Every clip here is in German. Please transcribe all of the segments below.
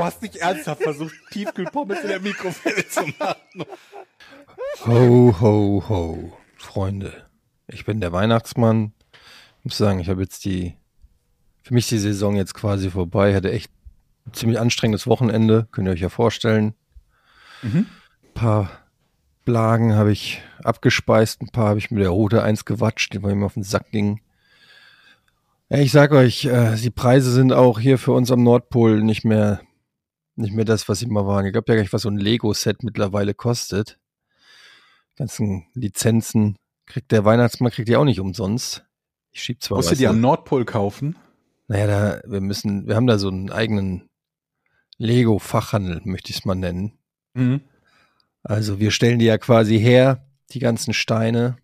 Du hast nicht ernsthaft versucht, Tiefkühlpommes in der Mikrowelle zu machen. Ho, ho, ho. Freunde, ich bin der Weihnachtsmann. Ich muss sagen, ich habe jetzt die, für mich ist die Saison jetzt quasi vorbei. Ich hatte echt ein ziemlich anstrengendes Wochenende, könnt ihr euch ja vorstellen. Ein paar Blagen habe ich abgespeist, ein paar habe ich mit der Route eins gewatscht, die bei mir auf den Sack ging. Ja, ich sag euch, äh, die Preise sind auch hier für uns am Nordpol nicht mehr, nicht mehr das, was sie mal waren. Ihr glaubt ja gar nicht, was so ein Lego-Set mittlerweile kostet ganzen Lizenzen kriegt der Weihnachtsmann kriegt die auch nicht umsonst. Ich schieb zwar Musst du die am Nordpol kaufen? Naja, da, wir müssen, wir haben da so einen eigenen Lego-Fachhandel, möchte ich es mal nennen. Mhm. Also wir stellen die ja quasi her, die ganzen Steine.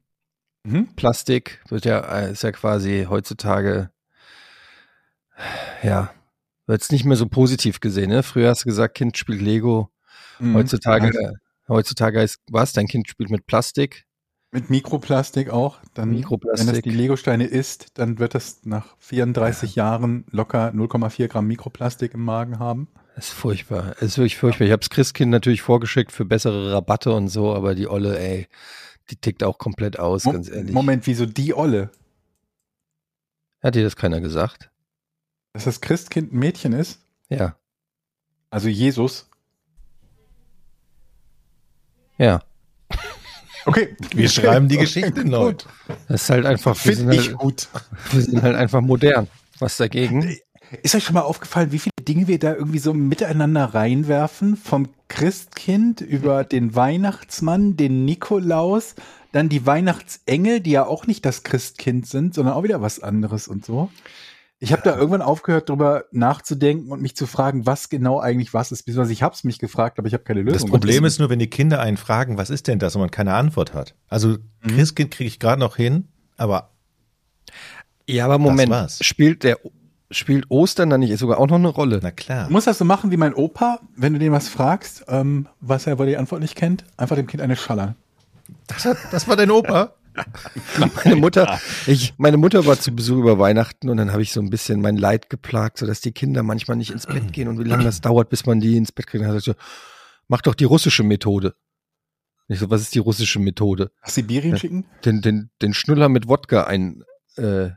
Mhm. Plastik wird ja, äh, ist ja quasi heutzutage, ja, wird es nicht mehr so positiv gesehen. Ne? Früher hast du gesagt, Kind spielt Lego. Mhm. Heutzutage, Also heutzutage ist, was? Dein Kind spielt mit Plastik. Mit Mikroplastik auch. Dann, Mikroplastik. Wenn das die Legosteine isst, dann wird das nach 34 Jahren locker 0,4 Gramm Mikroplastik im Magen haben. Das ist furchtbar. Es ist wirklich furchtbar. Ich habe das Christkind natürlich vorgeschickt für bessere Rabatte und so, aber die Olle, ey, die tickt auch komplett aus, Mo- ganz ehrlich. Moment, wieso die Olle? Hat dir das keiner gesagt? Dass das Christkind ein Mädchen ist? Ja. Also Jesus? Ja. Okay. Wir schreiben die Geschichte neu. Gut. Das ist halt einfach, wir sind Finde ich halt, gut. wir sind halt einfach modern. Was dagegen? Ist euch schon mal aufgefallen, wie viele Dinge wir da irgendwie so miteinander reinwerfen? Vom Christkind über den Weihnachtsmann, den Nikolaus, dann die Weihnachtsengel, die ja auch nicht das Christkind sind, sondern auch wieder was anderes und so. Ich habe da irgendwann aufgehört, drüber nachzudenken und mich zu fragen, was genau eigentlich was ist. Beziehungsweise ich habe es mich gefragt, aber ich habe keine Lösung. Das Problem ist nur, wenn die Kinder einen fragen, was ist denn das und man keine Antwort hat. Also Christkind kriege ich gerade noch hin, aber Ja, aber Moment, war's. spielt der, spielt Ostern dann nicht sogar auch noch eine Rolle? na klar. Du musst das so machen wie mein Opa, wenn du den was fragst, ähm, was er, weil er die Antwort nicht kennt, einfach dem Kind eine schallern. Das, hat, das war dein Opa? Meine Mutter, ich, meine Mutter war zu Besuch über Weihnachten und dann habe ich so ein bisschen mein Leid geplagt, sodass die Kinder manchmal nicht ins Bett gehen und wie lange das dauert, bis man die ins Bett kriegt. Dann hat sie gesagt, mach doch die russische Methode. Ich so, was ist die russische Methode? Nach Sibirien Ja. schicken? Den, den, den Schnuller mit Wodka ein, äh,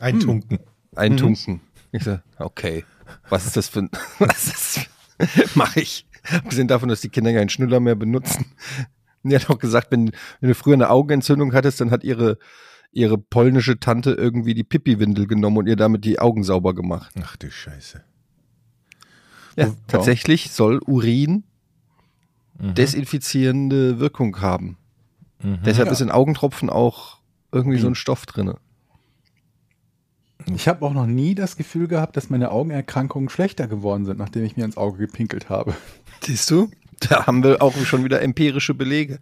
Eintunken. eintunken. Ich so, okay, was ist das für ein, was ist das? Mach ich. Abgesehen davon, dass die Kinder keinen Schnuller mehr benutzen. Die hat auch gesagt, wenn, wenn du früher eine Augenentzündung hattest, dann hat ihre, ihre polnische Tante irgendwie die Pipi-Windel genommen und ihr damit die Augen sauber gemacht. Ach du Scheiße. Ja, tatsächlich soll Urin Mhm. desinfizierende Wirkung haben. Mhm. Deshalb Ja. ist in Augentropfen auch irgendwie so Mhm. ein Stoff drinne. Ich habe auch noch nie das Gefühl gehabt, dass meine Augenerkrankungen schlechter geworden sind, nachdem ich mir ins Auge gepinkelt habe. Siehst du? Da haben wir auch schon wieder empirische Belege.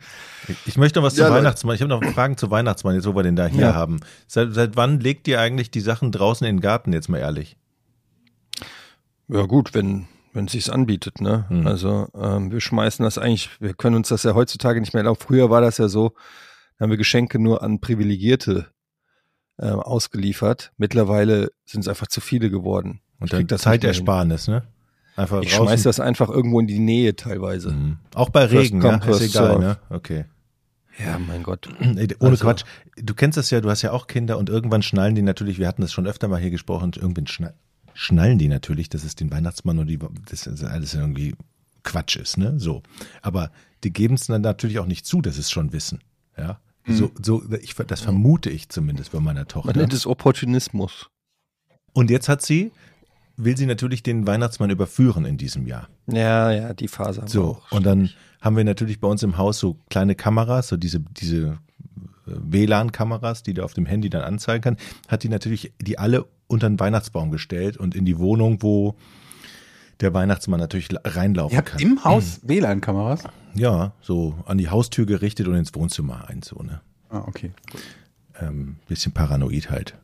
Ich möchte noch was Ja, zu. Weihnachtsmann. Ich habe noch Fragen zu Weihnachtsmann, jetzt wo wir den da hier Ja. haben. Seit, seit wann legt ihr eigentlich die Sachen draußen in den Garten, jetzt mal ehrlich? Ja gut, wenn wenn es sich anbietet, ne? Hm. Also ähm, wir schmeißen das eigentlich, wir können uns das ja heutzutage nicht mehr erlauben. Früher war das ja so, da haben wir Geschenke nur an Privilegierte äh, ausgeliefert. Mittlerweile sind es einfach zu viele geworden. Und dann. Zeitersparnis, ne? Einfach Ich draußen. schmeiß das einfach irgendwo in die Nähe teilweise. Mhm. Auch bei Regen, ja? Ist egal, ne? Okay. Ja, mein Gott. Ey, Ohne Also- Quatsch. Du kennst das ja, du hast ja auch Kinder und irgendwann schnallen die natürlich, wir hatten das schon öfter mal hier gesprochen, und irgendwann schna schnallen die natürlich, dass es den Weihnachtsmann und die, das ist alles irgendwie Quatsch ist, ne? So. Aber die geben es dann natürlich auch nicht zu, dass sie es schon wissen. Ja. So, so, ich, das vermute ich zumindest bei meiner Man Tochter. nennt es Opportunismus. Und jetzt hat sie, will sie natürlich den Weihnachtsmann überführen in diesem Jahr. Ja, ja, die Phase haben wir So, auch. und dann haben wir natürlich bei uns im Haus so kleine Kameras, so diese, diese äh, WLAN-Kameras, die du auf dem Handy dann anzeigen kann, hat die natürlich die alle unter den Weihnachtsbaum gestellt und in die Wohnung, wo der Weihnachtsmann natürlich la- reinlaufen Ihr habt kann. im Haus WLAN-Kameras? Ja, so an die Haustür gerichtet und ins Wohnzimmer ein, so, ne? Ah, okay. Ähm, bisschen paranoid halt.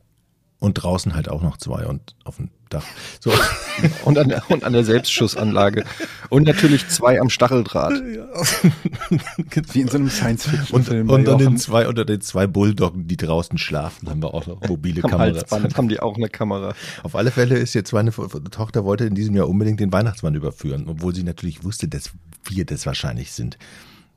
Und draußen halt auch noch zwei und auf dem Dach. So. Und an, der, und an der Selbstschussanlage. Und natürlich zwei am Stacheldraht. Wie in so einem Und, Science-Fiction-Film. und bei an den zwei, unter den zwei Bulldoggen, die draußen schlafen, haben wir auch noch mobile Am Kameras. Halsband haben die auch eine Kamera. Auf alle Fälle ist jetzt meine Tochter wollte in diesem Jahr unbedingt den Weihnachtsmann überführen, obwohl sie natürlich wusste, dass wir das wahrscheinlich sind.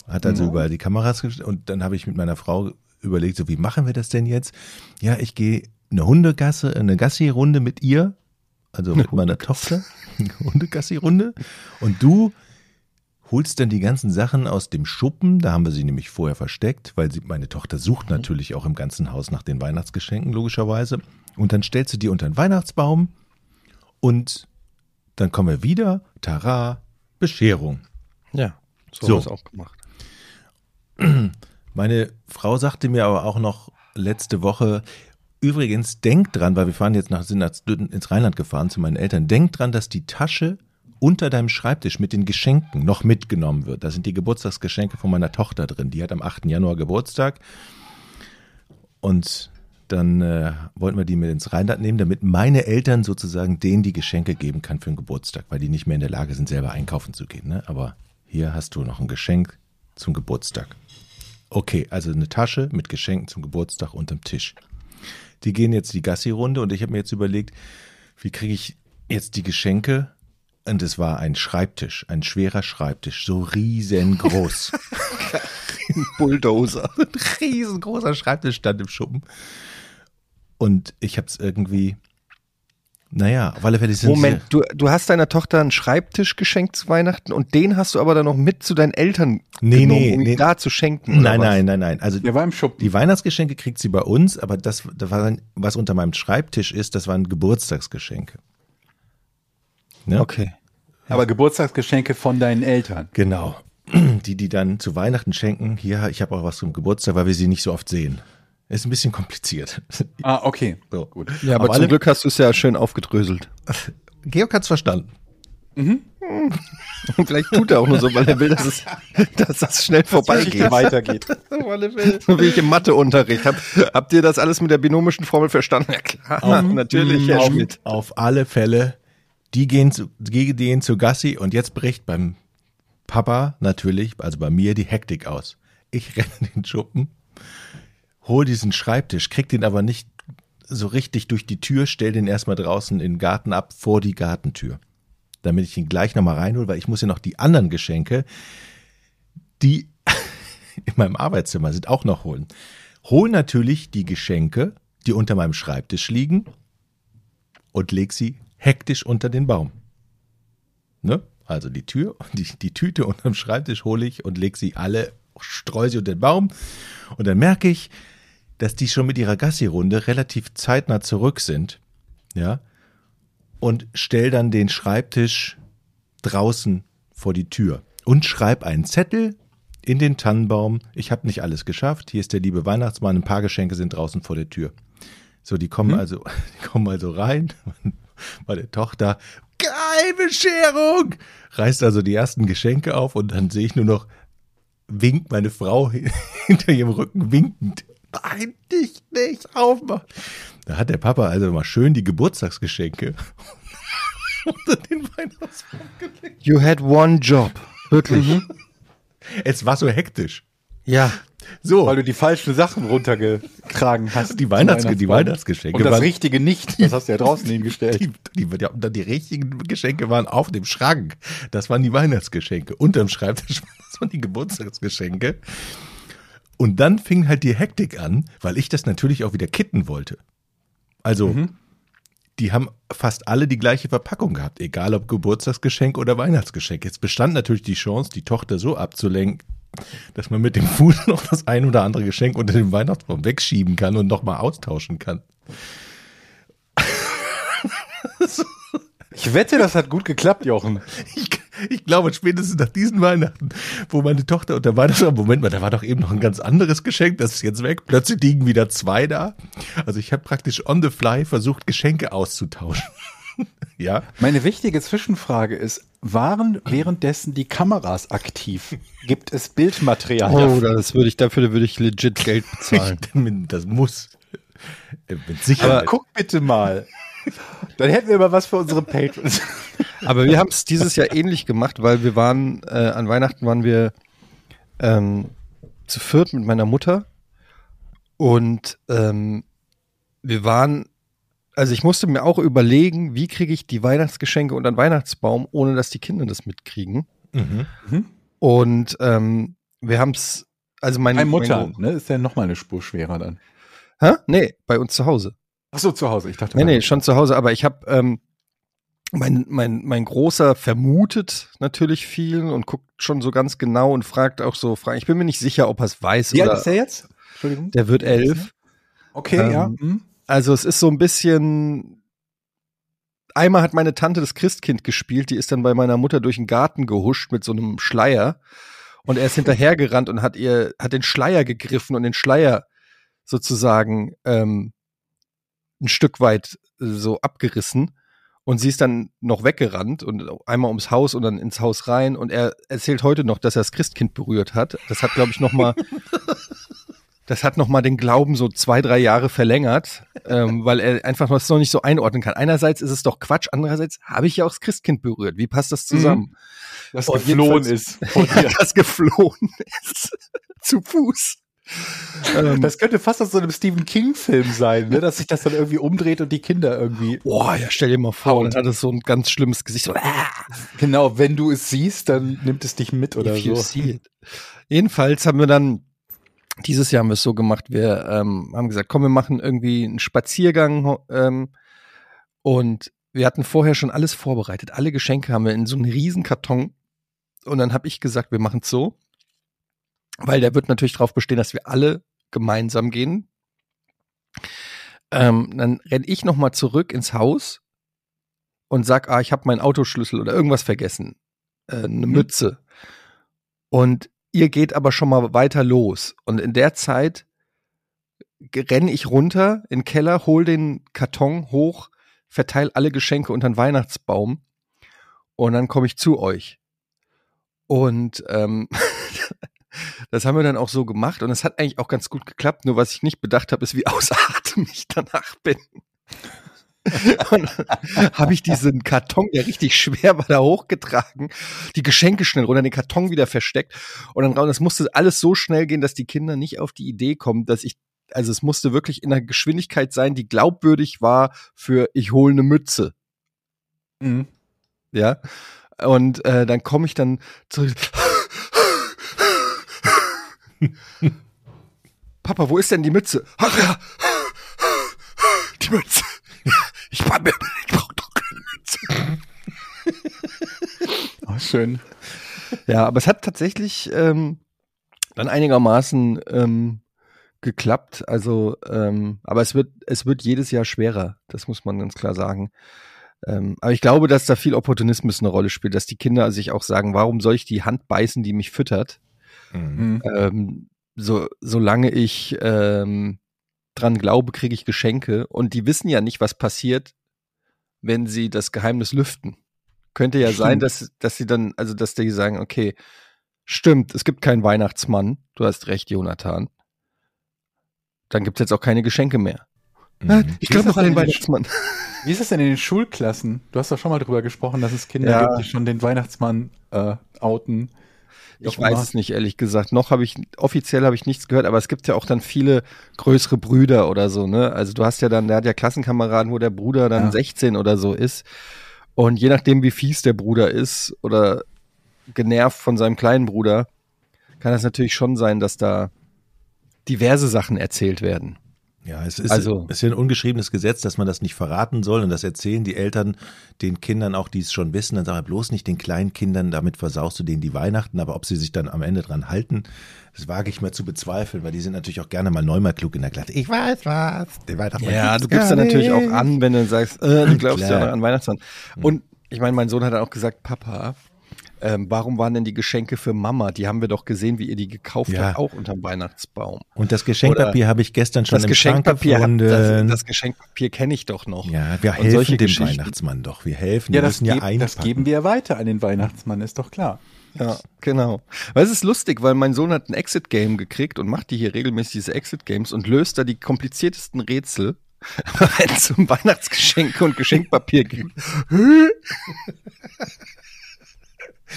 Hat also überall die Kameras gestellt und dann habe ich mit meiner Frau überlegt, so wie machen wir das denn jetzt? Ja, ich gehe eine Hundegasse, eine Gassi-Runde mit ihr, also mit meiner Tochter, eine Hundegassi-Runde und du holst dann die ganzen Sachen aus dem Schuppen, da haben wir sie nämlich vorher versteckt, weil sie, meine Tochter sucht natürlich auch im ganzen Haus nach den Weihnachtsgeschenken, logischerweise. Und dann stellst du die unter den Weihnachtsbaum und dann kommen wir wieder, Tara, Bescherung. Ja, so, So. haben wir es auch gemacht. Meine Frau sagte mir aber auch noch letzte Woche, übrigens, denk dran, weil wir fahren jetzt nach, sind ins Rheinland gefahren zu meinen Eltern, denk dran, dass die Tasche unter deinem Schreibtisch mit den Geschenken noch mitgenommen wird. Da sind die Geburtstagsgeschenke von meiner Tochter drin. Die hat am 8. Januar Geburtstag. Und dann äh, wollten wir die mit ins Rheinland nehmen, damit meine Eltern sozusagen denen die Geschenke geben kann für den Geburtstag, weil die nicht mehr in der Lage sind, selber einkaufen zu gehen. Ne? Aber hier hast du noch ein Geschenk zum Geburtstag. Okay, also eine Tasche mit Geschenken zum Geburtstag unterm Tisch. Die gehen jetzt die Gassi-Runde und ich habe mir jetzt überlegt, wie kriege ich jetzt die Geschenke? Und es war ein Schreibtisch, ein schwerer Schreibtisch, so riesengroß. Bulldozer. ein riesengroßer Schreibtisch stand im Schuppen. Und ich habe es irgendwie, naja, auf alle Fälle sind Moment, du, du hast deiner Tochter einen Schreibtisch geschenkt zu Weihnachten und den hast du aber dann noch mit zu deinen Eltern Nee, genommen, nee, um ihn nee. da zu schenken. Nein, was? nein, nein, nein. Also Der war im Schuppen. die Weihnachtsgeschenke kriegt sie bei uns, aber das, das war, dann- was unter meinem Schreibtisch ist, das waren Geburtstagsgeschenke. Ne? Okay. Aber Geburtstagsgeschenke von deinen Eltern. Genau. Die, die dann zu Weihnachten schenken. Hier, ich habe auch was zum Geburtstag, weil wir sie nicht so oft sehen. Ist ein bisschen kompliziert. Ah, okay. So. Gut. Ja, aber Auf zum Glück hast du es ja schön aufgedröselt. Georg hat's verstanden. Und vielleicht tut er auch nur so, weil er will, dass, es, dass das schnell vorbeigeht. weitergeht. So wie ich im Matheunterricht habe. Habt ihr das alles mit der binomischen Formel verstanden? Ja klar, natürlich, Herr auf, Schmidt. auf alle Fälle, die gehen, zu, die gehen zu Gassi und jetzt bricht beim Papa natürlich, also bei mir, die Hektik aus. Ich renne den Schuppen, hol diesen Schreibtisch, krieg den aber nicht so richtig durch die Tür, stell den erstmal draußen in den Garten ab, vor die Gartentür. Damit ich ihn gleich nochmal reinhole, weil ich muss ja noch die anderen Geschenke, die in meinem Arbeitszimmer sind, auch noch holen. Hol natürlich die Geschenke, die unter meinem Schreibtisch liegen und leg sie hektisch unter den Baum. Ne? Also die Tür, die, die Tüte unterm Schreibtisch hole ich und leg sie alle, streue sie unter den Baum. Und dann merke ich, dass die schon mit ihrer Gassi-Runde relativ zeitnah zurück sind. Ja. Und stell dann den Schreibtisch draußen vor die Tür und schreib einen Zettel in den Tannenbaum. Ich habe nicht alles geschafft. Hier ist der liebe Weihnachtsmann. Ein paar Geschenke sind draußen vor der Tür. So, die kommen also, die kommen also rein. Meine Tochter, geil, Bescherung! Reißt also die ersten Geschenke auf und dann sehe ich nur noch, winkt meine Frau hinter ihrem Rücken winkend. Nein, dich nicht aufmachen. Da hat der Papa also mal schön die Geburtstagsgeschenke unter den Weihnachtsbaum gelegt. You had one job. Wirklich. Es war so hektisch. Ja. So, Weil du die falschen Sachen runtergetragen hast. Die Weihnachts- die. Weihnachtsgeschenke Und das waren- Richtige nicht. Das hast du ja draußen hingestellt. die, die, die, die, die richtigen Geschenke waren auf dem Schrank. Das waren die Weihnachtsgeschenke. Unterm Schreibtisch das waren die Geburtstagsgeschenke. Und dann fing halt die Hektik an, weil ich das natürlich auch wieder kitten wollte. Also, die haben fast alle die gleiche Verpackung gehabt, egal ob Geburtstagsgeschenk oder Weihnachtsgeschenk. Jetzt bestand natürlich die Chance, die Tochter so abzulenken, dass man mit dem Fuß noch das ein oder andere Geschenk unter dem Weihnachtsbaum wegschieben kann und nochmal austauschen kann. Ich wette, das hat gut geklappt, Jochen. Ich, ich glaube, spätestens nach diesen Weihnachten, wo meine Tochter unter Weihnachten, Moment mal, da war doch eben noch ein ganz anderes Geschenk, das ist jetzt weg. Plötzlich liegen wieder zwei da. Also ich habe praktisch on the fly versucht, Geschenke auszutauschen. ja, Meine wichtige Zwischenfrage ist, waren währenddessen die Kameras aktiv? Gibt es Bildmaterial? Oh, davon? das würde ich, dafür würde ich legit Geld bezahlen. Das muss. Äh, Mit Sicherheit. Guck bitte mal. Dann hätten wir mal was für unsere Patrons. Aber wir haben es dieses Jahr ähnlich gemacht, weil wir waren, äh, an Weihnachten waren wir ähm, zu viert mit meiner Mutter und ähm, wir waren, also ich musste mir auch überlegen, wie kriege ich die Weihnachtsgeschenke unter den Weihnachtsbaum, ohne dass die Kinder das mitkriegen. Mhm. Und ähm, wir haben es, also meine Meine Mutter, Mein, ne? Ist ja nochmal eine Spur schwerer dann. hä? Nee, bei uns zu Hause. Ach so, zu Hause. Ich dachte, Nee, nee, schon zu Hause, aber ich habe ähm, mein, mein, mein Großer vermutet natürlich viel und guckt schon so ganz genau und fragt auch so Fragen. Ich bin mir nicht sicher, ob er es weiß Wie alt oder ist der jetzt? Entschuldigung. der wird elf. Okay, Ähm, ja. hm. Also es ist so ein bisschen. Einmal hat meine Tante das Christkind gespielt, die ist dann bei meiner Mutter durch den Garten gehuscht mit so einem Schleier und er ist hinterhergerannt und hat ihr, hat den Schleier gegriffen und den Schleier sozusagen ähm, ein Stück weit äh, so abgerissen und sie ist dann noch weggerannt und einmal ums Haus und dann ins Haus rein und er erzählt heute noch, dass er das Christkind berührt hat. Das hat, glaube ich, noch mal das hat noch mal den Glauben so zwei, drei Jahre verlängert, ähm, weil er einfach das noch nicht so einordnen kann. Einerseits ist es doch Quatsch, andererseits habe ich ja auch das Christkind berührt. Wie passt das zusammen? Das und geflohen ist. Ja, das geflohen ist. Zu Fuß. Ähm, Das könnte fast aus so einem Stephen King-Film sein, ne? dass sich das dann irgendwie umdreht und die Kinder irgendwie. Boah, ja, stell dir mal vor, und dann hat es so ein ganz schlimmes Gesicht. So, ah, Genau, wenn du es siehst, dann nimmt es dich mit oder if so. Jedenfalls haben wir dann, dieses Jahr haben wir es so gemacht, wir ähm, haben gesagt, komm, wir machen irgendwie einen Spaziergang ähm, und wir hatten vorher schon alles vorbereitet. Alle Geschenke haben wir in so einen riesen Karton und dann habe ich gesagt, wir machen es so, weil der wird natürlich darauf bestehen, dass wir alle gemeinsam gehen. Ähm, dann renne ich noch mal zurück ins Haus und sag, ah, ich habe meinen Autoschlüssel oder irgendwas vergessen, äh, eine Mütze. Und ihr geht aber schon mal weiter los. Und in der Zeit renne ich runter in den Keller, hol den Karton hoch, verteile alle Geschenke unter den Weihnachtsbaum und dann komme ich zu euch. Und ähm, das haben wir dann auch so gemacht und es hat eigentlich auch ganz gut geklappt. Nur was ich nicht bedacht habe, ist, wie Atem ich danach bin. Und dann habe ich diesen Karton, der richtig schwer war, da hochgetragen, die Geschenke schnell runter, den Karton wieder versteckt und dann raus. Das musste alles so schnell gehen, dass die Kinder nicht auf die Idee kommen, dass ich, also es musste wirklich in einer Geschwindigkeit sein, die glaubwürdig war für ich hole eine Mütze, Mhm. ja. Und äh, dann komme ich dann zurück. Papa, wo ist denn die Mütze? Ach ja, die Mütze. Ich war mir, ich brauche doch keine Mütze. Oh, schön. Ja, aber es hat tatsächlich ähm, dann einigermaßen ähm, geklappt. Also, ähm, aber es wird, es wird jedes Jahr schwerer. Das muss man ganz klar sagen. Ähm, aber ich glaube, dass da viel Opportunismus eine Rolle spielt, dass die Kinder sich auch sagen, warum soll ich die Hand beißen, die mich füttert? Mhm. Ähm, so, solange ich ähm, dran glaube, kriege ich Geschenke. Und die wissen ja nicht, was passiert, wenn sie das Geheimnis lüften. Könnte ja sein, Stimmt. dass, dass sie dann, also dass die sagen, okay, stimmt, es gibt keinen Weihnachtsmann. Du hast recht, Jonathan. Dann gibt's jetzt auch keine Geschenke mehr. Mhm. Ich Wie glaube ist noch an den Weihnachtsmann. Wie ist es denn in den Schulklassen? Du hast doch schon mal drüber gesprochen, dass es Kinder Ja. gibt, die schon den Weihnachtsmann äh, outen. Ich weiß es nicht, ehrlich gesagt. Noch habe ich, offiziell habe ich nichts gehört, aber es gibt ja auch dann viele größere Brüder oder so, ne? Also du hast ja dann, der hat ja Klassenkameraden, wo der Bruder dann Ja. 16 oder so ist. Und je nachdem, wie fies der Bruder ist oder genervt von seinem kleinen Bruder, kann es natürlich schon sein, dass da diverse Sachen erzählt werden. Ja, es ist, Also- es ist ja ein ungeschriebenes Gesetz, dass man das nicht verraten soll und das erzählen die Eltern den Kindern auch, die es schon wissen. Dann sag bloß nicht den kleinen Kindern, damit versaust du denen die Weihnachten. Aber ob sie sich dann am Ende dran halten, das wage ich mal zu bezweifeln, weil die sind natürlich auch gerne mal neunmal klug in der Klasse. Ich weiß was. Den Weihnachtsmann Ja, du gibst dann natürlich auch an, wenn du sagst, äh, du glaubst ja Klar. noch an Weihnachtsmann. Und ich meine, mein Sohn hat dann auch gesagt, Papa, ähm, warum waren denn die Geschenke für Mama? Die haben wir doch gesehen, wie ihr die gekauft Ja. habt, auch unterm Weihnachtsbaum. Und das Geschenkpapier habe ich gestern schon Das im Schrank Geschenkpapier, hat- das, gefunden. das Geschenkpapier kenne ich doch noch. ja, wir Und helfen solche dem. Weihnachtsmann doch. Wir helfen. Ja, wir das, müssen ja einpacken. das geben wir weiter an den Weihnachtsmann, ist doch klar. Ja, genau. Weil es ist lustig, weil mein Sohn hat ein Exit-Game gekriegt und macht die hier regelmäßig diese Exit-Games und löst da die kompliziertesten Rätsel. Wenn es um Weihnachtsgeschenke und Geschenkpapier geht.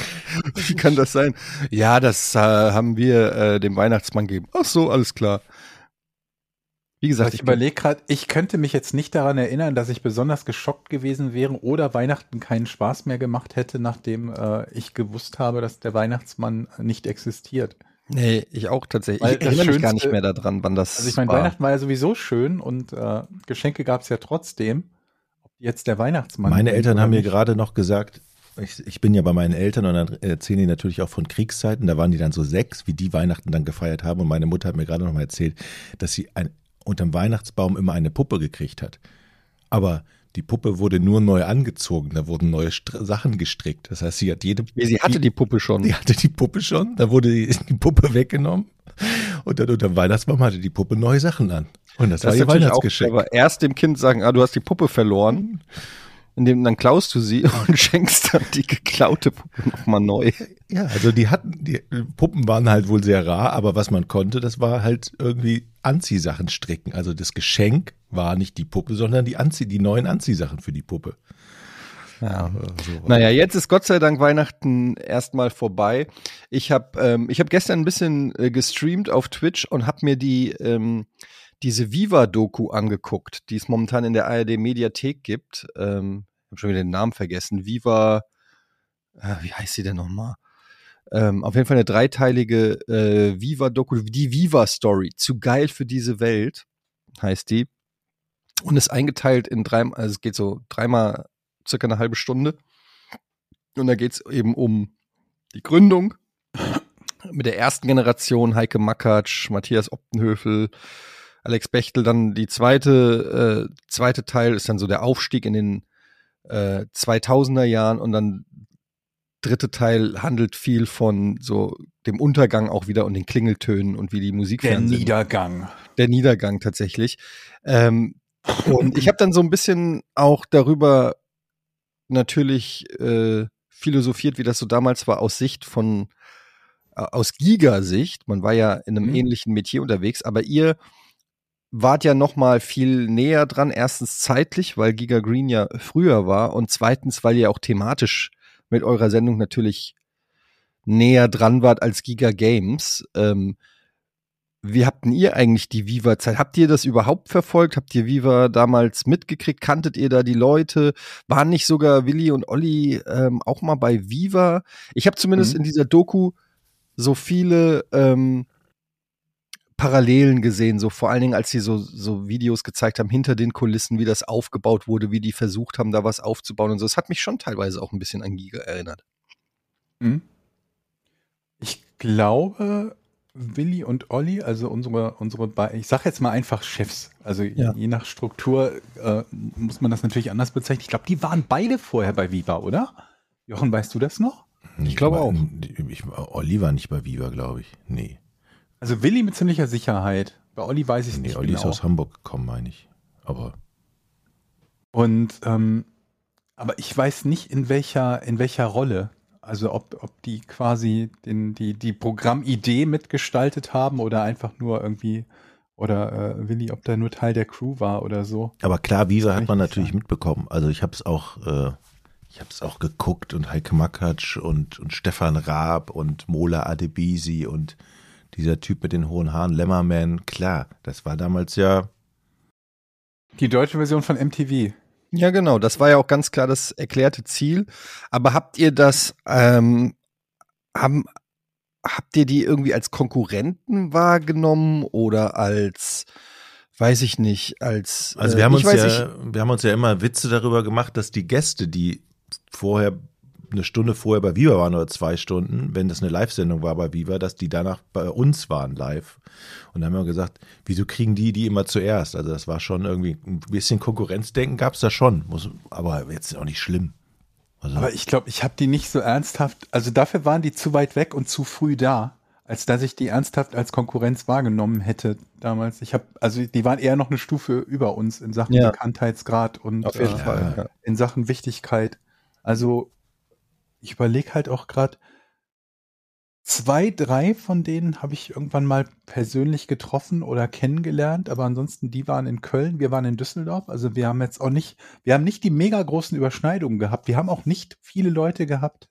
Wie kann das sein? Ja, das äh, haben wir äh, dem Weihnachtsmann gegeben. Ach so, alles klar. Wie gesagt, ich ich überlege gerade, ich könnte mich jetzt nicht daran erinnern, dass ich besonders geschockt gewesen wäre oder Weihnachten keinen Spaß mehr gemacht hätte, nachdem äh, ich gewusst habe, dass der Weihnachtsmann nicht existiert. nee, ich auch tatsächlich. Weil Ich erinnere mich gar Schönste- nicht mehr daran, wann das Also ich meine, war. Weihnachten war ja sowieso schön und äh, Geschenke gab es ja trotzdem. Ob jetzt der Weihnachtsmann. Meine Eltern haben mir gerade noch gesagt, ich, ich bin ja bei meinen Eltern und dann erzählen die natürlich auch von Kriegszeiten. Da waren die dann so sechs, wie die Weihnachten dann gefeiert haben. Und meine Mutter hat mir gerade noch mal erzählt, dass sie ein, unterm Weihnachtsbaum immer eine Puppe gekriegt hat. Aber die Puppe wurde nur neu angezogen. Da wurden neue Str Sachen gestrickt. Das heißt, sie hat jede. Nee, sie hatte die Puppe schon. Die hatte die Puppe schon. Da wurde die, die Puppe weggenommen. Und dann unterm Weihnachtsbaum hatte die Puppe neue Sachen an. Und das, Das war ihr natürlich auch Weihnachtsgeschenk. clever. Erst dem Kind sagen, ah, du hast die Puppe verloren. Indem dann klaust du sie und schenkst dann die geklaute Puppe nochmal neu. Ja, also die hatten, die Puppen waren halt wohl sehr rar, aber was man konnte, das war halt irgendwie Anziehsachen stricken. Also das Geschenk war nicht die Puppe, sondern die Anzieh, die neuen Anziehsachen für die Puppe. Ja. Naja, jetzt ist Gott sei Dank Weihnachten erstmal vorbei. Ich habe ähm, ich hab gestern ein bisschen äh, gestreamt auf Twitch und habe mir die ähm, diese Viva-Doku angeguckt, die es momentan in der ARD-Mediathek gibt. Ähm, ich habe schon wieder den Namen vergessen. Viva, äh, wie heißt sie denn nochmal? Ähm, auf jeden Fall eine dreiteilige äh, Viva-Doku, die Viva-Story. Zu geil für diese Welt heißt die. Und ist eingeteilt in drei, also es geht so dreimal circa eine halbe Stunde. Und da geht es eben um die Gründung mit der ersten Generation, Heike Makatsch, Matthias Optenhöfel, Alex Bechtel. Dann die zweite, äh, zweite Teil ist dann so der Aufstieg in den äh, 2000er Jahren und dann dritte Teil handelt viel von so dem Untergang auch wieder und den Klingeltönen und wie die Musik Der Niedergang. der Niedergang tatsächlich. Ähm, und ich habe dann so ein bisschen auch darüber natürlich äh, philosophiert, wie das so damals war aus Sicht von äh, aus Giga-Sicht. Man war ja in einem Mhm. ähnlichen Metier unterwegs, aber ihr wart ja noch mal viel näher dran. Erstens zeitlich, weil Giga Green ja früher war und zweitens, weil ihr auch thematisch mit eurer Sendung natürlich näher dran wart als Giga Games. Ähm, wie habt denn ihr eigentlich die Viva-Zeit? Habt ihr das überhaupt verfolgt? Habt ihr Viva damals mitgekriegt? Kanntet ihr da die Leute? Waren nicht sogar Willi und Olli ähm, auch mal bei Viva? Ich habe zumindest Mhm. in dieser Doku so viele ähm, Parallelen gesehen, so vor allen Dingen, als sie so, so Videos gezeigt haben hinter den Kulissen, wie das aufgebaut wurde, wie die versucht haben, da was aufzubauen und so. Das hat mich schon teilweise auch ein bisschen an Giga erinnert. Hm? Ich glaube, Willi und Olli, also unsere, unsere ich sage jetzt mal einfach Chefs, also Ja. je nach Struktur äh, muss man das natürlich anders bezeichnen. Ich glaube, die waren beide vorher bei Viva, oder? Jochen, weißt du das noch? Ich glaube auch. Ich, Olli war nicht bei Viva, glaube ich. Nee. Also Willi mit ziemlicher Sicherheit. Bei Olli weiß ich Nee, nicht Olli ist genau. aus Hamburg gekommen, meine ich. Aber Und ähm, aber ich weiß nicht in welcher in welcher Rolle. Also ob, ob die quasi den, die, die Programmidee mitgestaltet haben oder einfach nur irgendwie oder äh, Willi, ob der nur Teil der Crew war oder so. Aber klar, Visa hat man natürlich sagen. mitbekommen. Also ich habe es auch, äh, ich habe es auch geguckt und Heike Makatsch und, und Stefan Raab und Mola Adebisi und dieser Typ mit den hohen Haaren, Lemmerman, klar, das war damals ja, Die deutsche Version von MTV. Ja, genau. Das war ja auch ganz klar das erklärte Ziel. Aber habt ihr das, ähm, haben, habt ihr die irgendwie als Konkurrenten wahrgenommen oder als, weiß ich nicht, als, also äh, wir haben uns ja, wir haben uns ja immer Witze darüber gemacht, dass die Gäste, die vorher eine Stunde vorher bei Viva waren oder zwei Stunden, wenn das eine Live-Sendung war bei Viva, dass die danach bei uns waren live. Und dann haben wir gesagt, wieso kriegen die die immer zuerst? Also das war schon irgendwie ein bisschen Konkurrenzdenken gab es da schon, muss, aber jetzt auch nicht schlimm. Also, Aber ich glaube, ich habe die nicht so ernsthaft, also dafür waren die zu weit weg und zu früh da, als dass ich die ernsthaft als Konkurrenz wahrgenommen hätte damals. Ich habe, also die waren eher noch eine Stufe über uns in Sachen Ja. Bekanntheitsgrad und Auf jeden äh, Fall. Ja. in Sachen Wichtigkeit. Also ich überlege halt auch gerade, zwei, drei von denen habe ich irgendwann mal persönlich getroffen oder kennengelernt, aber ansonsten die waren in Köln, wir waren in Düsseldorf. Also wir haben jetzt auch nicht, wir haben nicht die mega großen Überschneidungen gehabt. Wir haben auch nicht viele Leute gehabt,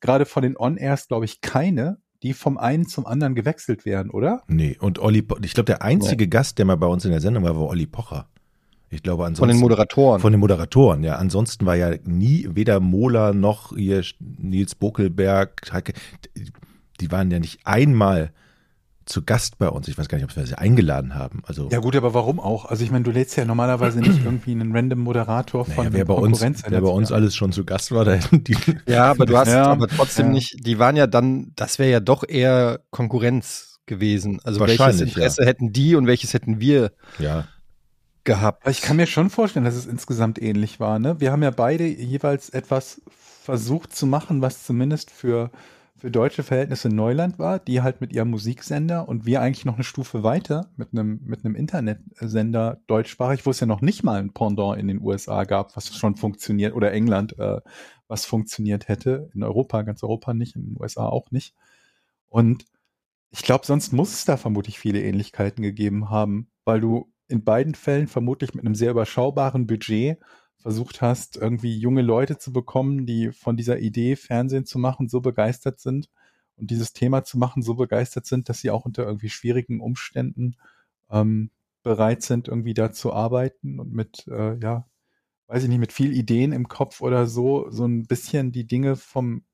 gerade von den On-Airs, glaube ich, keine, die vom einen zum anderen gewechselt wären, oder? nee, und Olli, ich glaube, der einzige Gast, der mal bei uns in der Sendung war, war Olli Pocher. Ich glaube, ansonsten. Von den Moderatoren. Von den Moderatoren, ja. Ansonsten war ja nie weder Mola noch hier Nils Bokelberg, Heike, die waren ja nicht einmal zu Gast bei uns. Ich weiß gar nicht, ob wir sie eingeladen haben. Also Ja gut, aber warum auch? Also ich meine, du lädst ja normalerweise nicht irgendwie einen random Moderator von naja, wer bei uns, Konkurrenz- wer bei uns alles schon zu Gast war, da hätten die. Ja, aber du hast Ja, aber trotzdem ja. nicht, die waren ja dann, das wäre ja doch eher Konkurrenz gewesen. Also welches Interesse hätten die und welches hätten wir Ja, gehabt? Ich kann mir schon vorstellen, dass es insgesamt ähnlich war. Ne? Wir haben ja beide jeweils etwas versucht zu machen, was zumindest für, für deutsche Verhältnisse Neuland war, die halt mit ihrem Musiksender und wir eigentlich noch eine Stufe weiter mit einem, mit einem Internetsender deutschsprachig, wo es ja noch nicht mal ein Pendant in den USA gab, was schon funktioniert, oder England, äh, was funktioniert hätte. In Europa, ganz Europa nicht, in den USA auch nicht. Und ich glaube, sonst muss es da vermutlich viele Ähnlichkeiten gegeben haben, weil du in beiden Fällen vermutlich mit einem sehr überschaubaren Budget versucht hast, irgendwie junge Leute zu bekommen, die von dieser Idee, Fernsehen zu machen, so begeistert sind und dieses Thema zu machen, so begeistert sind, dass sie auch unter irgendwie schwierigen Umständen ähm, bereit sind, irgendwie da zu arbeiten und mit, äh, ja, weiß ich nicht, mit viel Ideen im Kopf oder so, so ein bisschen die Dinge vom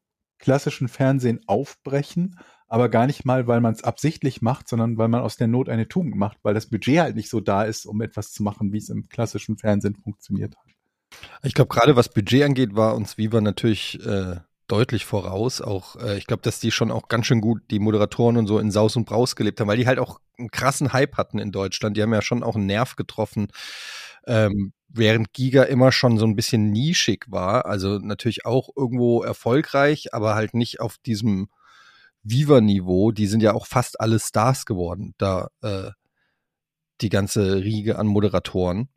klassischen Fernsehen aufbrechen, aber gar nicht mal, weil man es absichtlich macht, sondern weil man aus der Not eine Tugend macht, weil das Budget halt nicht so da ist, um etwas zu machen, wie es im klassischen Fernsehen funktioniert hat. Ich glaube, gerade was Budget angeht, war uns Viva natürlich äh, deutlich voraus. Auch äh, ich glaube, dass die schon auch ganz schön gut die Moderatoren und so in Saus und Braus gelebt haben, weil die halt auch einen krassen Hype hatten in Deutschland. Die haben ja schon auch einen Nerv getroffen. Ähm, während Giga immer schon so ein bisschen nischig war, also natürlich auch irgendwo erfolgreich, aber halt nicht auf diesem Viva-Niveau. Die sind ja auch fast alle Stars geworden, da äh, die ganze Riege an Moderatoren.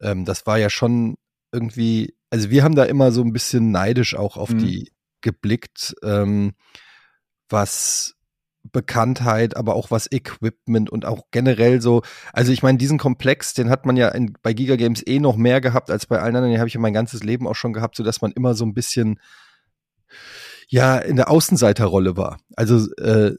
Ähm, das war ja schon irgendwie, also wir haben da immer so ein bisschen neidisch auch auf Mhm. die geblickt, ähm, was Bekanntheit, aber auch was Equipment und auch generell so, also ich meine, diesen Komplex, den hat man ja in, bei Giga Games eh noch mehr gehabt als bei allen anderen, den habe ich ja mein ganzes Leben auch schon gehabt, so dass man immer so ein bisschen ja in der Außenseiterrolle war. Also äh,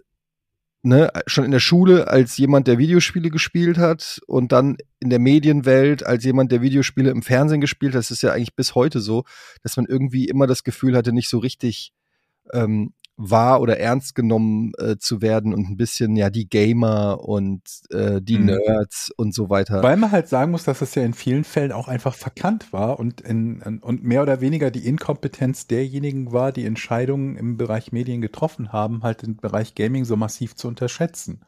ne, schon in der Schule als jemand, der Videospiele gespielt hat und dann in der Medienwelt als jemand, der Videospiele im Fernsehen gespielt hat. Das ist ja eigentlich bis heute so, dass man irgendwie immer das Gefühl hatte, nicht so richtig ähm, wahr oder ernst genommen äh, zu werden und ein bisschen ja die Gamer und äh, die Mhm. Nerds und so weiter. Weil man halt sagen muss, dass es ja in vielen Fällen auch einfach verkannt war und, in, in, und mehr oder weniger die Inkompetenz derjenigen war, die Entscheidungen im Bereich Medien getroffen haben, halt den Bereich Gaming so massiv zu unterschätzen.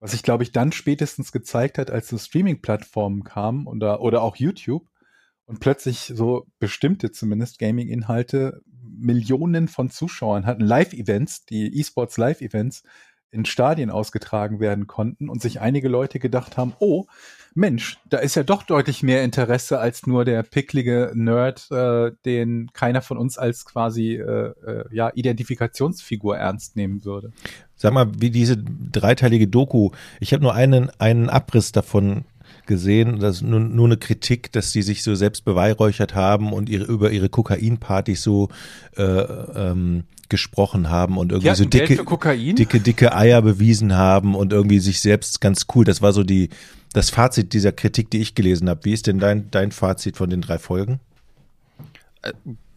Was sich, glaube ich, dann spätestens gezeigt hat, als so Streaming-Plattformen kamen oder, oder auch YouTube und plötzlich so bestimmte zumindest Gaming-Inhalte Millionen von Zuschauern hatten, Live-Events, die E-Sports Live-Events in Stadien ausgetragen werden konnten und sich einige Leute gedacht haben, oh, Mensch, da ist ja doch deutlich mehr Interesse als nur der picklige Nerd, äh, den keiner von uns als quasi äh, äh, ja, Identifikationsfigur ernst nehmen würde. Sag mal, wie diese dreiteilige Doku, ich habe nur einen, einen Abriss davon gesehen, das ist nur, nur eine Kritik, dass die sich so selbst beweihräuchert haben und ihre, über ihre Kokainpartys so äh, ähm, gesprochen haben und irgendwie so dicke, dicke, dicke Eier bewiesen haben und irgendwie sich selbst ganz cool. Das war so die, das Fazit dieser Kritik, die ich gelesen habe. Wie ist denn dein, dein Fazit von den drei Folgen?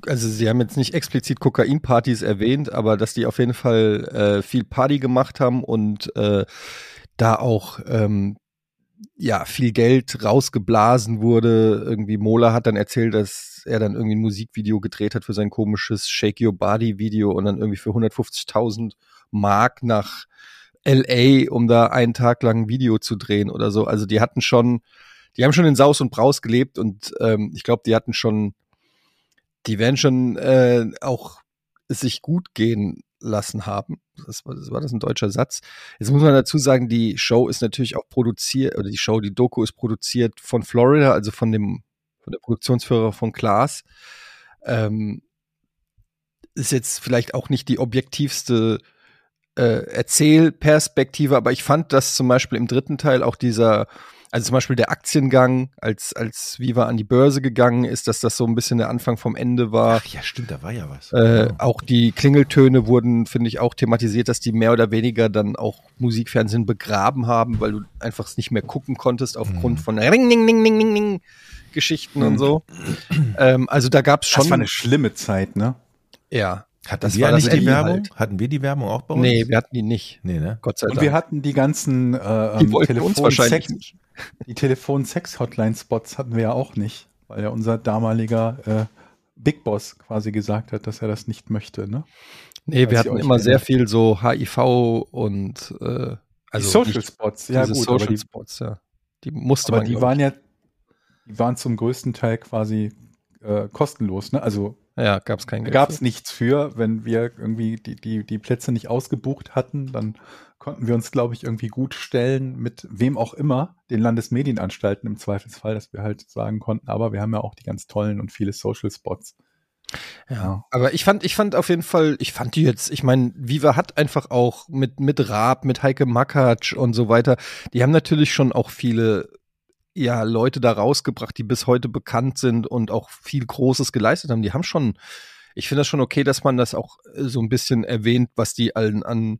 also sie haben jetzt nicht explizit Kokainpartys erwähnt, aber dass die auf jeden Fall äh, viel Party gemacht haben und äh, da auch ähm, ja viel Geld rausgeblasen wurde. Irgendwie Mola hat dann erzählt, dass er dann irgendwie ein Musikvideo gedreht hat für sein komisches Shake Your Body Video und dann irgendwie für 150.000 Mark nach LA, um da einen Tag lang ein Video zu drehen oder so. Also die hatten schon, die haben schon in Saus und Braus gelebt und ähm, ich glaube, die hatten schon die werden schon äh, auch es sich gut gehen lassen haben. Das war, das war das ein deutscher Satz. Jetzt muss man dazu sagen, die Show ist natürlich auch produziert, oder die Show, die Doku ist produziert von Florida, also von dem, von der Produktionsführer von Klaas. Ähm, ist jetzt vielleicht auch nicht die objektivste äh, Erzählperspektive, aber ich fand, dass zum Beispiel im dritten Teil auch dieser also zum Beispiel der Aktiengang, als, als Viva an die Börse gegangen ist, dass das so ein bisschen der Anfang vom Ende war. Ach ja, stimmt, da war ja was. Äh, auch die Klingeltöne wurden, finde ich, auch thematisiert, dass die mehr oder weniger dann auch Musikfernsehen begraben haben, weil du einfach es nicht mehr gucken konntest aufgrund Mhm. von Ring, Ding, Ding, Ding, Ding, Ding Geschichten und so. ähm, also da gab es schon. Das war eine schlimme Zeit, ne? ja. Hatten das wir nicht die Werbung? halt. Hatten wir die Werbung auch bei uns? Nee, wir hatten die nicht. Nee, ne? Gott sei Und Dank. wir hatten die ganzen äh, die ähm, wollten uns wahrscheinlich nicht. Die Telefon-Sex-Hotline-Spots hatten wir ja auch nicht, weil ja unser damaliger äh, Big Boss quasi gesagt hat, dass er das nicht möchte, ne? Nee, Falls wir hatten immer sehr viel so HIV und äh, also die Social Spots, ja gut, Social die, Spots, ja. Die musste aber man die waren ja, die waren zum größten Teil quasi äh, kostenlos, ne? Also. Ja, gab es kein Geld. gab es nichts für, wenn wir irgendwie die, die, die Plätze nicht ausgebucht hatten, dann konnten wir uns, glaube ich, irgendwie gut stellen mit wem auch immer, den Landesmedienanstalten im Zweifelsfall, dass wir halt sagen konnten, aber wir haben ja auch die ganz tollen und viele Social Spots. Ja. Aber ich fand, ich fand auf jeden Fall, ich fand die jetzt, ich meine, Viva hat einfach auch mit, mit Raab, mit Heike Makatsch und so weiter, die haben natürlich schon auch viele ja, Leute da rausgebracht, die bis heute bekannt sind und auch viel Großes geleistet haben. Die haben schon, ich finde das schon okay, dass man das auch äh, so ein bisschen erwähnt, was die allen an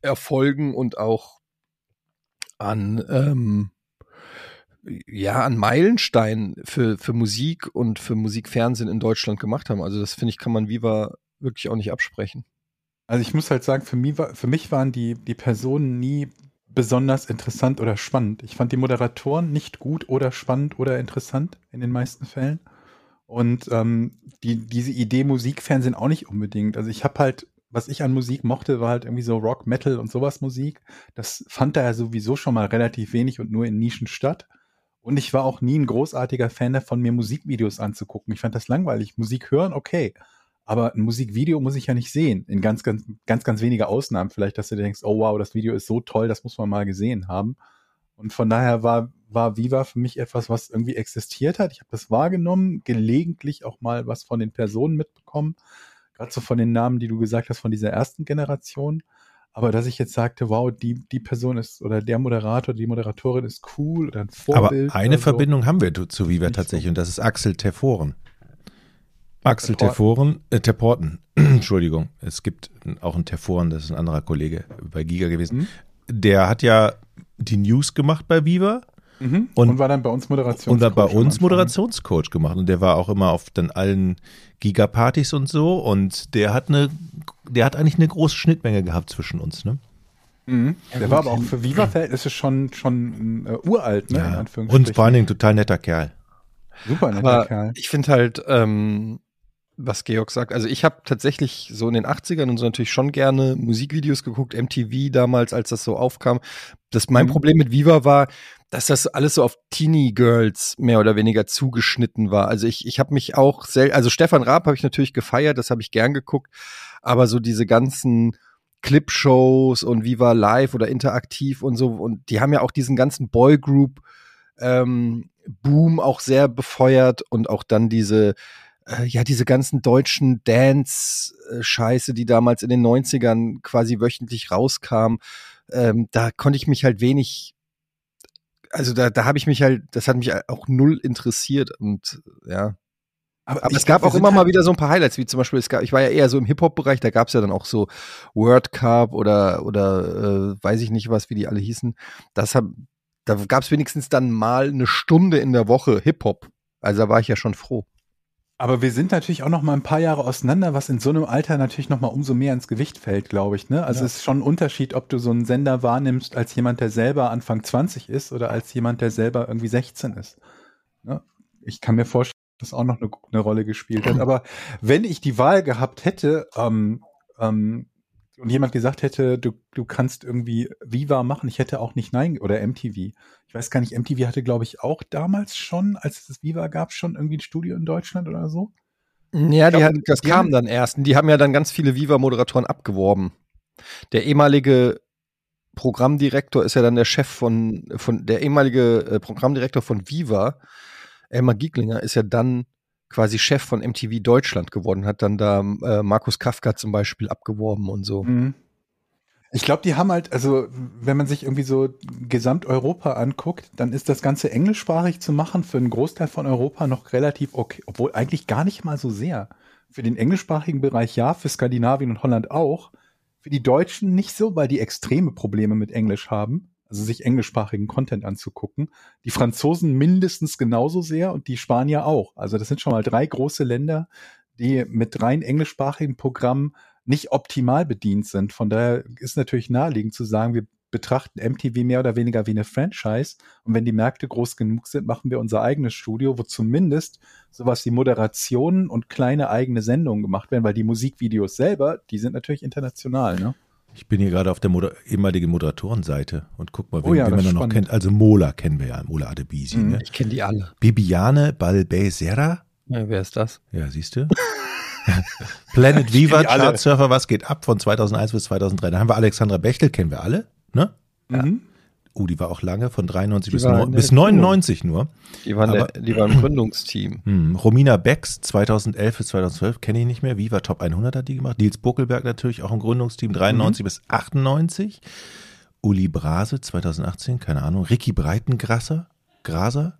Erfolgen und auch an, ähm, ja, an Meilensteinen für, für Musik und für Musikfernsehen in Deutschland gemacht haben. Also das finde ich, kann man Viva wirklich auch nicht absprechen. Also ich muss halt sagen, für mich, für mich waren die, die Personen nie besonders interessant oder spannend. Ich fand die Moderatoren nicht gut oder spannend oder interessant in den meisten Fällen. Und ähm, die, diese Idee Musikfernsehen auch nicht unbedingt. Also ich habe halt, was ich an Musik mochte, war halt irgendwie so Rock, Metal und sowas Musik. Das fand da ja sowieso schon mal relativ wenig und nur in Nischen statt. Und ich war auch nie ein großartiger Fan davon, mir Musikvideos anzugucken. Ich fand das langweilig. Musik hören, okay. Aber ein Musikvideo muss ich ja nicht sehen. In ganz, ganz, ganz, ganz wenige Ausnahmen vielleicht, dass du denkst, oh wow, das Video ist so toll, das muss man mal gesehen haben. Und von daher war, war Viva für mich etwas, was irgendwie existiert hat. Ich habe das wahrgenommen, gelegentlich auch mal was von den Personen mitbekommen. Gerade so von den Namen, die du gesagt hast, von dieser ersten Generation. Aber dass ich jetzt sagte, wow, die, die Person ist oder der Moderator, die Moderatorin ist cool oder ein Aber Vorbild. eine oder so. Verbindung haben wir zu- Viva tatsächlich und das ist Axel Terforen. Axel. Terforen, äh, Terporten, Entschuldigung, es gibt auch einen Terforen, das ist ein anderer Kollege bei Giga gewesen. Mhm. Der hat ja die News gemacht bei Viva Mhm. Und- Und, war dann bei uns Moderationscoach. und hat bei uns. Moderationscoach gemacht und der war auch immer auf dann allen Giga-Partys und so und der hat eine, der hat eigentlich eine große Schnittmenge gehabt zwischen uns, ne? Mhm. Der war aber auch für Viva-Verhältnisse schon, schon äh, uralt, ne? Ja. Und vor allen Dingen total netter Kerl. Super netter Aber Kerl. ich finde halt, ähm, was Georg sagt, also ich habe tatsächlich so in den 80ern und so natürlich schon gerne Musikvideos geguckt, MTV damals, als das so aufkam. Das mein Mhm. Problem mit Viva war, dass das alles so auf Teenie Girls mehr oder weniger zugeschnitten war. Also ich, ich habe mich auch sel also Stefan Raab habe ich natürlich gefeiert, das habe ich gern geguckt, aber so diese ganzen Clipshows und Viva Live oder interaktiv und so und die haben ja auch diesen ganzen Boygroup ähm, Boom auch sehr befeuert und auch dann diese äh, ja diese ganzen deutschen Dance äh, Scheiße, die damals in den 90ern quasi wöchentlich rauskam, ähm, da konnte ich mich halt wenig also da, da habe ich mich halt, das hat mich auch null interessiert und ja. Aber ich es gab glaub, auch immer mal halt- wieder so ein paar Highlights, wie zum Beispiel, es gab, ich war ja eher so im Hip-Hop-Bereich, da gab es ja dann auch so World Cup oder, oder äh, weiß ich nicht was, wie die alle hießen. Das hab, da gab es wenigstens dann mal eine Stunde in der Woche Hip-Hop. Also da war ich ja schon froh. Aber wir sind natürlich auch noch mal ein paar Jahre auseinander, was in so einem Alter natürlich noch mal umso mehr ins Gewicht fällt, glaube ich. Ne? Also Ja. es ist schon ein Unterschied, ob du so einen Sender wahrnimmst als jemand, der selber Anfang 20 ist oder als jemand, der selber irgendwie 16 ist. Ne? Ich kann mir vorstellen, dass das auch noch eine, eine Rolle gespielt hat. Aber wenn ich die Wahl gehabt hätte ähm, ähm, und jemand gesagt hätte, du, du kannst irgendwie Viva machen, ich hätte auch nicht Nein oder MTV. Ich weiß gar nicht, MTV hatte, glaube ich, auch damals schon, als es das Viva gab, schon irgendwie ein Studio in Deutschland oder so. Ja, glaub, hat, das kam dann erst. Und Die haben ja dann ganz viele Viva-Moderatoren abgeworben. Der ehemalige Programmdirektor ist ja dann der Chef von, von der ehemalige äh, Programmdirektor von Viva, Elmar Gieglinger, ist ja dann quasi Chef von MTV Deutschland geworden, hat dann da äh, Markus Kafka zum Beispiel abgeworben und so. Mhm. Ich glaube, die haben halt, also wenn man sich irgendwie so Gesamteuropa anguckt, dann ist das Ganze englischsprachig zu machen für einen Großteil von Europa noch relativ okay, obwohl eigentlich gar nicht mal so sehr. Für den englischsprachigen Bereich ja, für Skandinavien und Holland auch. Für die Deutschen nicht so, weil die extreme Probleme mit Englisch haben, also sich englischsprachigen Content anzugucken. Die Franzosen mindestens genauso sehr und die Spanier auch. Also das sind schon mal drei große Länder, die mit rein englischsprachigen Programmen nicht optimal bedient sind. Von daher ist natürlich naheliegend zu sagen, wir betrachten MTV mehr oder weniger wie eine Franchise. Und wenn die Märkte groß genug sind, machen wir unser eigenes Studio, wo zumindest sowas wie Moderationen und kleine eigene Sendungen gemacht werden, weil die Musikvideos selber, die sind natürlich international. Ne? Ich bin hier gerade auf der Moder ehemaligen Moderatorenseite und guck mal, wen, Oh ja, wen man noch kennt. Also Mola kennen wir ja, Mola Adebisi. Mhm. Ne? Ich kenne die alle. Bibiane Balbezera. Ja, wer ist das? Ja, siehst du? Planet Viva. Chartsurfer, was geht ab von 2001 bis 2003. Da haben wir Alexandra Bechtel, kennen wir alle, ne? Mhm. Uh, die war auch lange, von 93 Die bis, war der bis 99 nur. Die waren, Aber- der, die waren im Gründungsteam. Hm. Romina Becks, 2011 bis 2012, kenne ich nicht mehr. Viva Top 100 hat die gemacht. Nils Buckelberg natürlich auch im Gründungsteam, 93 bis 98. Uli Brase, 2018, keine Ahnung. Ricky Breitengrasser, Graser.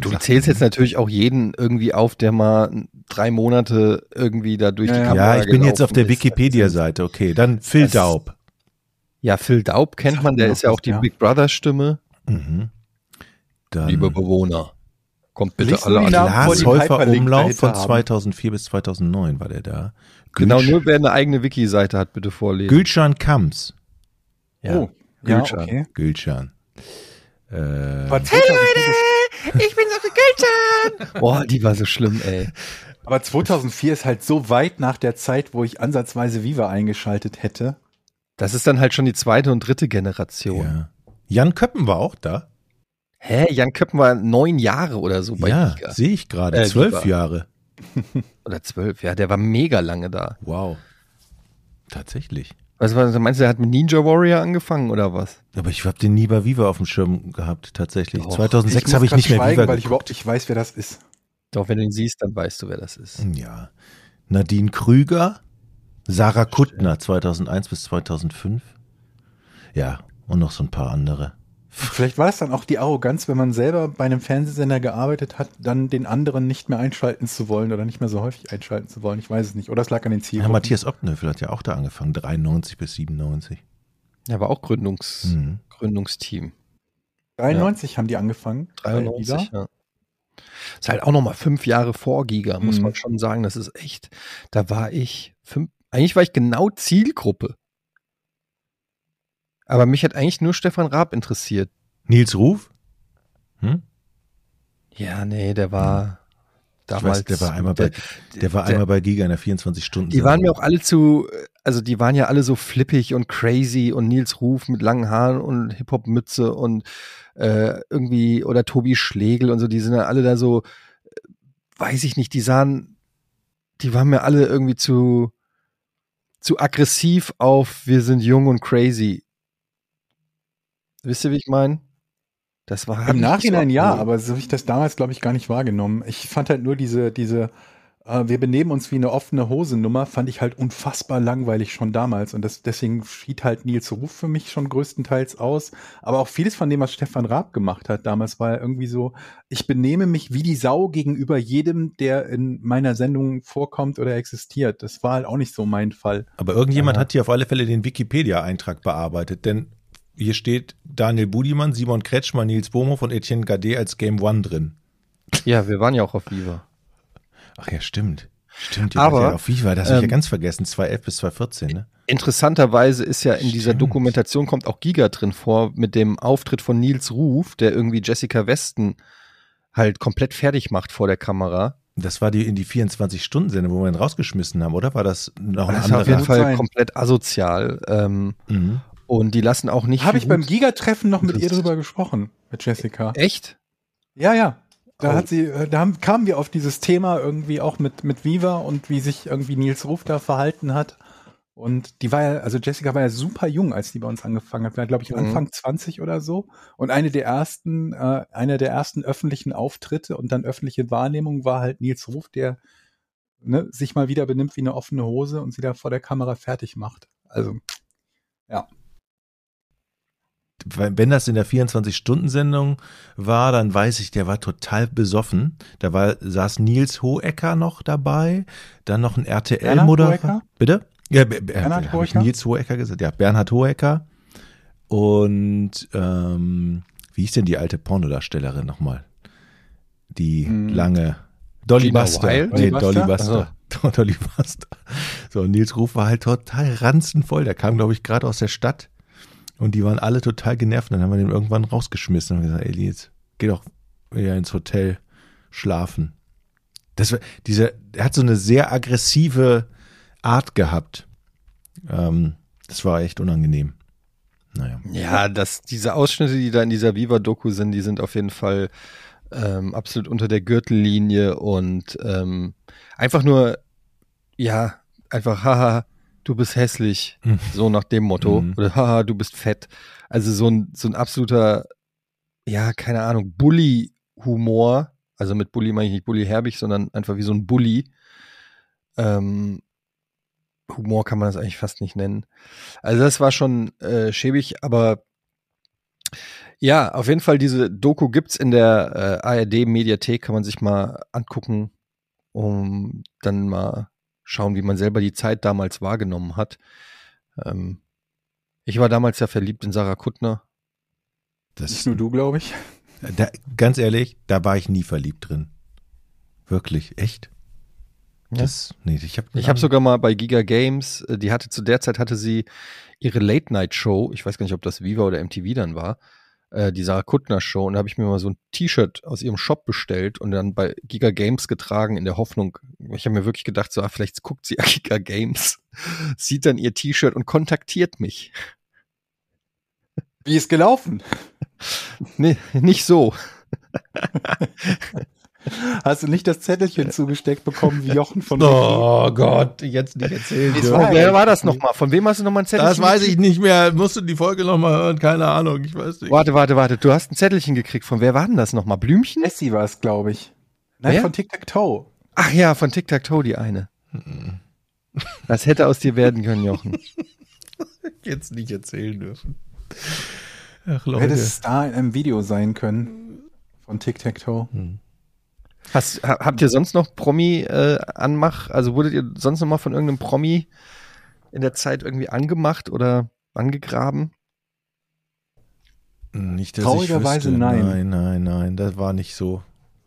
Du zählst jetzt natürlich auch jeden irgendwie auf, der mal drei Monate irgendwie da durch Ja, die ja. Kamera Ja, ich bin jetzt auf der. Wikipedia-Seite. Okay, dann Phil Das- Daub. Ja, Phil Daub kennt man, der noch ist ja auch die ja. Big Brother Stimme. Mhm. Dann Liebe Bewohner, kommt bitte Lies alle an. Lars die Häufer Umlauf von haben. 2004 bis 2009 war der da. Genau, Gülsch- nur wer eine eigene Wiki-Seite hat, bitte vorlesen. Gülcan Kams. Ja. Oh, ja, Gülcan. okay. Gülcan. Äh, Aber 2004, Ich bin so Gülcan! Boah, die war so schlimm, ey. aber 2004 ist halt so weit nach der Zeit, wo ich ansatzweise Viva eingeschaltet hätte. Das ist dann halt schon die zweite und dritte Generation. ja. Jan Köppen war auch da. Hä? Jan Köppen war neun Jahre oder so bei ja, sehe ich gerade. Äh, Zwölf Viva. Jahre. Oder zwölf, ja, der war mega lange da. Wow. Tatsächlich. Was, was meinst du, der hat mit Ninja Warrior angefangen oder was? Aber ich habe den nie bei Viva auf dem Schirm gehabt, tatsächlich. Doch. 2006 muss habe ich nicht mehr schweigen, Viva weil ich geguckt. überhaupt nicht weiß, wer das ist. Doch, wenn du ihn siehst, dann weißt du, wer das ist. Ja. Nadine Krüger, Sarah Kuttner 2001 bis 2005. Ja, und noch so ein paar andere. Vielleicht war es dann auch die Arroganz, wenn man selber bei einem Fernsehsender gearbeitet hat, dann den anderen nicht mehr einschalten zu wollen oder nicht mehr so häufig einschalten zu wollen. Ich weiß es nicht. Oder es lag an den Zielen. Ja, Matthias Optenhöfel hat ja auch da angefangen, 93 bis 97. Er war auch Gründungs, Mhm. Gründungsteam. 93 haben die angefangen. bei 93, Viva. ja. Ist halt auch nochmal fünf Jahre vor Giga, muss Mhm. man schon sagen. Das ist echt, da war ich fünf, eigentlich war ich genau Zielgruppe. Aber mich hat eigentlich nur Stefan Raab interessiert. Nils Ruf? Hm? Ja, nee, der war Ich damals. weiß, der war einmal bei, der war der- einmal bei Giga in der 24 Stunden. Die waren mir auch alle zu, also die waren ja alle so flippig und crazy und Nils Ruf mit langen Haaren und Hip-Hop-Mütze und äh, irgendwie, oder Tobi Schlegel und so, die sind ja alle da so, äh, weiß ich nicht, die sahen, die waren mir alle irgendwie zu, zu aggressiv auf, wir sind jung und crazy. Wisst ihr, wie ich meine? Das war Im Nachhinein so ja, aber so habe ich das damals, glaube ich, gar nicht wahrgenommen. Ich fand halt nur diese, diese, äh, wir benehmen uns wie eine offene Hose-Nummer, fand ich halt unfassbar langweilig schon damals. Und das, deswegen schied halt Nils Ruf für mich schon größtenteils aus. Aber auch vieles von dem, was Stefan Raab gemacht hat damals, war ja irgendwie so, ich benehme mich wie die Sau gegenüber jedem, der in meiner Sendung vorkommt oder existiert. Das war halt auch nicht so mein Fall. Aber irgendjemand Ja. hat hier auf alle Fälle den Wikipedia-Eintrag bearbeitet, denn hier steht Daniel Budimann, Simon Kretschmann, Nils Bohmhoff und Etienne Gade als Game One drin. Ja, wir waren ja auch auf Viva. Ach ja, stimmt. Stimmt, ihr Aber, ja auf Viva, das habe ich ja ähm, ganz vergessen, 2011 bis 2014, ne? Interessanterweise ist ja in dieser Stimmt. Dokumentation kommt auch Giga drin vor mit dem Auftritt von Nils Ruf, der irgendwie Jessica Westen halt komplett fertig macht vor der Kamera. Das war die in die 24-Stunden-Sendung, wo wir ihn rausgeschmissen haben, oder? War das noch ein Das war auf jeden anderer? Fall- sein. komplett asozial. Ähm, Mhm. und die lassen auch nicht. Habe ich beim Giga-Treffen noch mit ihr drüber gesprochen, mit Jessica. Echt? Ja, ja. Da hat sie, äh, da haben, kamen wir auf dieses Thema irgendwie auch mit, mit Viva und wie sich irgendwie Nils Ruf da verhalten hat. Und die war ja, also Jessica war ja super jung, als die bei uns angefangen hat. War, glaube ich, Mhm. Anfang 20 oder so. Und eine der ersten, äh, einer der ersten öffentlichen Auftritte und dann öffentliche Wahrnehmung war halt Nils Ruf, der ne, sich mal wieder benimmt wie eine offene Hose und sie da vor der Kamera fertig macht. Also, Weil Wenn das in der 24-Stunden-Sendung war, dann weiß ich, der war total besoffen. Da war, saß Nils Hohecker noch dabei, dann noch ein Bernhard RTL-Moderator. Hohecker? Bitte? Ja, Be Be Bernhard Hohecker? Nils Hohecker gesagt. Ja, Bernhard Hohecker. Und ähm, wie hieß denn die alte Pornodarstellerin nochmal? Die Hm. lange Dolly Gina Buster. Wild? Nee, Dolly Dolly Buster? Buster. Dolly Buster. So, und Nils Ruf war halt total ranzenvoll. Der kam, glaube ich, gerade aus der Stadt. Und die waren alle total genervt. Dann haben wir den irgendwann rausgeschmissen und gesagt, ey, Nils, geh doch wieder ins Hotel schlafen. Das war, dieser, er hat so eine sehr aggressive Art gehabt. Ähm, das war echt unangenehm. Naja. Ja, das, diese Ausschnitte, die da in dieser Viva-Doku sind, die sind auf jeden Fall ähm, absolut unter der Gürtellinie und ähm, einfach nur, ja, einfach, haha, du bist hässlich, Hm. so nach dem Motto. Mhm. Oder haha, du bist fett. Also so ein, so ein absoluter, ja, keine Ahnung, Bully-Humor. Also mit Bully meine ich nicht Bully Herbig, sondern einfach wie so ein Bully. Ähm, Humor kann man das eigentlich fast nicht nennen. Also das war schon äh, schäbig, aber ja, auf jeden Fall diese Doku gibt's in der äh, ARD Mediathek, kann man sich mal angucken, um dann mal schauen, wie man selber die Zeit damals wahrgenommen hat. Ähm, ich war damals ja verliebt in Sarah Kuttner. Das nicht nur du, glaube ich. Da, ganz ehrlich, da war ich nie verliebt drin. Wirklich, echt? Ja. Das, nee, ich habe Ich habe sogar mal bei Giga Games, äh, die hatte zu der Zeit hatte sie ihre Late Night Show, ich weiß gar nicht, ob das Viva oder MTV dann war, äh, die Sarah Kuttner Show und da habe ich mir mal so ein T-Shirt aus ihrem Shop bestellt und dann bei Giga Games getragen in der Hoffnung, ich habe mir wirklich gedacht, so ah, vielleicht guckt sie Giga Games, sieht dann ihr T-Shirt und kontaktiert mich. Wie ist gelaufen? Nee, nicht so. Hast du nicht das Zettelchen zugesteckt bekommen wie Jochen von Oh Gott, jetzt nicht erzählen. War wer war das nochmal? Von wem hast du nochmal ein Zettelchen? Das weiß ich nicht mehr. Musst du die Folge nochmal hören? Keine Ahnung, ich weiß nicht. Warte, warte, warte. Du hast ein Zettelchen gekriegt. Von wer war denn das nochmal? Blümchen? Essie war es, glaube ich. Nein, Wer? von Tic Tac Toe. Ach ja, von Tic Tac Toe die eine. Das hätte aus dir werden können, Jochen. Jetzt nicht erzählen dürfen. Ach Du Leute. hättest da in einem Video sein können. Von Tic Tac Toe. Hast, ha- habt ihr sonst noch Promi äh, anmach? Also wurdet ihr sonst noch mal von irgendeinem Promi in der Zeit irgendwie angemacht oder angegraben? Nicht, dass Traurigerweise ich wüsste. nein. Nein, nein, nein. Das war nicht so,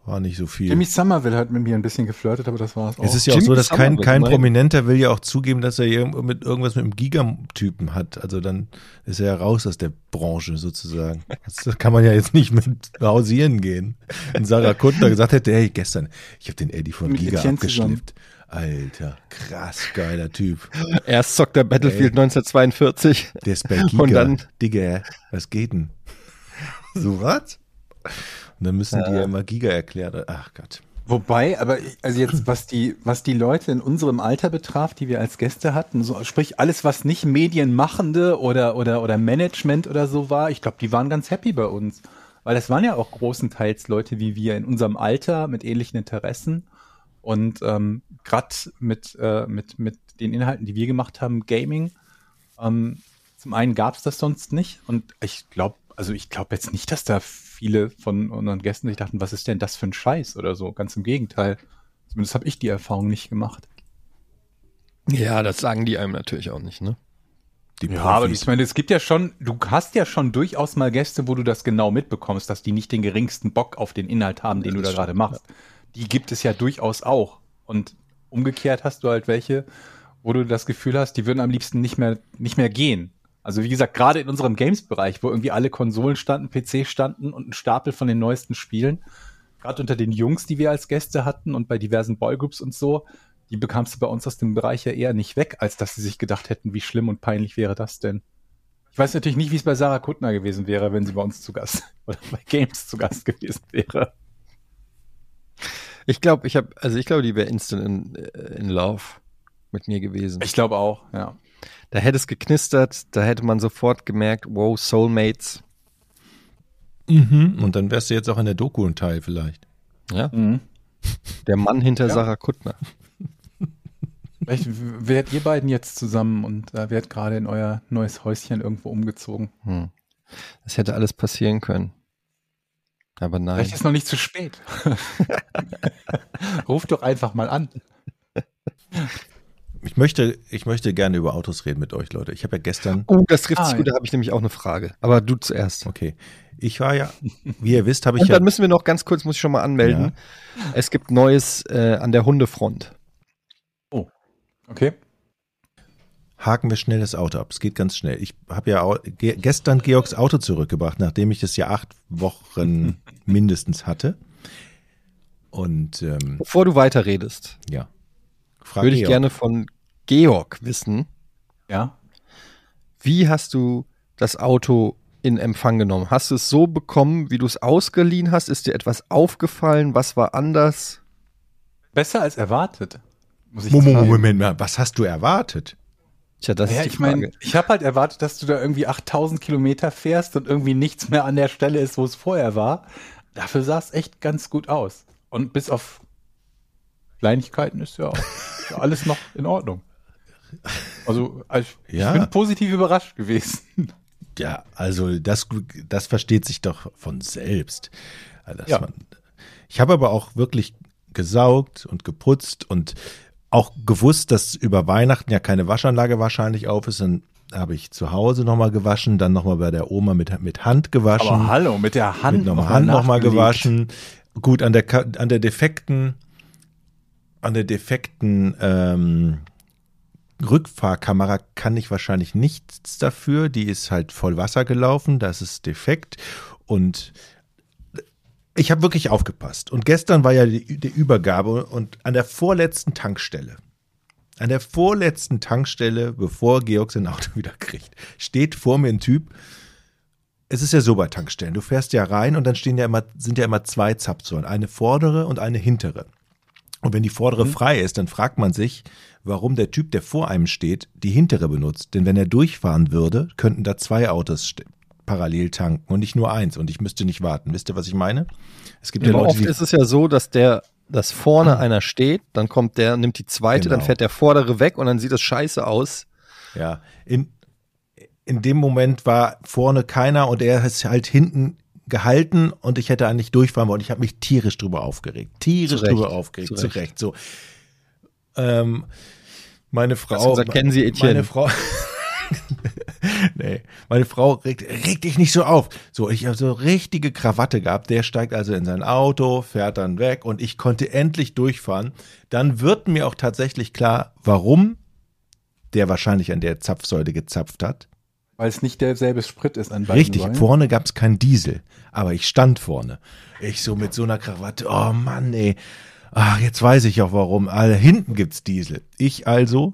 war nicht so viel. Jimmy Somerville hat mit mir ein bisschen geflirtet, aber das war's auch. Es ist ja auch Jimmy so, dass kein, kein. Prominenter will ja auch zugeben, dass er mit irgendwas mit einem Gigatypen hat. Also dann ist er ja raus aus der Branche sozusagen. Das kann man ja jetzt nicht mit hausieren gehen. Wenn Sarah Kuttner gesagt hätte, hey, gestern, ich habe den Eddie von Mit Giga Etienne abgeschnippt. Alter, krass geiler Typ. Erst zockt er Battlefield 1942. Der ist bei Giga. Und dann- Digga, was geht denn? So was? Und dann müssen die ja immer Giga erklären. Ach Gott. Wobei, aber also jetzt, was die, was die Leute in unserem Alter betraf, die wir als Gäste hatten, so, sprich alles, was nicht Medienmachende oder, oder, oder Management oder so war, ich glaube, die waren ganz happy bei uns. Weil das waren ja auch großenteils Leute wie wir in unserem Alter mit ähnlichen Interessen. Und ähm, gerade mit, äh, mit, mit den Inhalten, die wir gemacht haben, Gaming, ähm, zum einen gab es das sonst nicht. Und ich glaube, also ich glaube jetzt nicht, dass da viele von unseren Gästen sich dachten, was ist denn das für ein Scheiß oder so. Ganz im Gegenteil. Zumindest habe ich die Erfahrung nicht gemacht. Ja, das sagen die einem natürlich auch nicht, ne? Die Ja, aber ich meine, es gibt ja schon, du hast ja schon durchaus mal Gäste, wo du das genau mitbekommst, dass die nicht den geringsten Bock auf den Inhalt haben, den Ja, du da gerade machst. Die gibt es ja durchaus auch. Und umgekehrt hast du halt welche, wo du das Gefühl hast, die würden am liebsten nicht mehr, nicht mehr gehen. Also wie gesagt, gerade in unserem Games-Bereich, wo irgendwie alle Konsolen standen, PC standen und ein Stapel von den neuesten Spielen, gerade unter den Jungs, die wir als Gäste hatten und bei diversen Boygroups und so, die bekamst du bei uns aus dem Bereich ja eher nicht weg, als dass sie sich gedacht hätten, wie schlimm und peinlich wäre das denn. Ich weiß natürlich nicht, wie es bei Sarah Kuttner gewesen wäre, wenn sie bei uns zu Gast oder bei Games zu Gast gewesen wäre. Ich glaube, ich habe, also ich glaube, die wäre instant in, äh, in love mit mir gewesen. Ich glaube auch, ja. Da hätte es geknistert, da hätte man sofort gemerkt, wow, Soulmates. Mhm. Und dann wärst du jetzt auch in der Doku ein Teil vielleicht. Ja. Mhm. Der Mann hinter Ja. Sarah Kuttner. Vielleicht wärt ihr beiden jetzt zusammen und äh, wärt gerade in euer neues Häuschen irgendwo umgezogen. Hm. Das hätte alles passieren können. Aber nein. Vielleicht ist noch nicht zu spät. Ruf doch einfach mal an. Ich möchte, ich möchte gerne über Autos reden mit euch, Leute. Ich habe ja gestern, Oh, das trifft sich Ah, gut, ja. da habe ich nämlich auch eine Frage. Aber du zuerst. okay, ich war ja, wie ihr wisst, habe ich Und ja, dann müssen wir noch ganz kurz, muss ich schon mal anmelden. Es gibt Neues äh, an der Hundefront. Okay. haken wir schnell das Auto ab. Es geht ganz schnell. Ich habe ja ge gestern Georgs Auto zurückgebracht, nachdem ich es ja acht Wochen mindestens hatte. Und ähm, Bevor du weiterredest, ja, Frag würde ich Georg. gerne von Georg wissen, Ja. wie hast du das Auto in Empfang genommen? Hast du es so bekommen, wie du es ausgeliehen hast? Ist dir etwas aufgefallen? Was war anders? Besser als erwartet. Muss ich Moment. Moment mal, was hast du erwartet? Tja, das Ja, ist die ich meine, ich habe halt erwartet, dass du da irgendwie 8000 Kilometer fährst und irgendwie nichts mehr an der Stelle ist, wo es vorher war. Dafür sah es echt ganz gut aus. Und bis auf Kleinigkeiten ist ja, ja alles noch in Ordnung. Also, also ich Ja. bin positiv überrascht gewesen. Ja, also das, das versteht sich doch von selbst. Also, Ja. man, ich habe aber auch wirklich gesaugt und geputzt und auch gewusst, dass über Weihnachten ja keine Waschanlage wahrscheinlich auf ist. Dann habe ich zu Hause nochmal gewaschen, dann nochmal bei der Oma mit, mit Hand gewaschen. Aber hallo, mit der Hand mit nochmal noch Hand nochmal gewaschen. Gut, an der, an der defekten, an der defekten ähm, Rückfahrkamera kann ich wahrscheinlich nichts dafür. Die ist halt voll Wasser gelaufen, das ist defekt. Und ich habe wirklich aufgepasst. Und gestern war ja die, die Übergabe und an der vorletzten Tankstelle, an der vorletzten Tankstelle, bevor Georg sein Auto wieder kriegt, steht vor mir ein Typ, es ist ja so bei Tankstellen. Du fährst ja rein und dann stehen ja immer, sind ja immer zwei Zapfsäulen, eine vordere und eine hintere. Und wenn die vordere frei ist, dann fragt man sich, warum der Typ, der vor einem steht, die hintere benutzt. Denn wenn er durchfahren würde, könnten da zwei Autos parallel tanken und nicht nur eins. Und ich müsste nicht warten. Wisst ihr, was ich meine? Es gibt ja, Aber Leute, oft ist es ja so, dass der, dass vorne einer steht, dann kommt der, nimmt die zweite, dann Genau. fährt der vordere weg und dann sieht das scheiße aus. Ja, in, in dem Moment war vorne keiner und er ist halt hinten gehalten und ich hätte eigentlich durchfahren wollen. Ich habe mich tierisch drüber aufgeregt. Tierisch drüber aufgeregt. Zu Recht. So. Ähm, meine Frau. gesagt, kennen Sie Etienne? Meine Frau. nee, meine Frau regt, reg dich nicht so auf. So, ich habe so richtige Krawatte gehabt. Der steigt also in sein Auto, fährt dann weg und ich konnte endlich durchfahren. Dann wird mir auch tatsächlich klar, warum der wahrscheinlich an der Zapfsäule gezapft hat. Weil es nicht derselbe Sprit ist an beiden Richtig, Säulen. vorne gab es keinen Diesel, aber ich stand vorne. Ich so mit so einer Krawatte, oh Mann, ey. Ach, jetzt weiß ich auch warum. Alter, hinten gibt's Diesel. Ich also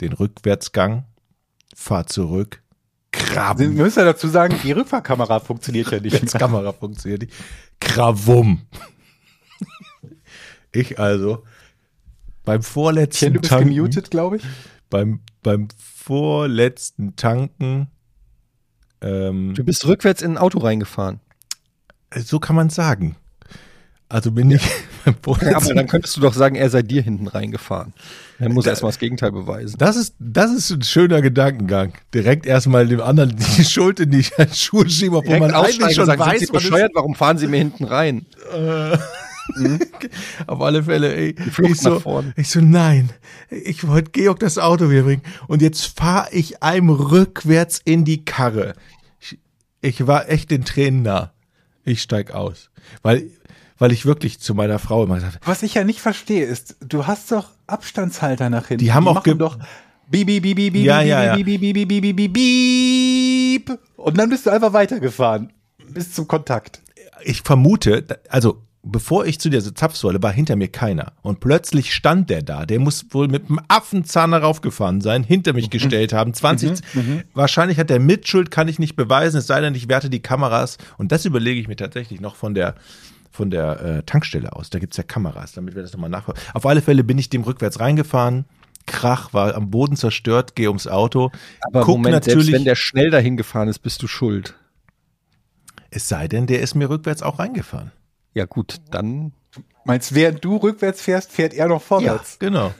den Rückwärtsgang, fahr zurück, Sie krabben. müssen ja dazu sagen, die Rückfahrkamera funktioniert ja nicht. Jetzt Kamera funktioniert nicht. Krawum. Ich also beim vorletzten du bist Tanken, gemutet, glaube ich. Beim, beim vorletzten Tanken, ähm, Du bist rückwärts in ein Auto reingefahren. so kann man sagen. Also bin ich beim Ja, vorletzten aber dann könntest du doch sagen, er sei dir hinten reingefahren. Er muss Da- erstmal das Gegenteil beweisen. Das ist, das ist ein schöner Gedankengang. Direkt erstmal dem anderen die Schuld in die Schuhe schieben, obwohl man eigentlich schon sagen, weiß, sind Sie bescheuert, warum fahren Sie mir hinten rein? Ist. Auf alle Fälle, ey. Ich so, ich so, nein, ich wollte Georg das Auto wiederbringen. Und jetzt fahre ich einem rückwärts in die Karre. Ich, ich war echt den Tränen nah. Ich steig aus. Weil, weil ich wirklich zu meiner Frau immer gesagt habe, Was ich ja nicht verstehe, ist, du hast doch Abstandshalter nach hinten. Die haben auch ge- machen doch Bieb, bieb, bieb, bieb, Ja, bieb, ja, ja. bieb, bieb, bieb, bieb, bieb, bieb, bieb. Und dann bist du einfach weitergefahren. Bis zum Kontakt. ich vermute, also bevor ich zu dieser Zapfsäule war, hinter mir keiner. Und plötzlich stand der da. Der muss wohl mit dem Affenzahn darauf gefahren sein, hinter mich gestellt haben. 20. Wahrscheinlich hat der Mitschuld, kann ich nicht beweisen, es sei denn, ich werte die Kameras. Und das überlege ich mir tatsächlich noch von der, von der äh, Tankstelle aus. Da gibt's ja Kameras, damit wir das nochmal nachholen. Auf alle Fälle bin ich dem rückwärts reingefahren. Krach, war am Boden zerstört, gehe ums Auto. Aber guck Moment, selbst natürlich, wenn der schnell dahin gefahren ist, bist du schuld. es sei denn, der ist mir rückwärts auch reingefahren. Ja gut, dann Meinst, während du rückwärts fährst, fährt er noch vorwärts? genau.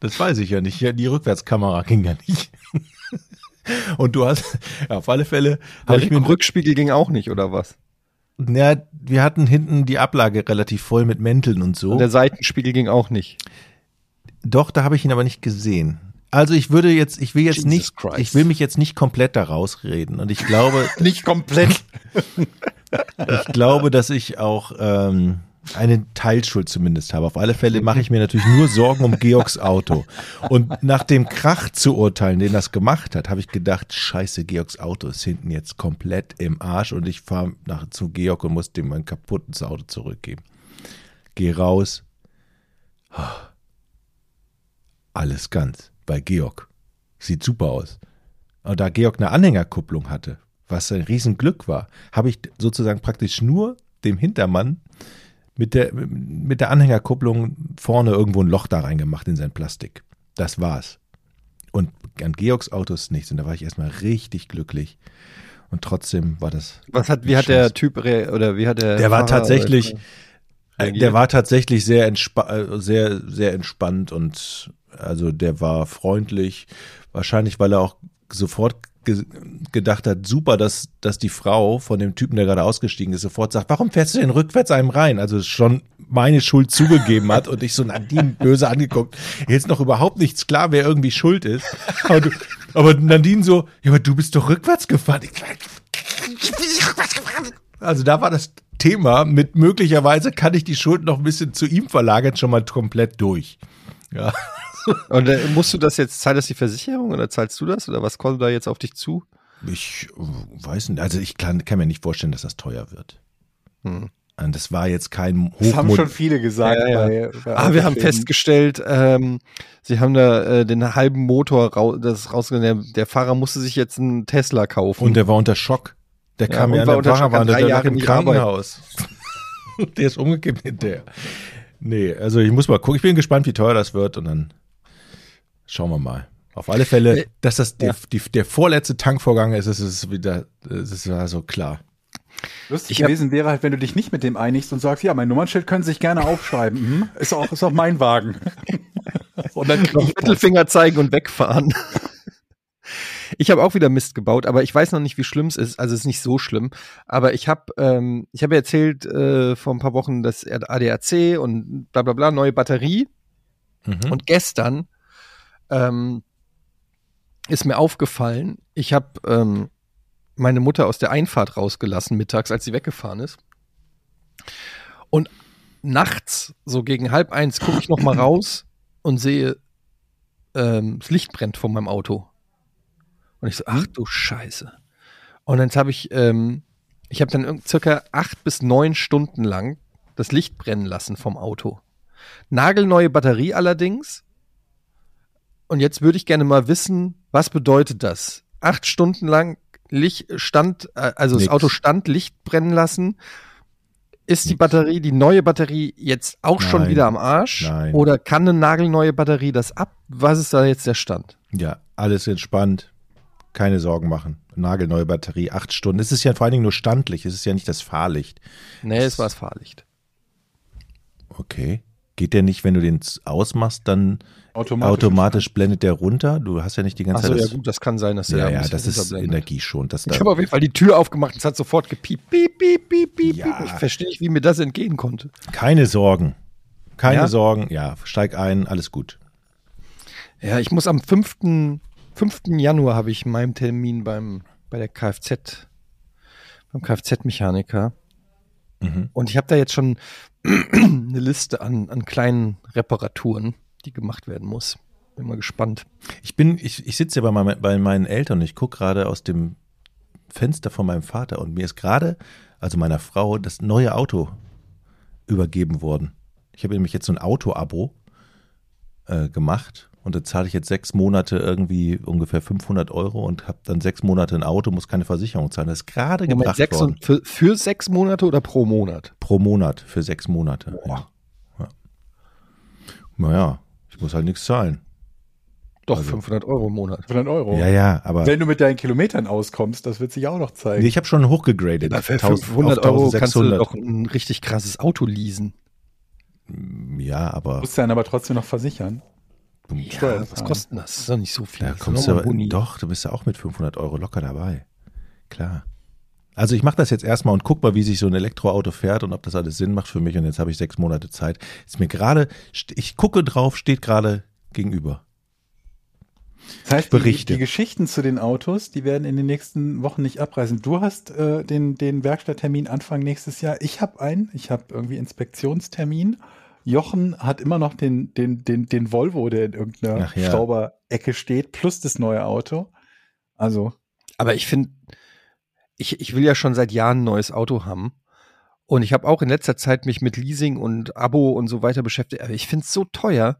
Das weiß ich ja nicht. Ja, Die Rückwärtskamera ging ja nicht. Und du hast, ja, auf alle Fälle, habe der ich mir Rückspiegel ging auch nicht, oder was? Ja, wir hatten hinten die Ablage relativ voll mit Mänteln und so. Und der Seitenspiegel ging auch nicht. Doch, da habe ich ihn aber nicht gesehen. Also ich würde jetzt, ich will jetzt Jesus nicht, Christ. ich will mich jetzt nicht komplett da rausreden. Und ich glaube, Nicht komplett. ich glaube, dass ich auch ähm, eine Teilschuld zumindest habe. Auf alle Fälle mache ich mir natürlich nur Sorgen um Georgs Auto. Und nach dem Krach zu urteilen, den das gemacht hat, habe ich gedacht, scheiße, Georgs Auto ist hinten jetzt komplett im Arsch und ich fahre nach zu Georg und muss dem mein kaputtes Auto zurückgeben. Geh raus. Alles ganz bei Georg. Sieht super aus. Und da Georg eine Anhängerkupplung hatte, was ein Riesenglück war, habe ich sozusagen praktisch nur dem Hintermann mit der, mit der Anhängerkupplung vorne irgendwo ein Loch da reingemacht in sein Plastik. Das war's. Und an Georgs Autos nichts. Und da war ich erstmal richtig glücklich. Und trotzdem war das. Was hat, wie hat der Typ oder wie hat der Der war Fahrer tatsächlich, oder- äh, der war tatsächlich sehr, äh, sehr, sehr entspannt und also der war freundlich. Wahrscheinlich, weil er auch sofort ge gedacht hat, super, dass, dass die Frau von dem Typen, der gerade ausgestiegen ist, sofort sagt, warum fährst du denn rückwärts einem rein? Also schon meine Schuld zugegeben hat und ich so Nadine böse angeguckt. Jetzt noch überhaupt nichts klar, wer irgendwie schuld ist. Aber, du, aber Nadine so, ja, aber du bist doch rückwärts gefahren. Ich, also da war das Thema mit möglicherweise kann ich die Schuld noch ein bisschen zu ihm verlagern, schon mal komplett durch. Ja. Und äh, musst du das jetzt, zahlt das die Versicherung oder zahlst du das oder was kommt da jetzt auf dich zu? Ich äh, weiß nicht, also ich kann, kann mir nicht vorstellen, dass das teuer wird. Hm. Und das war jetzt kein Das haben schon Hochmod. viele gesagt. Ja, ja. Bei, Ah, wir haben festgestellt, ähm, sie haben da äh, den halben Motor rau das rausgenommen. Der, der Fahrer musste sich jetzt einen Tesla kaufen. Und der war unter Schock. Der Ja, kam ja an war der unter Schock, Fahrer, war hat drei der Jahre lag im Krankenhaus. der ist umgekippt hinterher. Nee, also ich muss mal gucken. Ich bin gespannt, wie teuer das wird und dann schauen wir mal. Auf alle Fälle, Äh, dass das ja. der, die, der vorletzte Tankvorgang ist, ist es wieder, es ist also klar. Lustig Ich gewesen wäre halt, wenn du dich nicht mit dem einigst und sagst, ja, mein Nummernschild können Sie sich gerne aufschreiben. Mhm. Ist auch, ist auch mein Wagen. und dann noch Mittelfinger zeigen und wegfahren. Ich habe auch wieder Mist gebaut, aber ich weiß noch nicht, wie schlimm es ist. Also es ist nicht so schlimm. Aber ich habe, ähm, ich habe erzählt äh, vor ein paar Wochen, dass ADAC und bla bla bla neue Batterie. Mhm. Und gestern ähm, ist mir aufgefallen, ich habe ähm, meine Mutter aus der Einfahrt rausgelassen mittags, als sie weggefahren ist. Und nachts, so gegen halb eins, gucke ich noch mal raus und sehe, ähm, das Licht brennt vor meinem Auto. Und ich so, ach du Scheiße. Und dann habe ich, ähm, ich habe dann circa acht bis neun Stunden lang das Licht brennen lassen vom Auto. Nagelneue Batterie allerdings. Und jetzt würde ich gerne mal wissen, was bedeutet das? Acht Stunden lang Licht stand, äh, also Nix. das Auto stand, Licht brennen lassen. Ist die Nix. Batterie, die neue Batterie jetzt auch schon Nein. wieder am Arsch? Nein. Oder kann eine nagelneue Batterie das ab? Was ist da jetzt der Stand? Ja, alles entspannt. Keine Sorgen machen. Nagelneue Batterie, acht Stunden. Es ist ja vor allen Dingen nur standlich. Es ist ja nicht das Fahrlicht. Nee, es war das Fahrlicht. Okay. Geht der nicht, wenn du den ausmachst, dann automatisch. automatisch blendet der runter? Du hast ja nicht die ganze Achso, Zeit ja das. gut, das kann sein, dass der ja, ja, das ist energieschonend. Das Ich habe auf jeden Fall die Tür aufgemacht und es hat sofort gepiept. Piep, piep, piep, piep, Ja. piep. Ich verstehe nicht, wie mir das entgehen konnte. keine Sorgen. Keine Ja? Sorgen. Ja, steig ein, alles gut. Ja, ich muss am 5. 5. Januar habe ich meinen Termin beim, bei der Kfz, beim Kfz-Mechaniker. Mhm. Und ich habe da jetzt schon eine Liste an, an kleinen Reparaturen, die gemacht werden muss. Bin mal gespannt. Ich bin, ich, ich sitze ja bei, mein, bei meinen Eltern und ich gucke gerade aus dem Fenster von meinem Vater und mir ist gerade, also meiner Frau, das neue Auto übergeben worden. Ich habe nämlich jetzt so ein Auto-Abo äh, gemacht Und da zahle ich jetzt sechs Monate irgendwie ungefähr 500 Euro und habe dann sechs Monate ein Auto, muss keine Versicherung zahlen. Das ist gerade Moment, gebracht sechs worden. für, für sechs Monate oder pro Monat? Pro Monat für sechs Monate. Ja. Ja. Naja, muss halt nichts zahlen. Doch, Also- 500 Euro im Monat. 500 Euro. Ja, ja, aber Wenn du mit deinen Kilometern auskommst, das wird sich auch noch zeigen. nee, ich habe schon hochgegradet. Für 1000 500 auf Euro kannst du 1600. doch ein richtig krasses Auto leasen. Ja, aber musst du dann aber trotzdem noch versichern. Steuern was kostet das? Das ist doch nicht so viel. da kommst du aber, doch, du bist ja auch mit 500 Euro locker dabei. Klar. Also ich mache das jetzt erstmal und guck mal, wie sich so ein Elektroauto fährt und ob das alles Sinn macht für mich. Und jetzt habe ich sechs Monate Zeit. Ist mir gerade, ich gucke drauf, steht gerade gegenüber. Das heißt, Berichte. Die, die Geschichten zu den Autos, die werden in den nächsten Wochen nicht abreißen. Du hast äh, den, den Werkstatttermin Anfang nächstes Jahr. Ich habe einen. Ich habe irgendwie Inspektionstermin. Jochen hat immer noch den, den, den, den Volvo, der in irgendeiner ja. Stauberecke steht, plus das neue Auto. Also, Aber ich finde, ich, ich will ja schon seit Jahren ein neues Auto haben. Und ich habe auch in letzter Zeit mich mit Leasing und Abo und so weiter beschäftigt. Aber ich finde es so teuer.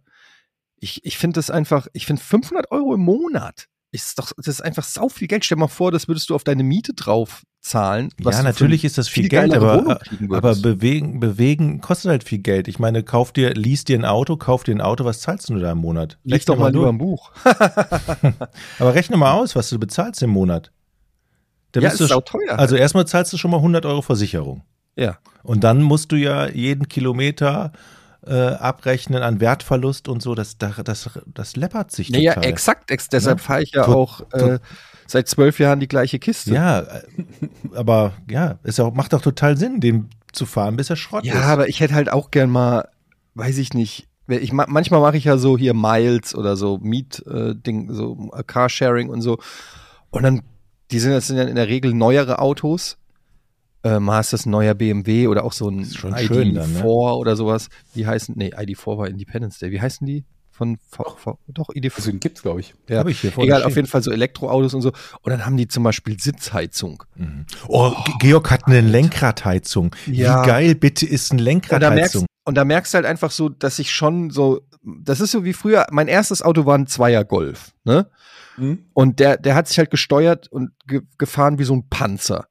Ich, ich finde das einfach, ich finde 500 Euro im Monat ist doch, das ist einfach sau viel Geld. Stell dir mal vor, das würdest du auf deine Miete drauf zahlen. ja, natürlich ist das viel viel Geld, aber, aber bewegen, bewegen kostet halt viel Geld. Ich meine, kauf dir, liest dir ein Auto, kauf dir ein Auto, was zahlst du da im Monat? Lies doch mal durch. lieber ein Buch. Aber rechne mal aus, was du bezahlst im Monat. Ja, bist ist du, sau teuer. also erstmal zahlst du schon mal 100 Euro Versicherung. ja. Und dann musst du ja jeden Kilometer äh, abrechnen an Wertverlust und so. Das, das, das, das läppert sich Ja, ja, total. exakt. Ex deshalb Ja. fahre ich ja Tot- auch äh, seit zwölf Jahren die gleiche Kiste. Ja, äh, aber ja, es auch, macht doch total Sinn, den zu fahren, bis er Schrott Ja, ist. aber ich hätte halt auch gern mal, weiß ich nicht, ich, ma- manchmal mache ich ja so hier Miles oder so Miet-Ding, so äh, Carsharing und so. Und dann, die sind das sind ja in der Regel neuere Autos. Äh, mal ist das ein neuer BMW oder auch so ein ist schon ID4 schön dann, ne? oder sowas. Wie heißen, nee, ID4 war Independence Day. Wie heißen die? Von v, v, doch, ID4. deswegen gibt's, glaube ich. Ja. Hab ich hier Egal, auf jeden Fall so Elektroautos und so. Und dann haben die zum Beispiel Sitzheizung. Oh, Ge- Georg hat eine Lenkradheizung. Ja. Wie geil bitte ist eine merkst, Lenkradheizung? und da merkst du halt einfach so, dass ich schon so, das ist so wie früher, mein erstes Auto war ein Zweier Golf, ne? Hm? Und der, der hat sich halt gesteuert und ge gefahren wie so ein Panzer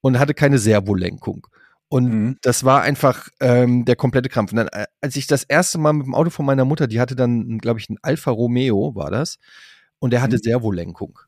und hatte keine Servolenkung. Und Mhm. das war einfach ähm, der komplette Krampf. Und dann, äh, als ich das erste Mal mit dem Auto von meiner Mutter, die hatte dann, glaube ich, ein Alfa Romeo, war das, und der hatte Mhm. Servolenkung.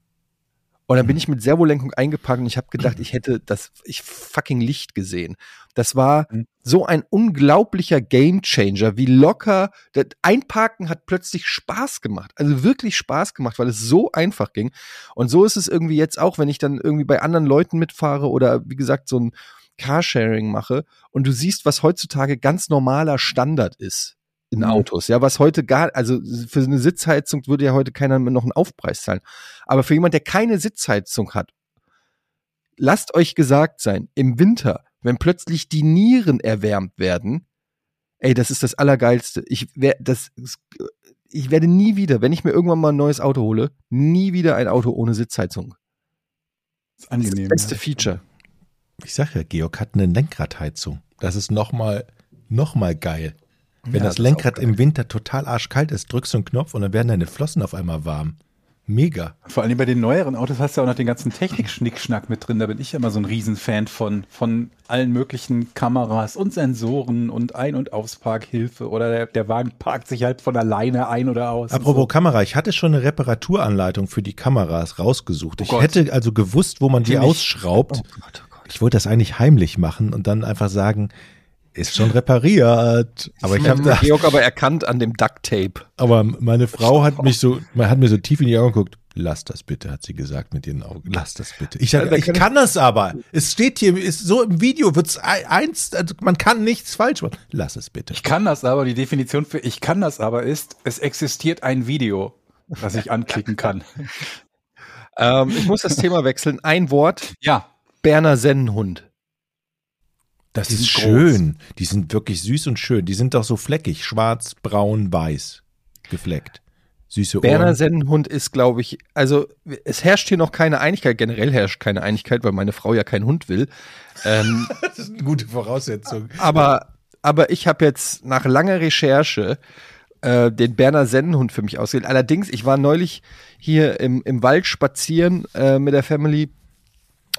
Und dann bin ich mit Servolenkung eingepackt und ich habe gedacht, ich hätte das ich fucking Licht gesehen. Das war Mhm. so ein unglaublicher Gamechanger, wie locker das Einparken hat plötzlich Spaß gemacht. Also wirklich Spaß gemacht, weil es so einfach ging. Und so ist es irgendwie jetzt auch, wenn ich dann irgendwie bei anderen Leuten mitfahre oder wie gesagt so ein Carsharing mache und du siehst, was heutzutage ganz normaler Standard ist in Mhm. Autos. Ja, was heute gar, also für eine Sitzheizung würde ja heute keiner mehr noch einen Aufpreis zahlen. Aber für jemand, der keine Sitzheizung hat, lasst euch gesagt sein, im Winter, wenn plötzlich die Nieren erwärmt werden, ey, das ist das Allergeilste. Ich, wer, das, ich werde nie wieder, wenn ich mir irgendwann mal ein neues Auto hole, nie wieder ein Auto ohne Sitzheizung. Das ist angenehm. das beste ja. Feature. Ich sag ja, Georg hat eine Lenkradheizung. Das ist nochmal noch mal geil. Wenn Ja, das das Lenkrad im Winter total arschkalt ist, drückst du einen Knopf und dann werden deine Flossen auf einmal warm. Mega. Vor allem bei den neueren Autos hast du auch noch den ganzen Technik-Schnickschnack mit drin. Da bin ich ja immer so ein Riesenfan von, von allen möglichen Kameras und Sensoren und Ein- und Ausparkhilfe. Oder der, der Wagen parkt sich halt von alleine ein oder aus. Apropos und Kamera, ich hatte schon eine Reparaturanleitung für die Kameras rausgesucht. ich Gott. hätte also gewusst, wo man die ich. ausschraubt. Oh Gott, oh Gott. Ich wollte das eigentlich heimlich machen und dann einfach sagen, ist schon repariert. Aber ich habe da, Georg aber erkannt an dem Duct Tape. aber meine Frau hat mich so, man hat mir so tief in die Augen geguckt. Lass das bitte, hat sie gesagt mit ihren Augen. Lass das bitte. Ich Ja, ich kann ich- kann das aber. Es steht hier, ist so im Video wird's ein- eins, also man kann nichts falsch machen. Lass es bitte. Ich kann das aber, die Definition für ich kann das aber ist, es existiert ein Video, das ich anklicken kann. Ähm, ich muss das Thema wechseln. Ein Wort, Ja, Berner Sennenhund. Das Die ist schön. Die sind wirklich süß und schön. Die sind doch so fleckig, schwarz, braun, weiß gefleckt. Süße Berner Ohren. Sennenhund ist, glaube ich, also es herrscht hier noch keine Einigkeit, generell herrscht keine Einigkeit, weil meine Frau ja keinen Hund will. Ähm, Das ist eine gute Voraussetzung. aber, aber ich habe jetzt nach langer Recherche äh, den Berner Sennenhund für mich ausgewählt. Allerdings, ich war neulich hier im, im Wald spazieren äh, mit der Family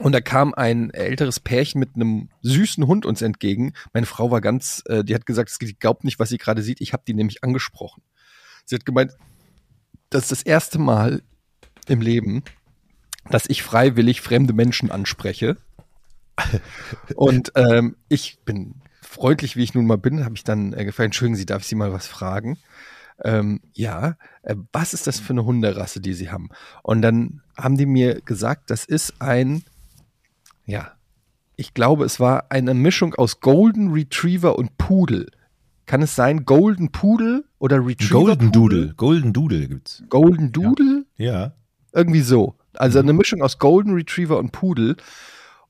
und da kam ein älteres Pärchen mit einem süßen Hund uns entgegen. Meine Frau war ganz, äh, die hat gesagt, sie glaubt nicht, was sie gerade sieht. Ich habe die nämlich angesprochen. Sie hat gemeint, das ist das erste Mal im Leben, dass ich freiwillig fremde Menschen anspreche. Und ähm, ich bin freundlich, wie ich nun mal bin, habe ich dann äh, gefragt, entschuldigen Sie, darf ich Sie mal was fragen? Ähm, ja, äh, was ist das für eine Hunderasse, die Sie haben? Und dann haben die mir gesagt, das ist ein, ja, ich glaube, es war eine Mischung aus Golden Retriever und Pudel. Kann es sein, Golden Pudel oder Retriever? Golden Pudel? Doodle. Golden Doodle gibt's. Golden Doodle? Ja. Irgendwie so. Also eine Mischung aus Golden Retriever und Pudel.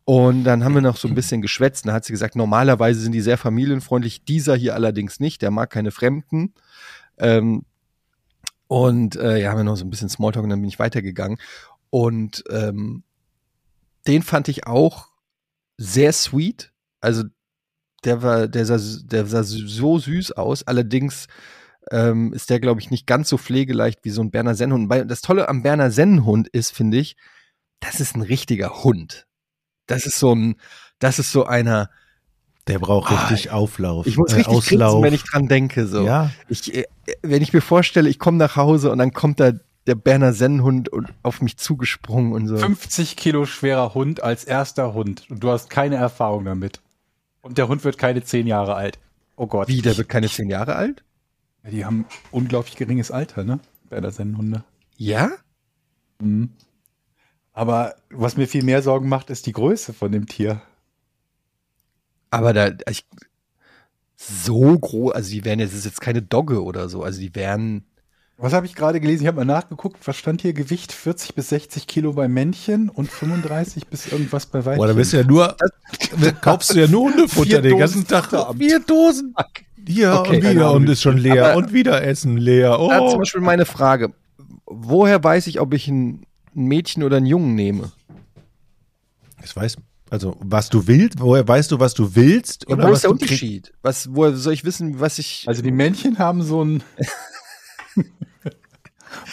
Und dann haben wir noch so ein bisschen geschwätzt. Da hat sie gesagt, normalerweise sind die sehr familienfreundlich, dieser hier allerdings nicht, der mag keine Fremden. Ähm, und äh, ja, haben wir noch so ein bisschen Smalltalk und dann bin ich weitergegangen. Und ähm, den fand ich auch sehr sweet. Also der war, der sah, der sah so süß aus. Allerdings ähm, ist der, glaube ich, nicht ganz so pflegeleicht wie so ein Berner Sennhund. Das Tolle am Berner Sennhund ist, finde ich, das ist ein richtiger Hund. Das ist so ein, das ist so einer, Der braucht Ah, richtig Auflauf. ich muss äh, richtig grinsen, Auslauf. wenn ich dran denke. So. Ja. Ich, äh, wenn ich mir vorstelle, ich komme nach Hause und dann kommt da der Berner Sennhund und auf mich zugesprungen und so. 50 Kilo schwerer Hund als erster Hund. Und du hast keine Erfahrung damit. Und der Hund wird keine 10 Jahre alt. Oh Gott. Wie, der wird keine zehn Jahre alt? Ja, Die haben unglaublich geringes Alter, ne? Berner Sennenhunde. Ja? Mhm. Aber was mir viel mehr Sorgen macht, ist die Größe von dem Tier. Aber da, ich, so groß, also die wären jetzt, das ist jetzt keine Dogge oder so, also die wären, Was habe ich gerade gelesen? Ich habe mal nachgeguckt. Was stand hier? Gewicht 40 bis 60 Kilo bei Männchen und 35 bis irgendwas bei Weibchen. Boah, da bist du ja nur, kaufst du ja nur Hundefutter den ganzen Tag. Vier Dosen. Hier Okay, und wieder und ist schon leer Aber- und wieder Essen leer. da zum Oh. Beispiel meine Frage, woher weiß ich, ob ich ein, Mädchen oder einen Jungen nehme? Das weiß, also was du willst, woher weißt du, was du willst? Ja, oder wo was ist der Unterschied? Was, woher soll ich wissen, was ich, Also die Männchen haben so ein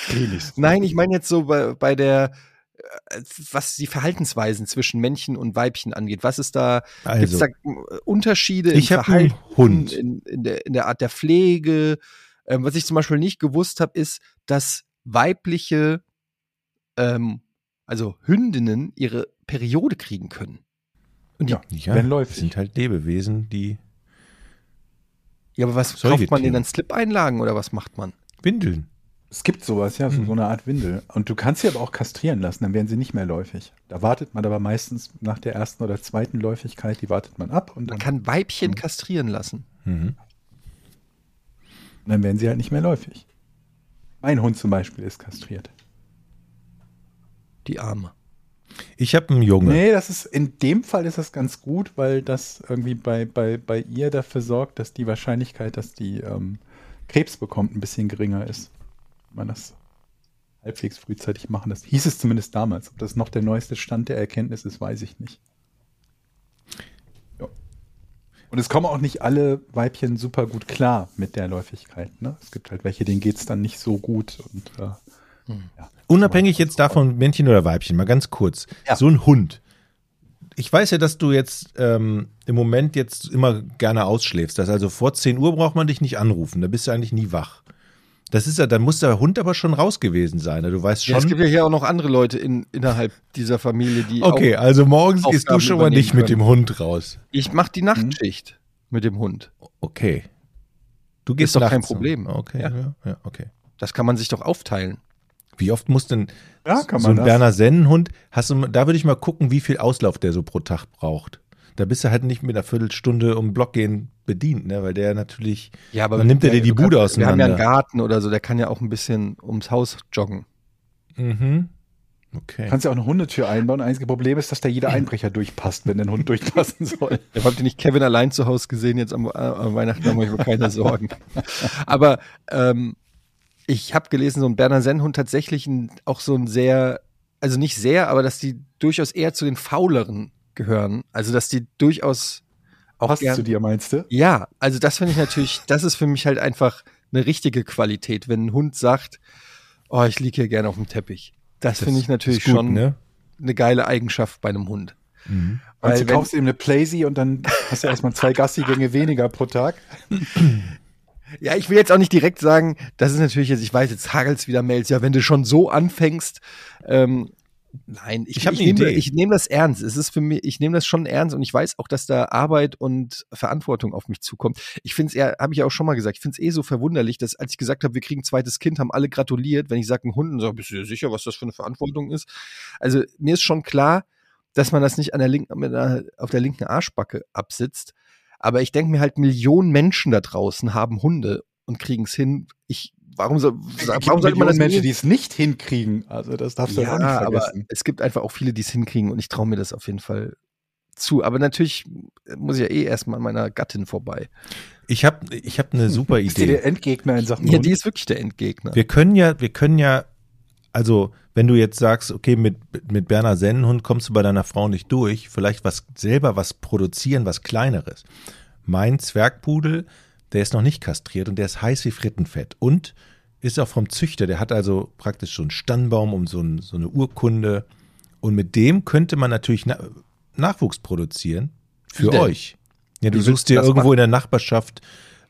Penis. nein, ich meine jetzt so bei, bei der, äh, was die Verhaltensweisen zwischen Männchen und Weibchen angeht. Was ist da, gibt es Also, da äh, Unterschiede Ich im Verhalten, Hund. In, in, der, in der Art der Pflege? Ähm, was ich zum Beispiel nicht gewusst habe, ist, dass weibliche, ähm, also Hündinnen, ihre Periode kriegen können. Und die, Ja, ja, wenn das läufig. sind halt Lebewesen, die ja, aber was kauft man denen dann Slip-Einlagen oder was macht man? windeln. Es gibt sowas, ja, so, so eine Art Windel. Und du kannst sie aber auch kastrieren lassen, dann werden sie nicht mehr läufig. Da wartet man aber meistens nach der ersten oder zweiten Läufigkeit, die wartet man ab und Man dann, kann Weibchen kastrieren lassen. Mhm. dann werden sie halt nicht mehr läufig. Mein Hund zum Beispiel ist kastriert. Die Arme. Ich habe einen Junge. Nee, das ist, in dem Fall ist das ganz gut, weil das irgendwie bei, bei, bei ihr dafür sorgt, dass die Wahrscheinlichkeit, dass die ähm, Krebs bekommt, ein bisschen geringer ist. Man das halbwegs frühzeitig machen. Das hieß es zumindest damals. Ob das noch der neueste Stand der Erkenntnis ist, weiß ich nicht. Ja. Und es kommen auch nicht alle Weibchen super gut klar mit der Läufigkeit. Ne? Es gibt halt welche, denen geht es dann nicht so gut. Und, äh, ja. Unabhängig jetzt davon, Männchen oder Weibchen, mal ganz kurz. Ja. So ein Hund. Ich weiß ja, dass du jetzt ähm, im Moment jetzt immer gerne ausschläfst. Das also vor 10 Uhr braucht man dich nicht anrufen. Da bist du eigentlich nie wach. Das ist ja, dann muss der Hund aber schon raus gewesen sein. ne? Du weißt Ja, es schon. gibt ja hier auch noch andere Leute in, innerhalb dieser Familie, die okay, auch, also morgens gehst du schon mal nicht übernehmen mit dem Hund raus. ich mache die Nachtschicht mit dem Hund. Okay. Du gehst doch kein. Problem. Okay, Ja. ja. Ja, okay. Das kann man sich doch aufteilen. Wie oft muss denn Ja, kann so man ein das. Berner Sennenhund, hast du, da würde ich mal gucken, wie viel Auslauf der so pro Tag braucht. Da bist du halt nicht mit einer Viertelstunde um den Block gehen bedient, ne? weil der natürlich, Ja, aber dann nimmt er dir die Bude kannst- Wir haben ja einen auseinander. Garten oder so, der kann ja auch ein bisschen ums Haus joggen. Mhm. Okay. Kannst ja auch eine Hundetür einbauen. Einzige Problem ist, dass da jeder Einbrecher durchpasst, wenn der Hund durchpassen soll. Ja, habt ihr nicht Kevin allein zu Hause gesehen jetzt am, äh, am Weihnachten, da mache ich mir keine Sorgen. Aber ähm, ich habe gelesen, so ein Berner Sennhund tatsächlich ein, auch so ein sehr, also nicht sehr, aber dass die durchaus eher zu den fauleren gehören. Also dass die durchaus auch Passt zu dir, meinst du? Ja, also das finde ich natürlich, das ist für mich halt einfach eine richtige Qualität, wenn ein Hund sagt, oh, ich liege hier gerne auf dem Teppich. Das, finde ich natürlich gut, schon Ne? eine geile Eigenschaft bei einem Hund. Und Weil du wenn- kaufst eben eine Playsee und dann hast du erstmal zwei Gassigänge weniger pro Tag. Ja, ich will jetzt auch nicht direkt sagen, das ist natürlich jetzt, ich weiß, jetzt hagelt's wieder Mails. Ja, wenn du schon so anfängst, ähm, nein, ich, Ich hab ich nehme ich nehme das ernst. Es ist für mich, ich nehme das schon ernst und ich weiß auch, dass da Arbeit und Verantwortung auf mich zukommt. Ich finde es eher, habe ich ja auch schon mal gesagt, ich finde es eh so verwunderlich, dass als ich gesagt habe, wir kriegen ein zweites Kind, haben alle gratuliert, wenn ich sage, ein Hund, und sage, bist du dir sicher, was das für eine Verantwortung ist? Also mir ist schon klar, dass man das nicht an der linken, einer, auf der linken Arschbacke absitzt. Aber ich denke mir halt, Millionen Menschen da draußen haben Hunde und kriegen es hin. Ich, warum, soll, warum sollte man das Menschen, die es nicht hinkriegen? Also das darfst du ja, auch nicht ja, aber vergessen. es gibt einfach auch viele, die es hinkriegen und ich traue mir das auf jeden Fall zu. Aber natürlich muss ich ja eh erstmal an meiner Gattin vorbei. Ich habe ich hab eine super Ist dir Idee. der Endgegner in Sachen Ja, die ist wirklich der Endgegner. Wir können ja, wir können ja, also wenn du jetzt sagst, okay, mit, mit Berner Sennenhund kommst du bei deiner Frau nicht durch, vielleicht was selber was produzieren, was kleineres. Mein Zwergpudel, der ist noch nicht kastriert und der ist heiß wie Frittenfett und ist auch vom Züchter, der hat also praktisch so einen Stammbaum um so, ein, so eine Urkunde und mit dem könnte man natürlich na, Nachwuchs produzieren für Wie euch. Ja, du Wie suchst dir irgendwo machen? in der Nachbarschaft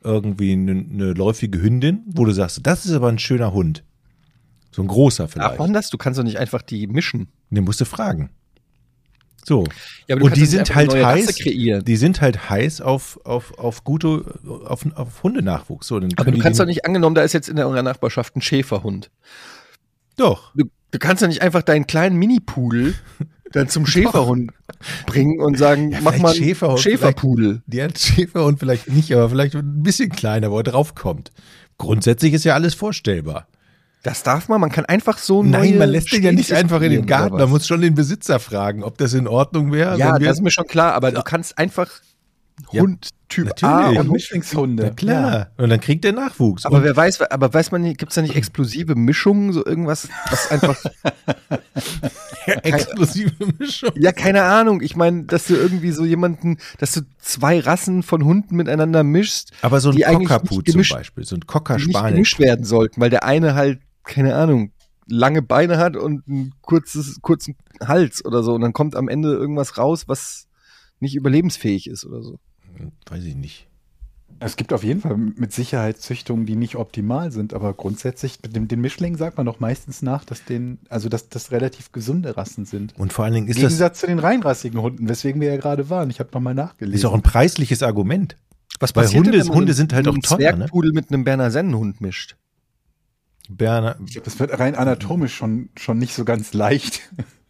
irgendwie eine, eine läufige Hündin, wo du sagst, das ist aber ein schöner Hund. So ein großer vielleicht. man das? Du kannst doch nicht einfach die mischen. Den musst du fragen. So. Ja, aber du Und die sind halt heiß. Die sind halt heiß auf, auf, auf gute, auf, auf Hundenachwuchs. So, dann aber du kannst doch nicht angenommen, da ist jetzt in eurer Nachbarschaft ein Schäferhund. Doch. Du, du kannst doch nicht einfach deinen kleinen Mini-Pudel dann zum Schäferhund bringen und sagen, Ja, mach mal einen Schäferhund, Schäferpudel. Hat Schäferhund vielleicht nicht, aber vielleicht ein bisschen kleiner, wo er draufkommt. Grundsätzlich ist ja alles vorstellbar. Das darf man, man kann einfach so Nein, man lässt den ja nicht einfach in den Garten. Man muss schon den Besitzer fragen, ob das in Ordnung wäre. Ja, wenn wir- das ist mir schon klar, aber du kannst einfach Ja, Hund Typ A natürlich. und und Mischlingshunde. Na klar. Und dann kriegt der Nachwuchs. Aber Und wer weiß, aber weiß man nicht, gibt es da nicht explosive Mischungen, so irgendwas, was einfach, explosive Mischung. ja, keine Ahnung. Ich meine, dass du irgendwie so jemanden, dass du zwei Rassen von Hunden miteinander mischst, Aber so ein Cockapoo zum Beispiel, so ein Cocker die nicht Spaniel. gemischt werden sollten, weil der eine halt, keine Ahnung, lange Beine hat und einen kurzes, kurzen Hals oder so. Und dann kommt am Ende irgendwas raus, was nicht überlebensfähig ist oder so. Weiß ich nicht. Es gibt auf jeden Fall mit Sicherheit Züchtungen, die nicht optimal sind, aber grundsätzlich mit dem, den Mischlingen sagt man doch meistens nach, dass den, also dass das relativ gesunde Rassen sind. Und vor allen Dingen Im ist das Gegensatz zu den reinrassigen Hunden, weswegen wir ja gerade waren. Ich habe nochmal nachgelesen. ist auch ein preisliches Argument. Was Weil passiert Hunde- denn, wenn man Hunde sind halt auch einen teuer, ne? Zwergpudel mit einem Berner Sennenhund mischt. Berner, das wird rein anatomisch schon, schon nicht so ganz leicht.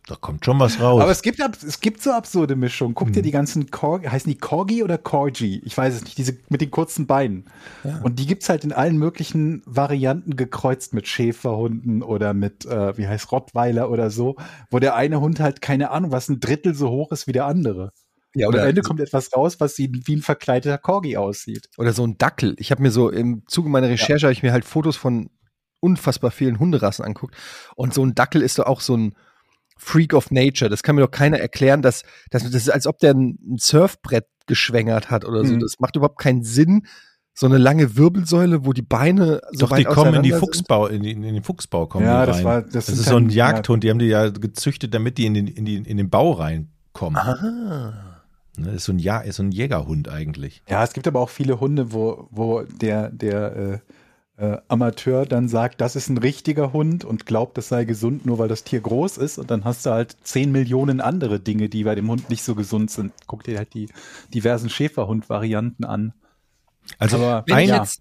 da kommt schon was raus. Aber es gibt, es gibt so absurde Mischungen. Guck Hm. dir die ganzen Corgi, heißen die Corgi oder Corgi? Ich weiß es nicht, diese mit den kurzen Beinen. Und die gibt's halt in allen möglichen Varianten gekreuzt mit Schäferhunden oder mit, äh, wie heißt Rottweiler oder so, wo der eine Hund halt, keine Ahnung, was ein Drittel so hoch ist wie der andere. Ja, Und am oder, Ende kommt etwas raus, was wie, ein verkleideter Corgi aussieht. oder so ein Dackel. Ich habe mir so im Zuge meiner Recherche habe ich mir halt Fotos von unfassbar vielen Hunderassen anguckt. Und so ein Dackel ist doch auch so ein Freak of Nature. Das kann mir doch keiner erklären, dass, dass das ist, als ob der ein, Surfbrett geschwängert hat oder so. Mhm. Das macht überhaupt keinen Sinn. So eine lange Wirbelsäule, wo die Beine so Doch, weit die kommen in die. Fuchsbau, in, die, in den Fuchsbau kommen Ja, die das rein. war- das das ist so ein Jagdhund, die haben die ja gezüchtet, damit die in den, in die, in den Bau reinkommen. Ah. Ne, Das ist so ein, ja ist so ein Jägerhund eigentlich. Ja, es gibt aber auch viele Hunde, wo, wo der, der äh, äh, Amateur dann sagt, das ist ein richtiger Hund und glaubt, das sei gesund, nur weil das Tier groß ist. Und dann hast du halt 10 Millionen andere Dinge, die bei dem Hund nicht so gesund sind. Guck dir halt die diversen Schäferhund-Varianten an. Also Aber Wenn ja. jetzt,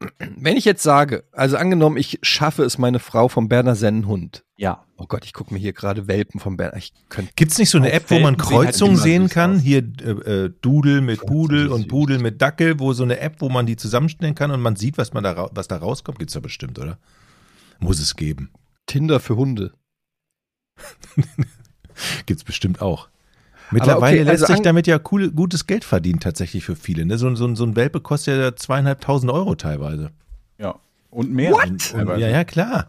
wenn ich jetzt sage, also angenommen, ich schaffe es, meine Frau vom Berner Sennenhund. Ja. Oh Gott, ich gucke mir hier gerade Welpen vom Berner. Ich könnte Gibt's nicht so eine App, wo man halt Kreuzungen sehen kann? aus. Hier äh, äh, Dudel mit Pudel und. Pudel mit Dackel, wo so eine App, wo man die zusammenstellen kann und man sieht, was man da was da rauskommt. Gibt's da bestimmt, oder? Muss es geben. Tinder für Hunde. Gibt's bestimmt auch. Mittlerweile okay, lässt also sich an- damit ja cool, gutes Geld verdienen tatsächlich für viele. Ne? So, ein- so, ein- so ein Welpe kostet ja zweieinhalbtausend Euro teilweise. Ja. Und mehr. Und, ja, ja, klar.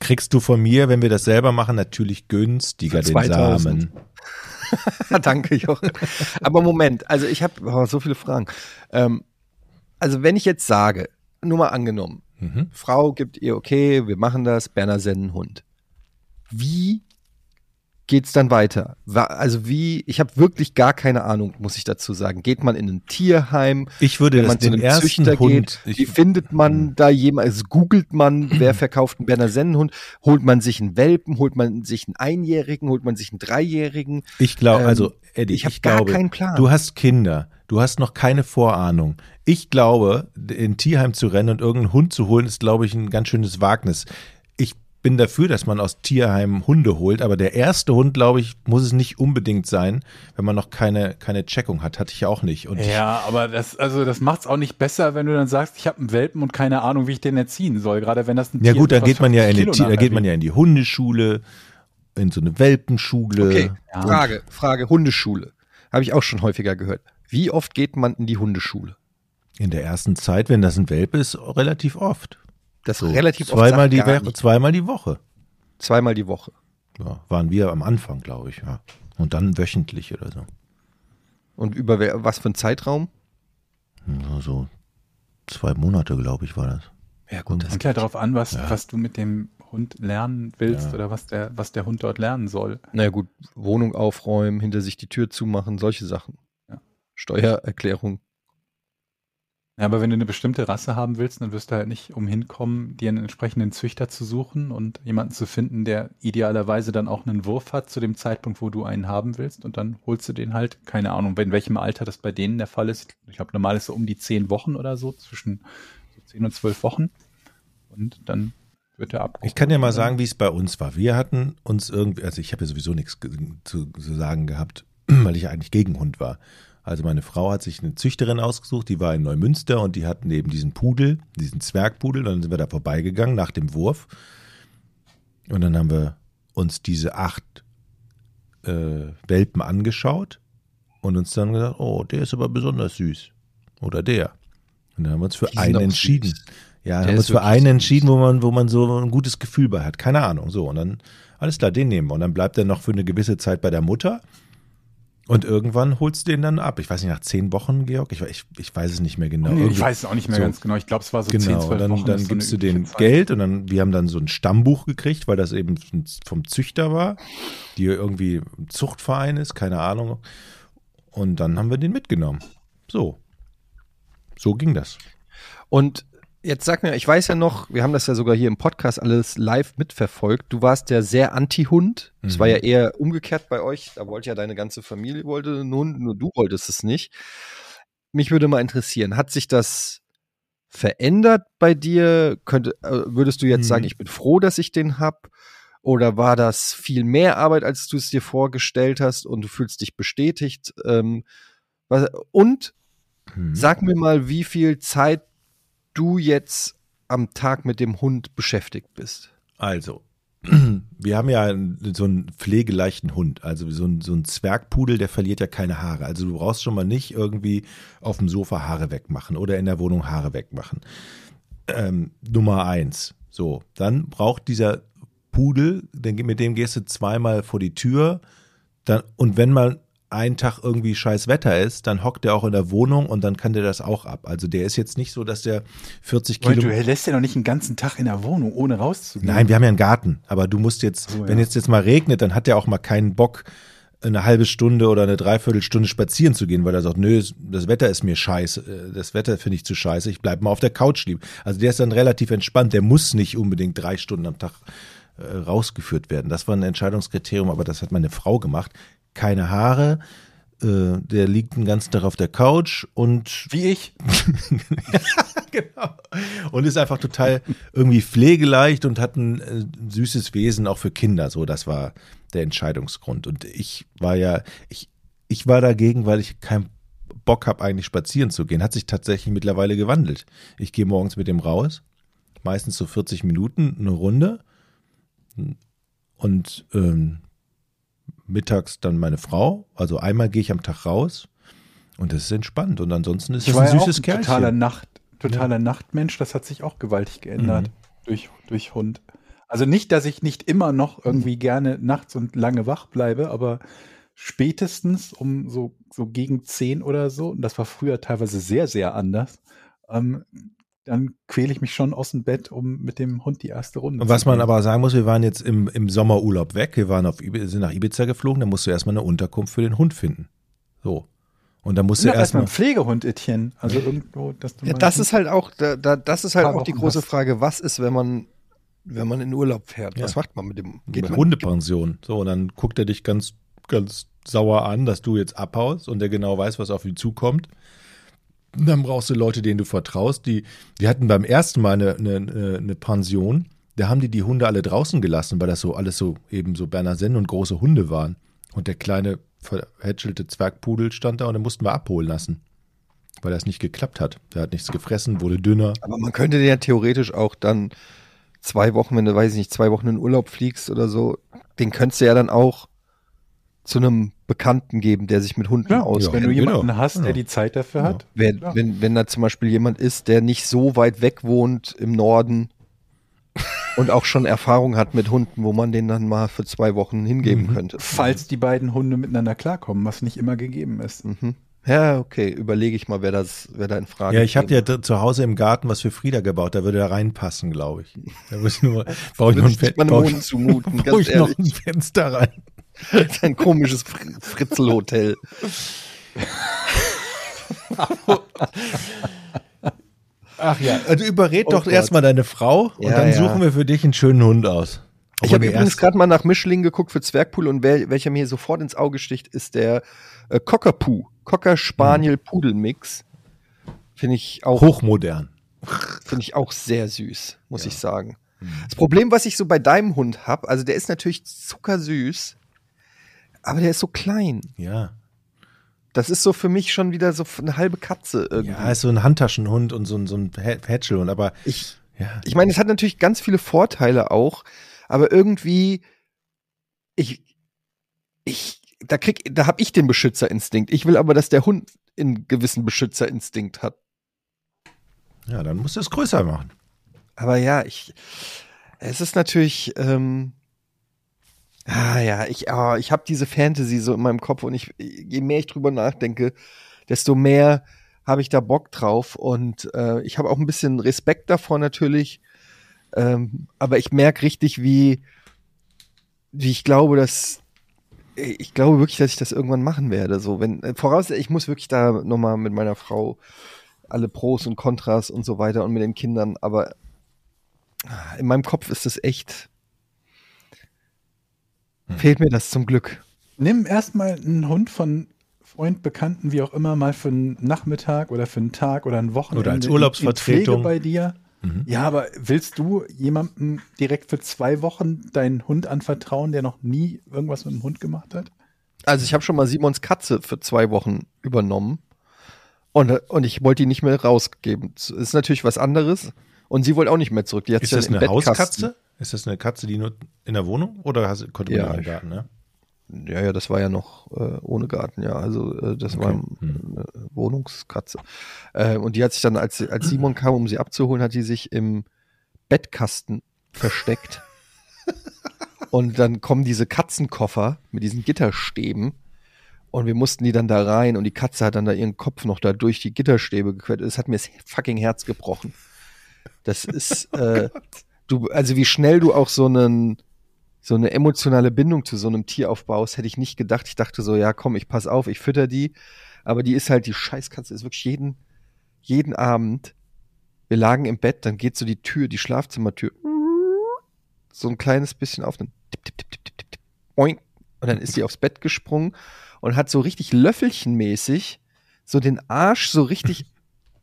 Kriegst du von mir, wenn wir das selber machen, natürlich günstiger den 2000. Samen. Danke, Jochen. Aber Moment, also ich habe oh, so viele Fragen. Ähm, also wenn ich jetzt sage, nur mal angenommen, Mhm. Frau gibt ihr, okay, wir machen das, Berner senden Hund. Wie geht's dann weiter? Also wie, ich habe wirklich gar keine Ahnung, muss ich dazu sagen. Geht man in ein Tierheim? Ich würde Wenn man zu den einem ersten Züchter Hund. geht, wie findet man da jemand, also googelt man, wer verkauft einen Berner Sennenhund, holt man sich einen Welpen, holt man sich einen Einjährigen, holt man sich einen Dreijährigen? ich glaube, ähm, also Eddie, ich ich, hab gar glaube, keinen Plan. du hast Kinder, du hast noch keine Vorahnung. Ich glaube, in ein Tierheim zu rennen und irgendeinen Hund zu holen, ist, glaube ich, ein ganz schönes Wagnis. Ich bin dafür, dass man aus Tierheimen Hunde holt, aber der erste Hund, glaube ich, muss es nicht unbedingt sein, wenn man noch keine, keine Checkung hat. Hatte ich ja auch nicht. Und Ja, aber das, also das macht's auch nicht besser, wenn du dann sagst, ich habe einen Welpen und keine Ahnung, wie ich den erziehen soll. Gerade wenn das ein ja Tier gut, ist, dann was geht man ja in 50 die, da geht man ja in die Hundeschule, in so eine Welpenschule. Okay, Ja. Frage, Frage, Hundeschule. Habe ich auch schon häufiger gehört. Wie oft geht man in die Hundeschule? In der ersten Zeit, wenn das ein Welpe ist, relativ oft. Das So, relativ oft zweimal sagt die gar Woche, nicht. zweimal die Woche. Zweimal die Woche. Ja, waren wir am Anfang, glaube ich, ja. Und dann wöchentlich oder so. Und über was für einen Zeitraum? Ja, so zwei Monate, glaube ich, war das. Ja gut, das Kommt ja darauf an, was, Ja. was du mit dem Hund lernen willst Ja. oder was der, was der Hund dort lernen soll. naja gut, Wohnung aufräumen, hinter sich die Tür zumachen, solche Sachen. Ja. Steuererklärung. Ja, aber wenn du eine bestimmte Rasse haben willst, dann wirst du halt nicht umhin kommen, dir einen entsprechenden Züchter zu suchen und jemanden zu finden, der idealerweise dann auch einen Wurf hat zu dem Zeitpunkt, wo du einen haben willst. Und dann holst du den halt, keine Ahnung, in welchem Alter das bei denen der Fall ist. Ich glaube, normal ist so um die zehn Wochen oder so, zwischen so zehn und zwölf Wochen. Und dann wird er ab. Ich kann dir mal sagen, wie es bei uns war. Wir hatten uns irgendwie, also ich habe ja sowieso nichts zu, zu sagen gehabt, weil ich eigentlich gegen Hund war. Also meine Frau hat sich eine Züchterin ausgesucht, die war in Neumünster und die hatten eben diesen Pudel, diesen Zwergpudel. Dann sind wir da vorbeigegangen nach dem Wurf. Und dann haben wir uns diese acht äh, Welpen angeschaut und uns dann gesagt, oh, der ist aber besonders süß. Oder der. Und dann haben wir uns für einen entschieden. süß. Ja, Der haben ist uns für einen entschieden, wo man, wo man so ein gutes Gefühl bei hat. Keine Ahnung. So, und dann, alles klar, den nehmen wir. Und dann bleibt er noch für eine gewisse Zeit bei der Mutter. Und irgendwann holst du den dann ab. Ich weiß nicht, nach zehn Wochen, Georg? Ich, ich, ich weiß es nicht mehr genau. Nee, ich Irgendwie- weiß es auch nicht mehr so. ganz genau. Ich glaube, es war so Genau, 10, 12 dann, Wochen. dann ist so gibst du Zeit. Geld und dann, wir haben dann so ein Stammbuch gekriegt, weil das eben vom Züchter war, die irgendwie ein Zuchtverein ist, keine Ahnung. Und dann haben wir den mitgenommen. So. So ging das. Und jetzt sag mir, ich weiß ja noch, wir haben das ja sogar hier im Podcast alles live mitverfolgt. Du warst ja sehr anti-Hund. Es Mhm. war ja eher umgekehrt bei euch. Da wollte ja deine ganze Familie wollte einen Hund, nur du wolltest es nicht. Mich würde mal interessieren, hat sich das verändert bei dir? Könnte, äh, würdest du jetzt Mhm. sagen, ich bin froh, dass ich den hab? Oder war das viel mehr Arbeit, als du es dir vorgestellt hast und du fühlst dich bestätigt? Ähm, was, und Hm. Sag mir mal, wie viel Zeit du jetzt am Tag mit dem Hund beschäftigt bist. Also, wir haben ja so einen pflegeleichten Hund, also so ein, so ein Zwergpudel, der verliert ja keine Haare. Also du brauchst schon mal nicht irgendwie auf dem Sofa Haare wegmachen oder in der Wohnung Haare wegmachen. Ähm, Nummer eins. So, dann braucht dieser Pudel, mit dem gehst du zweimal vor die Tür. Dann, und wenn mal ein Tag irgendwie scheiß Wetter ist, dann hockt der auch in der Wohnung und dann kann der das auch ab. Also der ist jetzt nicht so, dass der 40 Moment, Kilo. du lässt ja noch nicht einen ganzen Tag in der Wohnung, ohne rauszugehen. Nein, wir haben ja einen Garten, aber du musst jetzt, So, ja. wenn jetzt jetzt mal regnet, dann hat der auch mal keinen Bock, eine halbe Stunde oder eine Dreiviertelstunde spazieren zu gehen, weil er sagt, nö, das Wetter ist mir scheiße, äh, das Wetter finde ich zu scheiße, ich bleib mal auf der Couch lieben. Also der ist dann relativ entspannt, der muss nicht unbedingt drei Stunden am Tag rausgeführt werden. Das war ein Entscheidungskriterium, aber das hat meine Frau gemacht. Keine Haare, äh, der liegt den ganzen Tag auf der Couch und Wie ich. genau. Und ist einfach total irgendwie pflegeleicht und hat ein äh, süßes Wesen auch für Kinder. So, das war der Entscheidungsgrund. Und ich war ja, ich, ich war dagegen, weil ich keinen Bock habe, eigentlich spazieren zu gehen. Hat sich tatsächlich mittlerweile gewandelt. Ich gehe morgens mit dem raus, meistens so 40 Minuten, eine Runde. Und ähm, mittags dann meine Frau. Also einmal gehe ich am Tag raus. Und das ist entspannt. Und ansonsten ist es ein ja auch süßes Kerlchen. totaler Nacht, totaler Nachtmensch. Das hat sich auch gewaltig geändert Mhm. durch, durch Hund. Also nicht, dass ich nicht immer noch irgendwie gerne nachts und lange wach bleibe, aber spätestens um so, so gegen zehn oder so, und das war früher teilweise sehr, sehr anders, ähm, dann quäle ich mich schon aus dem Bett, um mit dem Hund die erste Runde Und was zu man aber sagen muss, wir waren jetzt im, im Sommerurlaub weg, wir waren auf, sind nach Ibiza geflogen, da musst du erstmal eine Unterkunft für den Hund finden. So. Und da musst du erstmal erstmal, ein Pflegehund, Etienne. Also irgendwo, dass du Ja, das ist halt auch, da, da, das ist halt auch die große hast. Frage, was ist, wenn man, wenn man in Urlaub fährt? Ja. Was macht man mit dem? Geht mit man, Hundepension. So, und dann guckt er dich ganz, ganz sauer an, dass du jetzt abhaust und der genau weiß, was auf ihn zukommt. Dann brauchst du Leute, denen du vertraust. Die, wir hatten beim ersten Mal eine, eine, eine Pension, da haben die die Hunde alle draußen gelassen, weil das so alles so eben so Berner Senn und große Hunde waren. Und der kleine verhätschelte Zwergpudel stand da und den mussten wir abholen lassen, weil das nicht geklappt hat. Der hat nichts gefressen, wurde dünner. aber man könnte den ja theoretisch auch dann zwei Wochen, wenn du, weiß ich nicht, zwei Wochen in Urlaub fliegst oder so, den könntest du ja dann auch zu einem Bekannten geben, der sich mit Hunden Ja, auskennt. wenn du genau. jemanden hast, der Ja. die Zeit dafür Ja. hat. Wenn, Ja. wenn, wenn da zum Beispiel jemand ist, der nicht so weit weg wohnt im Norden und auch schon Erfahrung hat mit Hunden, wo man den dann mal für zwei Wochen hingeben Mhm. könnte. Falls die beiden Hunde miteinander klarkommen, was nicht immer gegeben ist. Mhm. Ja, okay, überlege ich mal, wer das, wer da in Frage Ja, ich habe ja zu Hause im Garten was für Frieda gebaut, da würde er reinpassen, glaube ich. Da muss ich nur, baue ich noch ein, Fen- baue ich- zumuten, baue ich noch ein Fenster rein. Ein komisches Fr- Fritzelhotel. Ach ja, also überred Oh doch Gott. erstmal deine Frau und Ja, dann ja. suchen wir für dich einen schönen Hund aus. Ich habe übrigens gerade mal nach Mischling geguckt für Zwergpool und wer, welcher mir sofort ins Auge sticht, ist der äh, Cockapoo. Cocker Spaniel Pudel Mix. Finde ich auch hochmodern. finde ich auch sehr süß, muss ich sagen. Das Problem, was ich so bei deinem Hund habe, also der ist natürlich zuckersüß, aber der ist so klein. Ja. Das ist so für mich schon wieder so eine halbe Katze irgendwie. Ja, ist so ein Handtaschenhund und so ein, so ein Hä- Hätschelhund, aber ich, ja. Ich meine, es hat natürlich ganz viele Vorteile auch, aber irgendwie, ich, ich, da krieg, da habe ich den Beschützerinstinkt. Ich will aber, dass der Hund einen gewissen Beschützerinstinkt hat. Ja, dann musst du es größer machen. Aber ja, ich, es ist natürlich, ähm, ah ja, ich, ah, ich habe diese Fantasy so in meinem Kopf und ich, je mehr ich drüber nachdenke, desto mehr habe ich da Bock drauf und äh, ich habe auch ein bisschen Respekt davor natürlich, ähm, aber ich merke richtig, wie, wie ich glaube, dass ich glaube wirklich, dass ich das irgendwann machen werde. So, wenn äh, voraus, ich muss wirklich da nochmal mit meiner Frau alle Pros und Kontras und so weiter und mit den Kindern, aber in meinem Kopf ist das echt. Fehlt mir das zum Glück. Nimm erstmal einen Hund von Freund, Bekannten, wie auch immer, mal für einen Nachmittag oder für einen Tag oder ein Wochenende. Oder als Urlaubsvertretung. In Pflege bei dir. Mhm. Ja, aber willst du jemandem direkt für zwei Wochen deinen Hund anvertrauen, der noch nie irgendwas mit dem Hund gemacht hat? Also ich habe schon mal Simons Katze für zwei Wochen übernommen und, und ich wollte die nicht mehr rausgeben. Das ist natürlich was anderes und sie wollte auch nicht mehr zurück. Die hat Ist das eine Bettkastin. Hauskatze? Ist das eine Katze, die nur in der Wohnung oder hast, konnte man Ja, ich- Garten, ne? Ja, ja, das war ja noch äh, ohne Garten, ja. Also äh, das war Okay. Hm. eine Wohnungskatze. Äh, und die hat sich dann, als, als Simon kam, um sie abzuholen, hat die sich im Bettkasten versteckt. und dann kommen diese Katzenkoffer mit diesen Gitterstäben. Und wir mussten die dann da rein und die Katze hat dann da ihren Kopf noch da durch die Gitterstäbe gequetscht. Das hat mir das fucking Herz gebrochen. Das ist, äh, du, also wie schnell du auch so einen, so eine emotionale Bindung zu so einem Tier aufbaust, hätte ich nicht gedacht. Ich dachte so, ja, komm, ich pass auf, ich fütter die. Aber die ist halt, die Scheißkatze ist wirklich jeden, jeden Abend. Wir lagen im Bett, dann geht so die Tür, die Schlafzimmertür, so ein kleines bisschen auf, dann tipp, tipp, tipp, tipp, tipp, tipp, tipp. Und dann ist sie aufs Bett gesprungen und hat so richtig löffelchenmäßig so den Arsch so richtig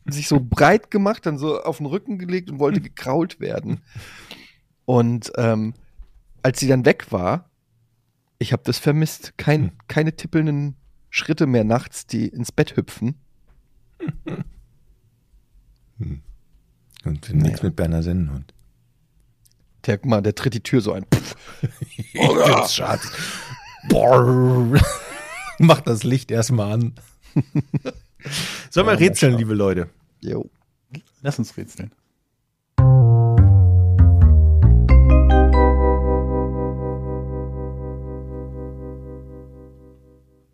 sich so breit gemacht, dann so auf den Rücken gelegt und wollte gekrault werden. Und ähm, als sie dann weg war, ich habe das vermisst. Kein, Hm. Keine tippelnden Schritte mehr nachts, die ins Bett hüpfen. Und nichts mit Berner Sennenhund. Der, guck mal, der tritt die Tür so ein. Schatz. Boah. Mach das Licht erstmal an. Sollen wir Ja, rätseln, liebe Leute? Jo. Lass uns rätseln.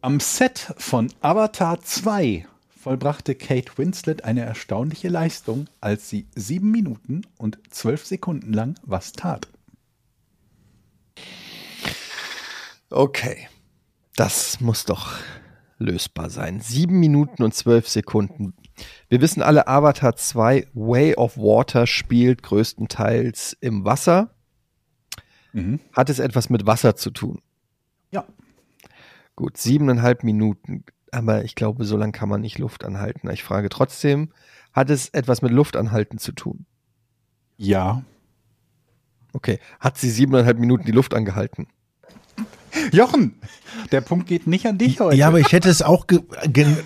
Am Set von Avatar 2 vollbrachte Kate Winslet eine erstaunliche Leistung, als sie sieben Minuten und zwölf Sekunden lang was tat. Okay. Das muss doch lösbar sein. Sieben Minuten und zwölf Sekunden. Wir wissen alle, Avatar 2 Way of Water spielt größtenteils im Wasser. Mhm. Hat es etwas mit Wasser zu tun? Ja. Gut, siebeneinhalb Minuten. Aber ich glaube, so lange kann man nicht Luft anhalten. Ich frage trotzdem, hat es etwas mit Luftanhalten zu tun? Ja. Okay. Hat sie siebeneinhalb Minuten die Luft angehalten? Jochen, der Punkt geht nicht an dich heute. Ja, aber ich hätte es auch.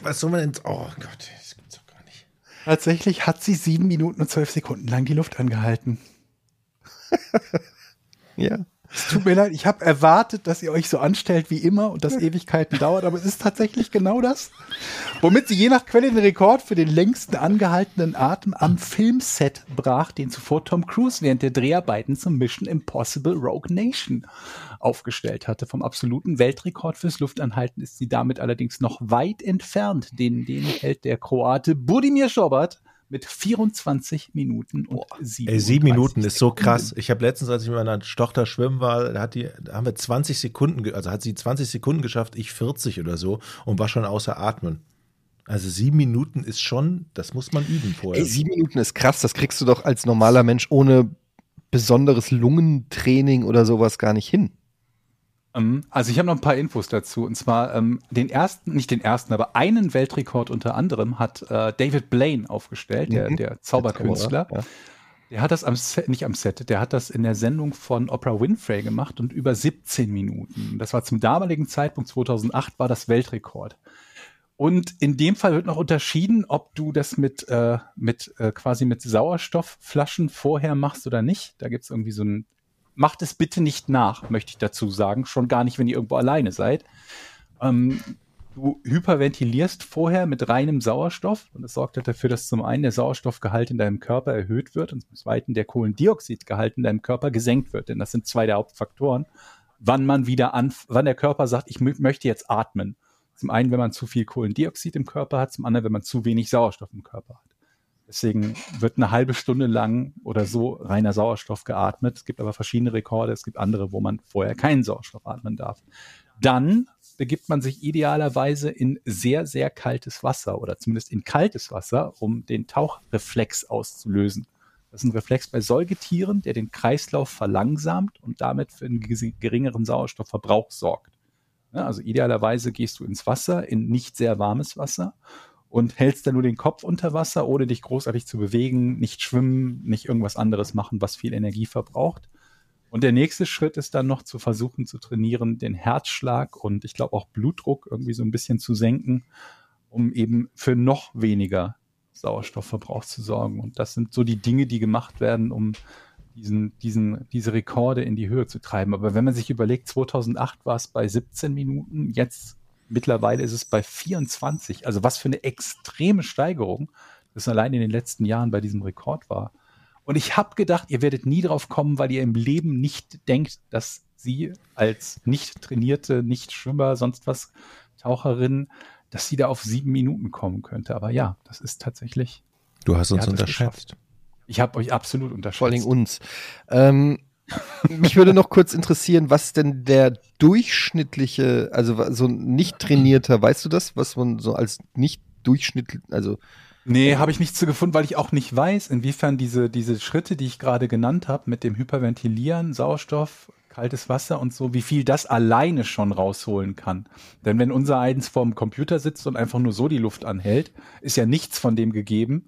Was soll man denn? Oh Gott, das gibt's doch gar nicht. Tatsächlich hat sie sieben Minuten und zwölf Sekunden lang die Luft angehalten. Ja. Es tut mir leid, ich habe erwartet, dass ihr euch so anstellt wie immer und das Ewigkeiten dauert, aber es ist tatsächlich genau das. Womit sie je nach Quelle den Rekord für den längsten angehaltenen Atem am Filmset brach, den zuvor Tom Cruise während der Dreharbeiten zum Mission Impossible Rogue Nation aufgestellt hatte. Vom absoluten Weltrekord fürs Luftanhalten ist sie damit allerdings noch weit entfernt. Den, den hält der Kroate Budimir Schobert mit 24 Minuten und sieben. Ey, sieben Minuten ist so krass. Ich habe letztens, als ich mit meiner Tochter schwimmen war, da, hat die, da haben wir 20 Sekunden, also hat sie 20 Sekunden geschafft, ich 40 oder so und war schon außer Atmen. Also sieben Minuten ist schon, das muss man üben vorher. Ey, sieben Minuten ist krass. Das kriegst du doch als normaler Mensch ohne besonderes Lungentraining oder sowas gar nicht hin. Ähm, Also ich habe noch ein paar Infos dazu. Und zwar ähm, den ersten, nicht den ersten, aber einen Weltrekord unter anderem hat äh, David Blaine aufgestellt, der, Mhm. der Zauberkünstler. Ja. Der hat das am Set, nicht am Set, der hat das in der Sendung von Oprah Winfrey gemacht und über 17 Minuten. Das war zum damaligen Zeitpunkt 2008 war das Weltrekord. Und in dem Fall wird noch unterschieden, ob du das mit, äh, mit äh, quasi mit Sauerstoffflaschen vorher machst oder nicht. Da gibt's irgendwie so ein, macht es bitte nicht nach, möchte ich dazu sagen. Schon gar nicht, wenn ihr irgendwo alleine seid. Ähm, du hyperventilierst vorher mit reinem Sauerstoff und das sorgt halt dafür, dass zum einen der Sauerstoffgehalt in deinem Körper erhöht wird und zum zweiten der Kohlendioxidgehalt in deinem Körper gesenkt wird. Denn das sind zwei der Hauptfaktoren, wann man wieder an, wann der Körper sagt, ich mö- möchte jetzt atmen. Zum einen, wenn man zu viel Kohlendioxid im Körper hat, zum anderen, wenn man zu wenig Sauerstoff im Körper hat. Deswegen wird eine halbe Stunde lang oder so reiner Sauerstoff geatmet. Es gibt aber verschiedene Rekorde. Es gibt andere, wo man vorher keinen Sauerstoff atmen darf. Dann begibt man sich idealerweise in sehr, sehr kaltes Wasser oder zumindest in kaltes Wasser, um den Tauchreflex auszulösen. Das ist ein Reflex bei Säugetieren, der den Kreislauf verlangsamt und damit für einen geringeren Sauerstoffverbrauch sorgt. Also idealerweise gehst du ins Wasser, in nicht sehr warmes Wasser und hältst dann nur den Kopf unter Wasser, ohne dich großartig zu bewegen, nicht schwimmen, nicht irgendwas anderes machen, was viel Energie verbraucht. Und der nächste Schritt ist dann noch zu versuchen zu trainieren, den Herzschlag und ich glaube auch Blutdruck irgendwie so ein bisschen zu senken, um eben für noch weniger Sauerstoffverbrauch zu sorgen. Und das sind so die Dinge, die gemacht werden, um diesen, diesen, diese Rekorde in die Höhe zu treiben. Aber wenn man sich überlegt, 2008 war es bei 17 Minuten, jetzt mittlerweile ist es bei 24. Also was für eine extreme Steigerung das allein in den letzten Jahren bei diesem Rekord war. Und ich habe gedacht, ihr werdet nie drauf kommen, weil ihr im Leben nicht denkt, dass sie als nicht trainierte, nicht Schwimmer, sonst was Taucherin, dass sie da auf sieben Minuten kommen könnte. Aber ja, das ist tatsächlich. Du hast uns unterschätzt. Ich habe euch absolut unterschätzt. Vor allem uns. Ähm, mich würde noch kurz interessieren, was denn der durchschnittliche, also so ein nicht trainierter, weißt du das, was man so als nicht durchschnittlich, also Nee, habe ich nichts zu gefunden, weil ich auch nicht weiß, inwiefern diese, diese Schritte, die ich gerade genannt habe, mit dem Hyperventilieren, Sauerstoff, kaltes Wasser und so, wie viel das alleine schon rausholen kann. Denn wenn unser eins vorm Computer sitzt und einfach nur so die Luft anhält, ist ja nichts von dem gegeben.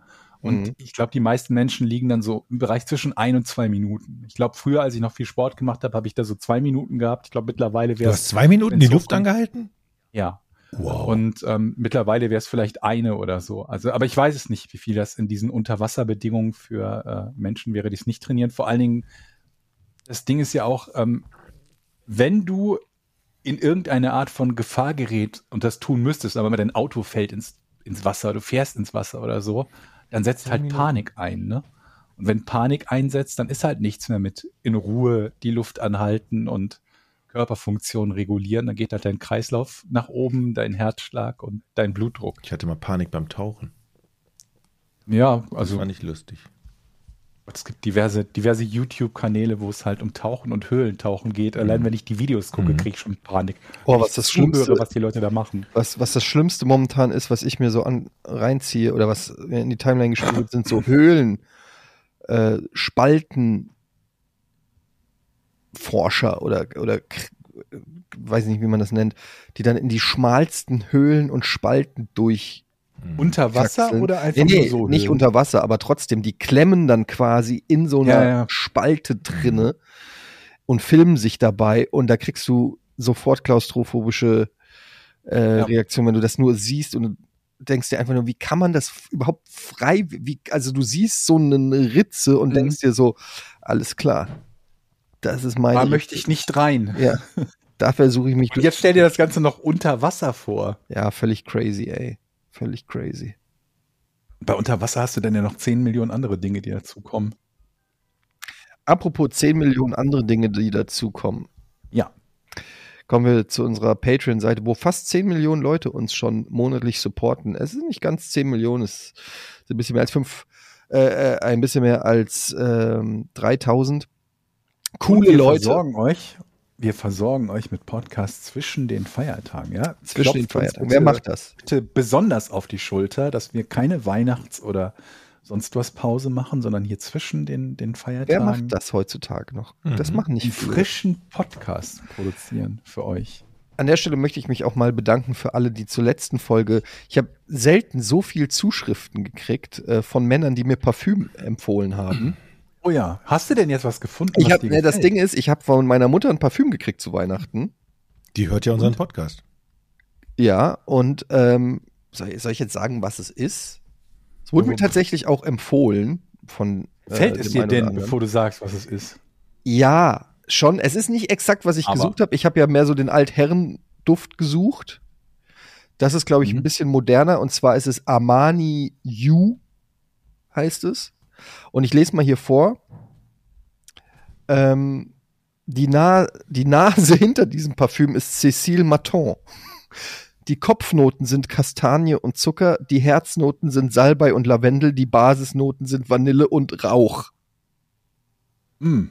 Und Mhm. ich glaube, die meisten Menschen liegen dann so im Bereich zwischen ein und zwei Minuten. Ich glaube, früher, als ich noch viel Sport gemacht habe, habe ich da so zwei Minuten gehabt. Ich glaube, mittlerweile Du wäre hast zwei Minuten die Luft angehalten? Ja. Wow. Und ähm, mittlerweile wäre es vielleicht eine oder so. Also, aber ich weiß es nicht, wie viel das in diesen Unterwasserbedingungen für äh, Menschen wäre, die es nicht trainieren. Vor allen Dingen, das Ding ist ja auch, ähm, wenn du in irgendeine Art von Gefahr gerät und das tun müsstest, aber dein Auto fällt ins, ins Wasser, du fährst ins Wasser oder so, dann setzt halt Panik ein, ne? Und wenn Panik einsetzt, dann ist halt nichts mehr mit in Ruhe die Luft anhalten und Körperfunktionen regulieren. Dann geht halt dein Kreislauf nach oben, dein Herzschlag und dein Blutdruck. Ich hatte mal Panik beim Tauchen. Ja, Das also war nicht lustig. Es gibt diverse, diverse YouTube-Kanäle, wo es halt um Tauchen und Höhlentauchen geht. Allein wenn ich die Videos gucke, Mhm. kriege ich schon Panik. Oh, was ich das Schlimmste- was die Leute da machen. Was, was das Schlimmste momentan ist, was ich mir so an, reinziehe oder was mir in die Timeline gespielt wird, sind so Höhlen, äh, Spalten, Forscher oder, oder weiß nicht, wie man das nennt, die dann in die schmalsten Höhlen und Spalten durch Unter Wasser Kraxeln. oder einfach nee, nee, nur so? nicht Höhlen? unter Wasser, aber trotzdem, die klemmen dann quasi in so einer Ja, ja. Spalte drinne und filmen sich dabei und da kriegst du sofort klaustrophobische äh, Ja. Reaktionen, wenn du das nur siehst und du denkst dir einfach nur, wie kann man das überhaupt frei, wie, also du siehst so eine Ritze und Mhm. denkst dir so, alles klar, das ist meine Da möchte ich nicht rein. Ja, da versuche ich mich Und jetzt stell dir das Ganze noch unter Wasser vor. Ja, völlig crazy, ey. Völlig crazy. Bei unter Wasser hast du dann ja noch 10 Millionen andere Dinge, die dazukommen. Apropos 10 Millionen andere Dinge, die dazukommen. Ja. Kommen wir zu unserer Patreon-Seite, wo fast 10 Millionen Leute uns schon monatlich supporten. Es sind nicht ganz 10 Millionen, es sind ein bisschen mehr als 5, äh, äh, ein bisschen mehr als ähm, 3000. Coole Und wir Leute. versorgen euch. Wir versorgen euch mit Podcasts zwischen den Feiertagen, ja? Zwischen den Klopft uns Feiertagen. Wer macht das? Bitte besonders auf die Schulter, dass wir keine Weihnachts- oder sonst was Pause machen, sondern hier zwischen den, den Wer Feiertagen macht das heutzutage noch? Das Mhm. machen nicht viele. frischen Podcast produzieren für euch. An der Stelle möchte ich mich auch mal bedanken für alle, die zur letzten Folge. Ich habe selten so viel Zuschriften gekriegt äh, von Männern, die mir Parfüm empfohlen haben. Oh ja, hast du denn jetzt was gefunden? Ich was hab, dir ne, das? Ding ist, ich habe von meiner Mutter ein Parfüm gekriegt zu Weihnachten. Die hört ja unseren Podcast. Ja, und ähm, soll, ich- soll ich jetzt sagen, was es ist? Es wurde mir tatsächlich auch empfohlen von. äh, Fällt es dem dir denn, bevor du sagst, was es ist? Ja, schon. Es ist nicht exakt, was ich Aber- gesucht habe. Ich habe ja mehr so den Altherren-Duft gesucht. Das ist, glaube ich, Mhm. ein bisschen moderner. Und zwar ist es Armani You, heißt es. Und ich lese mal hier vor. Ähm, die, Na die Nase hinter diesem Parfüm ist Cécile Maton. Die Kopfnoten sind Kastanie und Zucker, die Herznoten sind Salbei und Lavendel, die Basisnoten sind Vanille und Rauch. Hm,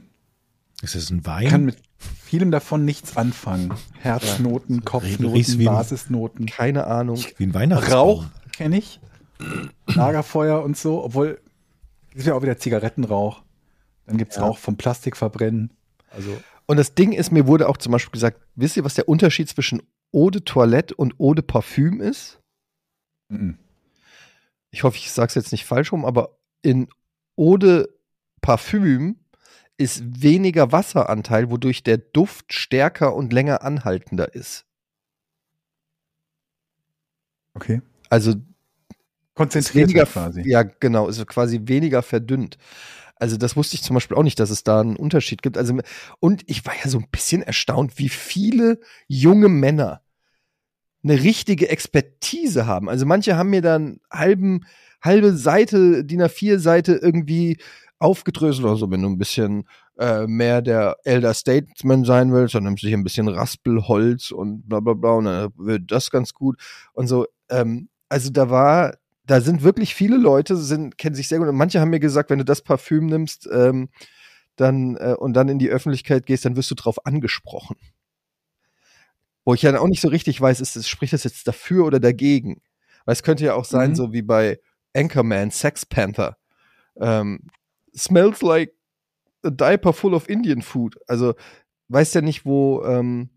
Ist das ein ich Wein? kann mit vielem davon nichts anfangen. Herznoten, Kopfnoten, wie ein- Basisnoten. Keine Ahnung. Wie ein Weihnachtsbaum. Rauch kenne ich. Lagerfeuer und so, obwohl ist ja auch wieder Zigarettenrauch. Dann gibt es Ja. Rauch vom Plastikverbrennen. Also Und das Ding ist, mir wurde auch zum Beispiel gesagt, wisst ihr, was der Unterschied zwischen Eau de Toilette und Eau de Parfüm ist? mhm. Ich hoffe, ich sage es jetzt nicht falsch rum, aber in Eau de Parfüm ist weniger Wasseranteil, wodurch der Duft stärker und länger anhaltender ist. okay. Also Konzentriert weniger, quasi. ja genau, ist quasi weniger verdünnt. Also das wusste ich zum Beispiel auch nicht, dass es da einen Unterschied gibt. Also und ich war ja so ein bisschen erstaunt, wie viele junge Männer eine richtige Expertise haben. Also manche haben mir dann halben halbe Seite DIN A4 Seite irgendwie aufgedröselt oder so, wenn du ein bisschen äh, mehr der Elder Statesman sein willst, dann nimmst du hier ein bisschen Raspelholz und bla bla bla und dann wird das ganz gut und so. Ähm, also da war da sind wirklich viele Leute, sind, kennen sich sehr gut. Und manche haben mir gesagt, wenn du das Parfüm nimmst, ähm, dann äh, und dann in die Öffentlichkeit gehst, dann wirst du drauf angesprochen. Wo ich ja auch nicht so richtig weiß, ist, es- spricht das jetzt dafür oder dagegen? Weil es könnte ja auch sein, Mhm. so wie bei Anchorman, Sex Panther. Ähm, smells like a diaper full of Indian food. Also weiß ja nicht, wo, ähm,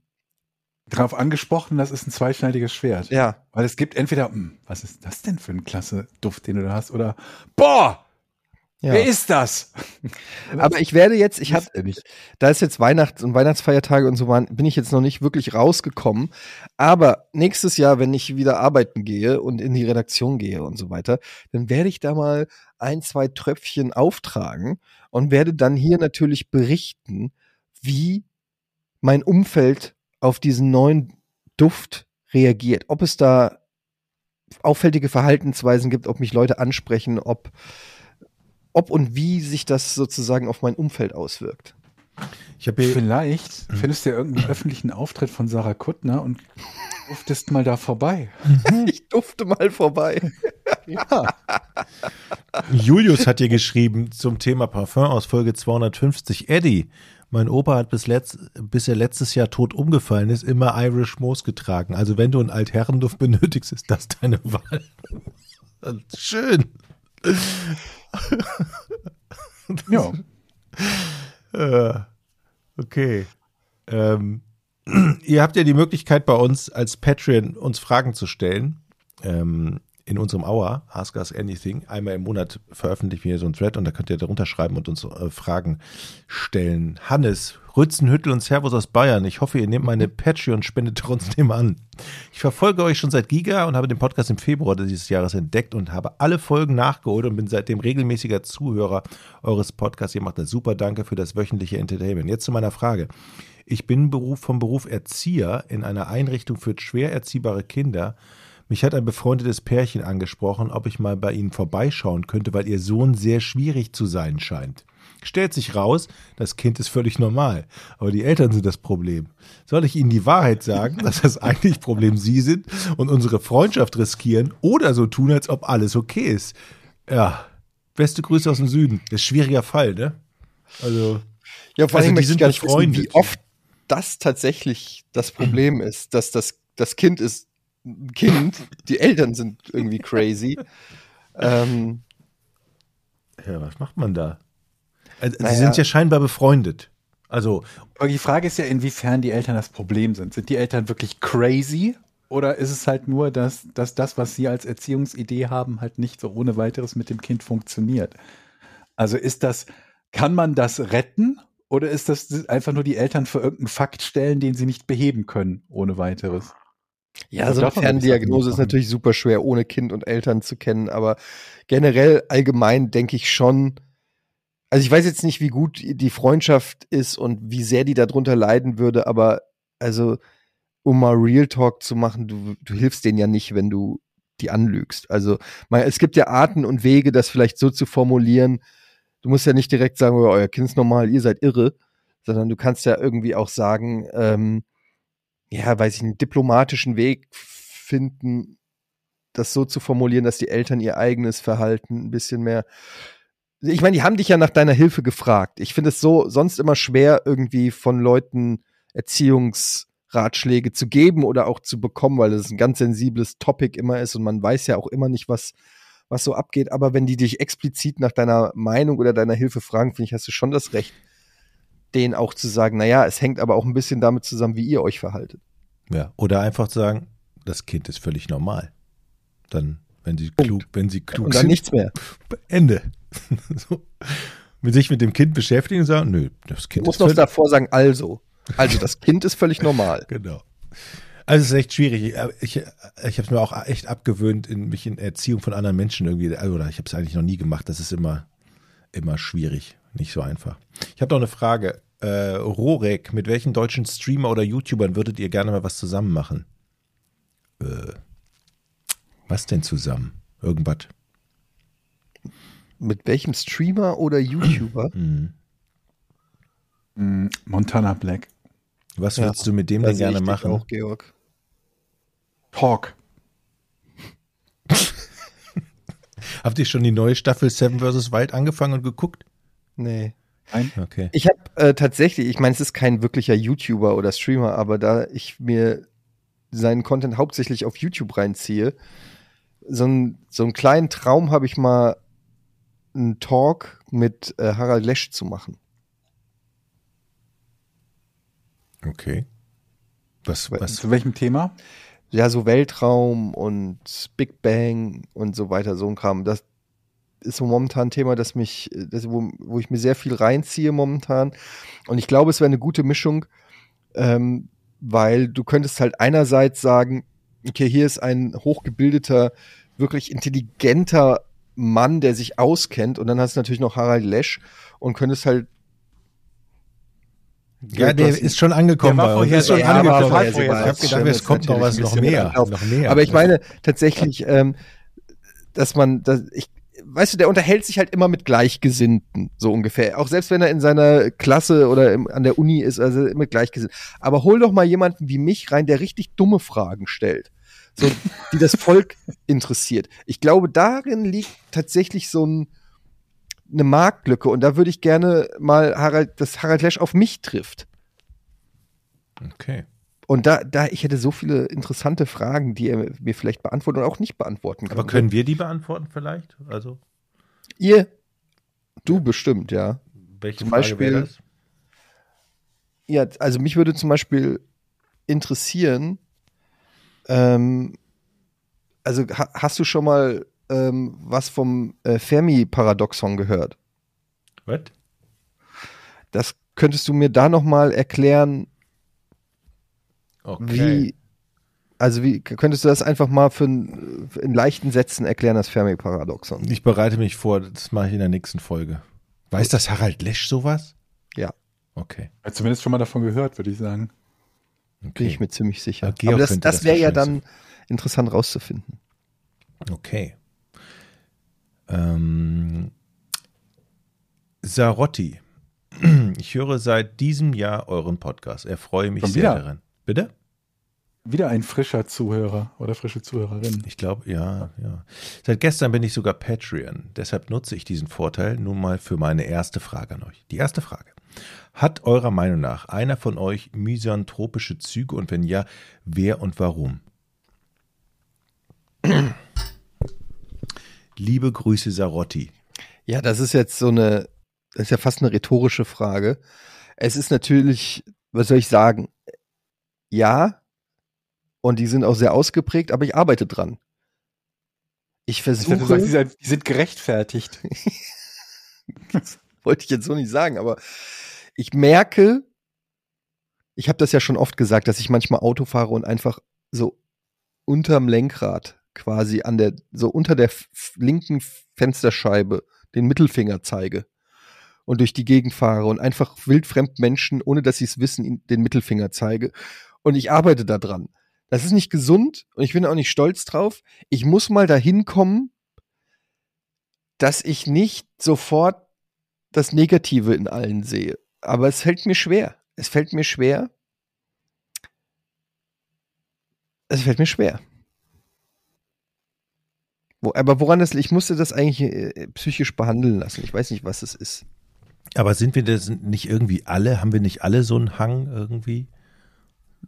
Drauf angesprochen, das ist ein zweischneidiges Schwert. ja, Weil es gibt entweder, hm, was ist das denn für ein klasse Duft, den du da hast, oder boah, ja. wer ist das? Aber ich werde jetzt, ich habe da ist jetzt Weihnachts- und Weihnachtsfeiertage und so waren, bin ich jetzt noch nicht wirklich rausgekommen. Aber nächstes Jahr, wenn ich wieder arbeiten gehe und in die Redaktion gehe und so weiter, dann werde ich da mal ein, zwei Tröpfchen auftragen und werde dann hier natürlich berichten, wie mein Umfeld auf diesen neuen Duft reagiert. Ob es da auffällige Verhaltensweisen gibt, ob mich Leute ansprechen, ob, ob und wie sich das sozusagen auf mein Umfeld auswirkt. Ich habe Vielleicht findest du ja irgendeinen öffentlichen Auftritt von Sarah Kuttner und duftest mal da vorbei. Ich durfte mal vorbei. Ja. Julius hat hier geschrieben zum Thema Parfum aus Folge 250. Eddie, mein Opa hat bis, letzt, bis er letztes Jahr tot umgefallen ist, immer Irish Moos getragen. Also wenn du einen Altherrenduft benötigst, ist das deine Wahl. Schön. ja. Äh, okay. Ähm, ihr habt ja die Möglichkeit bei uns als Patreon uns Fragen zu stellen. Ähm, in unserem Hour, Ask Us Anything. Einmal im Monat veröffentlichen wir so einen Thread und da könnt ihr darunter schreiben und uns äh, Fragen stellen. Hannes, Rützenhüttel und Servus aus Bayern. Ich hoffe, ihr nehmt meine Patreon-Spende trotzdem an. Ich verfolge euch schon seit Giga und habe den Podcast im Februar dieses Jahres entdeckt und habe alle Folgen nachgeholt und bin seitdem regelmäßiger Zuhörer eures Podcasts. Ihr macht das super. Danke für das wöchentliche Entertainment. Jetzt zu meiner Frage. Ich bin Beruf, vom Beruf Erzieher in einer Einrichtung für schwer erziehbare Kinder. Mich hat ein befreundetes Pärchen angesprochen, ob ich mal bei ihnen vorbeischauen könnte, weil ihr Sohn sehr schwierig zu sein scheint. Stellt sich raus, das Kind ist völlig normal, aber die Eltern sind das Problem. Soll ich Ihnen die Wahrheit sagen, dass das eigentlich Problem Sie sind und unsere Freundschaft riskieren oder so tun, als ob alles okay ist? Ja, beste Grüße aus dem Süden. Das ist ein schwieriger Fall, ne? Also, Ja, vor Also allem die möchte ich sind nicht wissen, befreundet. wie oft das tatsächlich das Problem ist, dass das, das Kind ist ein Kind, die Eltern sind irgendwie crazy. ähm, ja, was macht man da? Also, Naja. Sie sind ja scheinbar befreundet. Also, Aber die Frage ist ja, inwiefern die Eltern das Problem sind. Sind die Eltern wirklich crazy? Oder ist es halt nur, dass, dass das, was sie als Erziehungsidee haben, halt nicht so ohne weiteres mit dem Kind funktioniert? Also ist das, kann man das retten? Oder ist das einfach nur die Eltern für irgendeinen Fakt stellen, den sie nicht beheben können, ohne weiteres? Ja, Also so eine sagen, Ferndiagnose ist natürlich super schwer, ohne Kind und Eltern zu kennen, aber generell allgemein denke ich schon, also ich weiß jetzt nicht, wie gut die Freundschaft ist und wie sehr die darunter leiden würde, aber also um mal Real Talk zu machen, du, du hilfst denen ja nicht, wenn du die anlügst. Also mal, es gibt ja Arten und Wege, das vielleicht so zu formulieren. Du musst ja nicht direkt sagen, oh, euer Kind ist normal, ihr seid irre, sondern du kannst ja irgendwie auch sagen, ähm, ja, weiß ich, einen diplomatischen Weg finden, das so zu formulieren, dass die Eltern ihr eigenes Verhalten ein bisschen mehr. Ich meine, die haben dich ja nach deiner Hilfe gefragt. Ich finde es so sonst immer schwer, irgendwie von Leuten Erziehungsratschläge zu geben oder auch zu bekommen, weil es ein ganz sensibles Topic immer ist und man weiß ja auch immer nicht, was, was so abgeht. Aber wenn die dich explizit nach deiner Meinung oder deiner Hilfe fragen, finde ich, hast du schon das Recht, denen auch zu sagen, naja, es hängt aber auch ein bisschen damit zusammen, wie ihr euch verhaltet. ja. Oder einfach sagen, das Kind ist völlig normal. Dann, wenn sie klug, wenn sie klug Und dann sind, nichts mehr. Ende. so. Mit sich mit dem Kind beschäftigen und sagen, nö, das Du Kind musst ist noch völlig, davor sagen, also. Also das Kind ist völlig normal. Genau. Also es ist echt schwierig. Ich, ich habe es mir auch echt abgewöhnt, in mich in Erziehung von anderen Menschen irgendwie, oder ich habe es eigentlich noch nie gemacht. Das ist immer, immer schwierig, nicht so einfach. Ich habe noch eine Frage. Äh, Rorek, mit welchen deutschen Streamer oder YouTubern würdet ihr gerne mal was zusammen machen? Äh, was denn zusammen? Irgendwas. Mit welchem Streamer oder YouTuber? Mhm. Mm, Montana Black. Was Ja, würdest du mit dem denn gerne dich machen? Auch, Georg. Talk. Habt ihr schon die neue Staffel Seven vs. Wild angefangen und geguckt? Nee. Nein. Okay. Ich habe äh, tatsächlich, ich meine, es ist kein wirklicher YouTuber oder Streamer, aber da ich mir seinen Content hauptsächlich auf YouTube reinziehe, so, ein, so einen kleinen Traum habe ich mal einen Talk mit äh, Harald Lesch zu machen. Okay. Was, was, Zu welchem Thema? ja, so Weltraum und Big Bang und so weiter, so ein Kram. Das ist so momentan ein Thema, das mich, das, wo, wo ich mir sehr viel reinziehe momentan. Und ich glaube, es wäre eine gute Mischung, ähm, weil du könntest halt einerseits sagen, okay, hier ist ein hochgebildeter, wirklich intelligenter Mann, der sich auskennt, und dann hast du natürlich noch Harald Lesch und könntest halt Ja, der ist schon angekommen Der war ist schon angekommen. Ich habe gedacht, es kommt noch was noch mehr. Noch mehr. Aber ich meine tatsächlich, ähm, dass man, dass ich, weißt du, der unterhält sich halt immer mit Gleichgesinnten, so ungefähr. Auch selbst wenn er in seiner Klasse oder im, an der Uni ist, also mit Gleichgesinnten. Aber hol doch mal jemanden wie mich rein, der richtig dumme Fragen stellt. So, die das Volk interessiert. Ich glaube, darin liegt tatsächlich so ein, eine Marktlücke. Und da würde ich gerne mal Harald, dass Harald Lesch auf mich trifft. Okay. Und da, da, ich hätte so viele interessante Fragen, die er mir vielleicht beantworten oder auch nicht beantworten kann. Aber können wir die beantworten vielleicht? Also, ihr, du bestimmt, ja. welche Zum Frage Beispiel- das? Ja, also mich würde zum Beispiel interessieren, ähm, also ha hast du schon mal ähm, was vom äh, Fermi-Paradoxon gehört? Was? Das könntest du mir da noch mal erklären, Okay. wie, also wie, könntest du das einfach mal für, in leichten Sätzen erklären, das Fermi-Paradoxon? Ich bereite mich vor, das mache ich in der nächsten Folge. Weiß das Harald Lesch sowas? Ja. Okay. Ja, Zumindest schon mal davon gehört, würde ich sagen. okay. Bin ich mir ziemlich sicher. Georg Aber das, das das wäre ja dann interessant rauszufinden. Okay. Ähm, Sarotti. Ich höre seit diesem Jahr euren Podcast. Erfreue mich Schon sehr wieder? daran. Bitte? Wieder ein frischer Zuhörer oder frische Zuhörerin. Ich glaube, ja, ja. Seit gestern bin ich sogar Patreon. Deshalb nutze ich diesen Vorteil nun mal für meine erste Frage an euch. Die erste Frage. Hat eurer Meinung nach einer von euch misanthropische Züge und wenn ja, wer und warum? Liebe Grüße, Sarotti. Ja, das ist jetzt so eine, das ist ja fast eine rhetorische Frage. Es ist natürlich, was soll ich sagen? Ja, und die sind auch sehr ausgeprägt, aber ich arbeite dran. Ich Ich dachte, du versuche, sagst, die sind- gerechtfertigt. wollte ich jetzt so nicht sagen, aber ich merke, ich habe das ja schon oft gesagt, dass ich manchmal Auto fahre und einfach so unterm Lenkrad quasi an der, so unter der linken Fensterscheibe den Mittelfinger zeige und durch die Gegend fahre und einfach wildfremd Menschen, ohne dass sie es wissen, den Mittelfinger zeige. Und ich arbeite da dran. Das ist nicht gesund und ich bin auch nicht stolz drauf. Ich muss mal dahin kommen, dass ich nicht sofort das Negative in allen sehe. Aber es fällt mir schwer. Es fällt mir schwer. Es fällt mir schwer. Wo, aber woran das, ich musste das eigentlich äh, psychisch behandeln lassen. Ich weiß nicht, was es ist. Aber sind wir das nicht irgendwie alle, haben wir nicht alle so einen Hang irgendwie,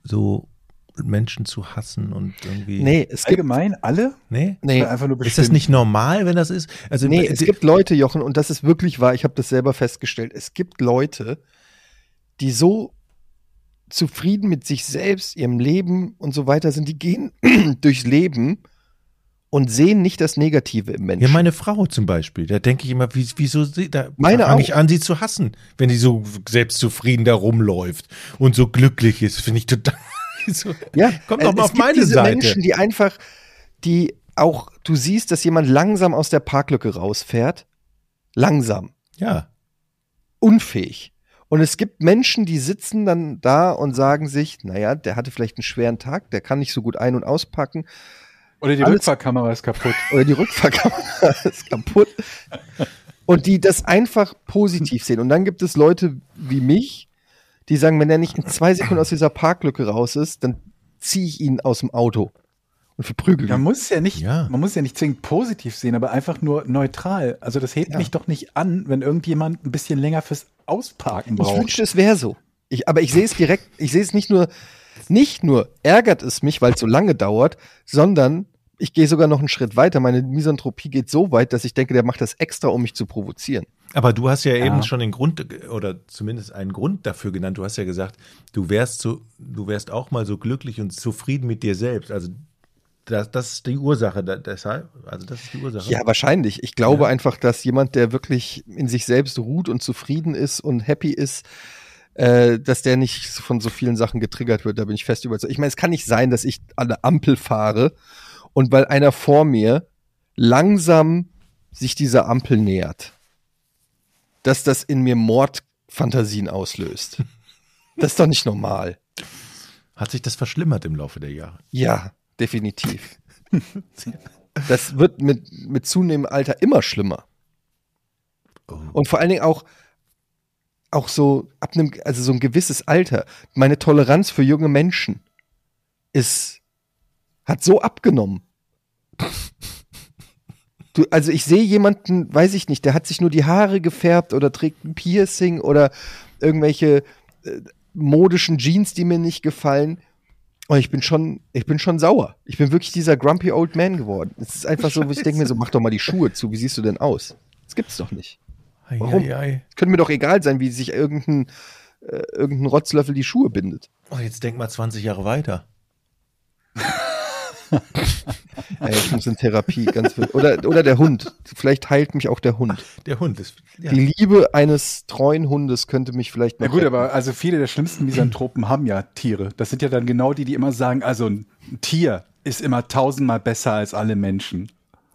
so Menschen zu hassen und irgendwie. Nee, es gibt, Allgemein alle? Nee? nee, einfach nur Ist das nicht normal, wenn das ist? Also, nee, äh, es gibt Leute, Jochen, und das ist wirklich wahr, ich habe das selber festgestellt. Es gibt Leute, die so zufrieden mit sich selbst, ihrem Leben und so weiter sind, die gehen durchs Leben und sehen nicht das Negative im Menschen. Ja, meine Frau zum Beispiel, da denke ich immer, wie, wieso sie, da Meine fange ich an, sie zu hassen, wenn die so selbstzufrieden da rumläuft und so glücklich ist, finde ich total. So, Ja, Kommt äh, doch mal es auf gibt meine diese Seite. Menschen, die einfach, die auch, du siehst, dass jemand langsam aus der Parklücke rausfährt. Langsam. ja, Unfähig. Und es gibt Menschen, die sitzen dann da und sagen sich, naja, der hatte vielleicht einen schweren Tag, der kann nicht so gut ein- und auspacken. Oder die alles- Rückfahrkamera ist kaputt. Oder die Rückfahrkamera ist kaputt. Und die das einfach positiv sehen. Und dann gibt es Leute wie mich, die sagen, wenn er nicht in zwei Sekunden aus dieser Parklücke raus ist, dann ziehe ich ihn aus dem Auto und verprügel Man ihn. muss ja nicht, Ja. man muss ja nicht zwingend positiv sehen, aber einfach nur neutral. Also das hebt Ja. mich doch nicht an, wenn irgendjemand ein bisschen länger fürs Ausparken Ich braucht. wünschte, es wäre so. Ich, aber ich sehe es direkt, ich sehe es nicht nur, nicht nur ärgert es mich, weil es so lange dauert, sondern ich gehe sogar noch einen Schritt weiter. Meine Misanthropie geht so weit, dass ich denke, der macht das extra, um mich zu provozieren. aber du hast ja, eben Ja. schon den Grund oder zumindest einen Grund dafür genannt. Du hast ja gesagt, du wärst so, du wärst auch mal so glücklich und zufrieden mit dir selbst. Also das, das ist die Ursache. Da, deshalb, also das ist die Ursache. Ja, wahrscheinlich. Ich glaube Ja. einfach, dass jemand, der wirklich in sich selbst ruht und zufrieden ist und happy ist, äh, dass der nicht von so vielen Sachen getriggert wird. Da bin ich fest überzeugt. Ich meine, es kann nicht sein, dass ich an der Ampel fahre und weil einer vor mir langsam sich dieser Ampel nähert, dass das in mir Mordfantasien auslöst. Das ist doch nicht normal. Hat sich das verschlimmert im Laufe der Jahre? Ja, definitiv. Das wird mit, mit zunehmendem Alter immer schlimmer. Und vor allen Dingen auch, auch so ab einem, also so ein gewisses Alter. Meine Toleranz für junge Menschen ist, hat so abgenommen. Du, also ich sehe jemanden, weiß ich nicht, der hat sich nur die Haare gefärbt oder trägt ein Piercing oder irgendwelche äh, modischen Jeans, die mir nicht gefallen. Und ich bin schon, ich bin schon sauer. Ich bin wirklich dieser grumpy old man geworden. Es ist einfach so, ich denke mir so, mach doch mal die Schuhe zu. Wie siehst du denn aus? Das gibt's doch nicht. Warum? Ei, ei, ei. Es könnte mir doch egal sein, wie sich irgendein, äh, irgendein Rotzlöffel die Schuhe bindet. Oh, jetzt denk mal 20 Jahre weiter. Ey, ich muss in Therapie, ganz wild. Oder, oder der Hund. Vielleicht heilt mich auch der Hund. Der Hund ist. Ja. Die Liebe eines treuen Hundes könnte mich vielleicht Na gut, retten. aber also viele der schlimmsten Misanthropen haben ja Tiere. Das sind ja dann genau die, die immer sagen, also ein Tier ist immer tausendmal besser als alle Menschen.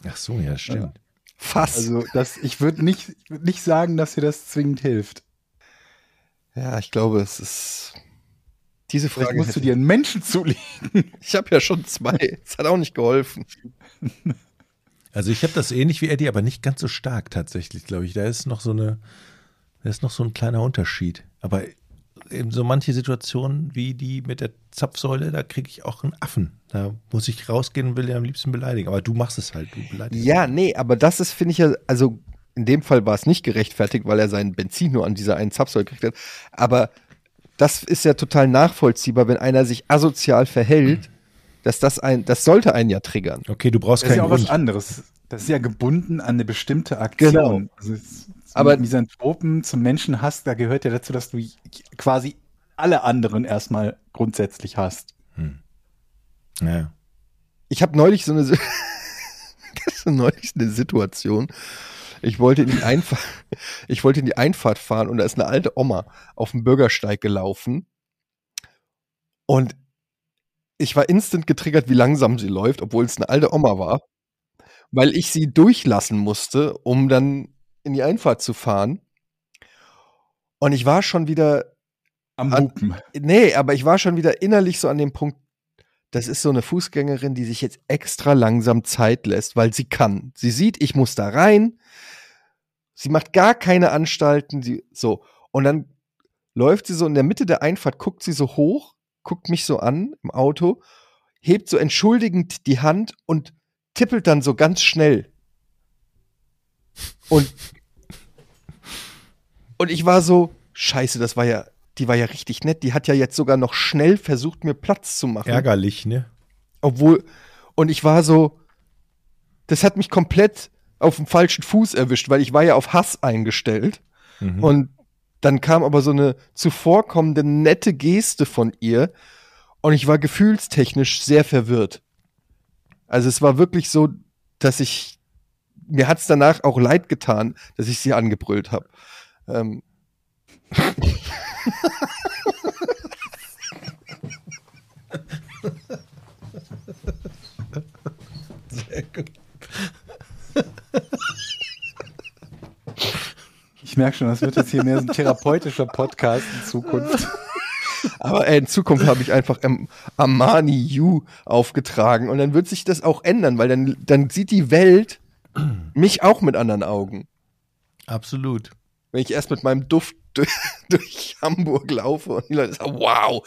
Ach so, ja, stimmt. Fass. Also das, ich würde nicht, ich würd nicht sagen, dass dir das zwingend hilft. ja, ich glaube, es ist. Diese Vielleicht Frage. musst du dir einen Menschen zulegen. ich habe ja schon zwei. Es hat auch nicht geholfen. Also ich habe das ähnlich wie Eddie, aber nicht ganz so stark tatsächlich, glaube ich. Da ist noch so eine, da ist noch so ein kleiner Unterschied. Aber eben so manche Situationen wie die mit der Zapfsäule, da kriege ich auch einen Affen. Da muss ich rausgehen und will ja am liebsten beleidigen. Aber du machst es halt, du beleidigst. Ja, nee, aber das ist, finde ich ja, also in dem Fall war es nicht gerechtfertigt, weil er sein Benzin nur an dieser einen Zapfsäule gekriegt hat. Aber das ist ja total nachvollziehbar, wenn einer sich asozial verhält, dass das ein, das sollte einen ja triggern. Okay, du brauchst Das ist keinen ja auch was Grund. anderes. Das ist ja gebunden an eine bestimmte Aktion. Genau. Also es- Aber- Misanthropen zum Menschenhass, da gehört ja dazu, dass du quasi alle anderen erstmal grundsätzlich hast. Ja. Ich habe neulich so eine, neulich eine Situation. Ich wollte in die Einfahrt, ich wollte in die Einfahrt fahren und da ist eine alte Oma auf dem Bürgersteig gelaufen. Und ich war instant getriggert, wie langsam sie läuft, obwohl es eine alte Oma war, weil ich sie durchlassen musste, um dann in die Einfahrt zu fahren. Und ich war schon wieder Am An- Hupen. Nee, aber ich war schon wieder innerlich so an dem Punkt, das ist so eine Fußgängerin, die sich jetzt extra langsam Zeit lässt, weil sie kann. Sie sieht, ich muss da rein. Sie macht gar keine Anstalten, sie, so. Und dann läuft sie so in der Mitte der Einfahrt, guckt sie so hoch, guckt mich so an im Auto, hebt so entschuldigend die Hand und tippelt dann so ganz schnell. Und, und ich war so, scheiße, das war ja, die war ja richtig nett. Die hat ja jetzt sogar noch schnell versucht, mir Platz zu machen. Ärgerlich, ne? Obwohl, und ich war so, das hat mich komplett auf dem falschen Fuß erwischt, weil ich war ja auf Hass eingestellt. Mhm. Und dann kam aber so eine zuvorkommende nette Geste von ihr und ich war gefühlstechnisch sehr verwirrt. Also es war wirklich so, dass ich, mir hat's danach auch leid getan, dass ich sie angebrüllt habe. Ähm, Ich merke schon, das wird jetzt hier mehr so ein therapeutischer Podcast in Zukunft. Aber äh, in Zukunft habe ich einfach ähm, Armani You aufgetragen und dann wird sich das auch ändern, weil dann, dann sieht die Welt mich auch mit anderen Augen. Absolut. Wenn ich erst mit meinem Duft durch, durch Hamburg laufe und die Leute sagen, wow,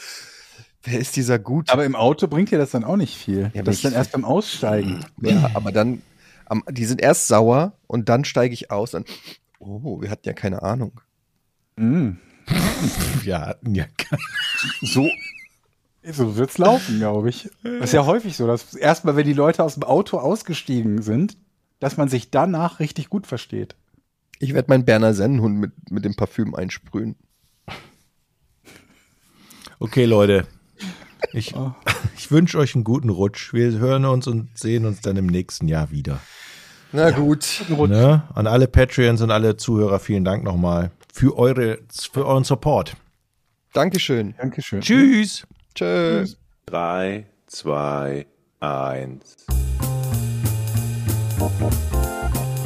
wer ist dieser gut? Aber im Auto bringt dir das dann auch nicht viel. Ja, das ist dann erst beim Aussteigen. ja, aber dann, am, die sind erst sauer und dann steige ich aus und, oh, wir hatten ja keine Ahnung. Mm. Wir hatten ja keine. So, so wird's laufen, glaube ich. Das ist ja häufig so, dass erstmal, wenn die Leute aus dem Auto ausgestiegen sind, dass man sich danach richtig gut versteht. Ich werde meinen Berner Sennenhund mit, mit dem Parfüm einsprühen. Okay, Leute. Ich, Oh. ich wünsche euch einen guten Rutsch. Wir hören uns und sehen uns dann im nächsten Jahr wieder. Na gut. Ne? An alle Patreons und alle Zuhörer vielen Dank nochmal für, eure, für euren Support. Dankeschön. Dankeschön. Tschüss. Tschüss. 3, 2, 1.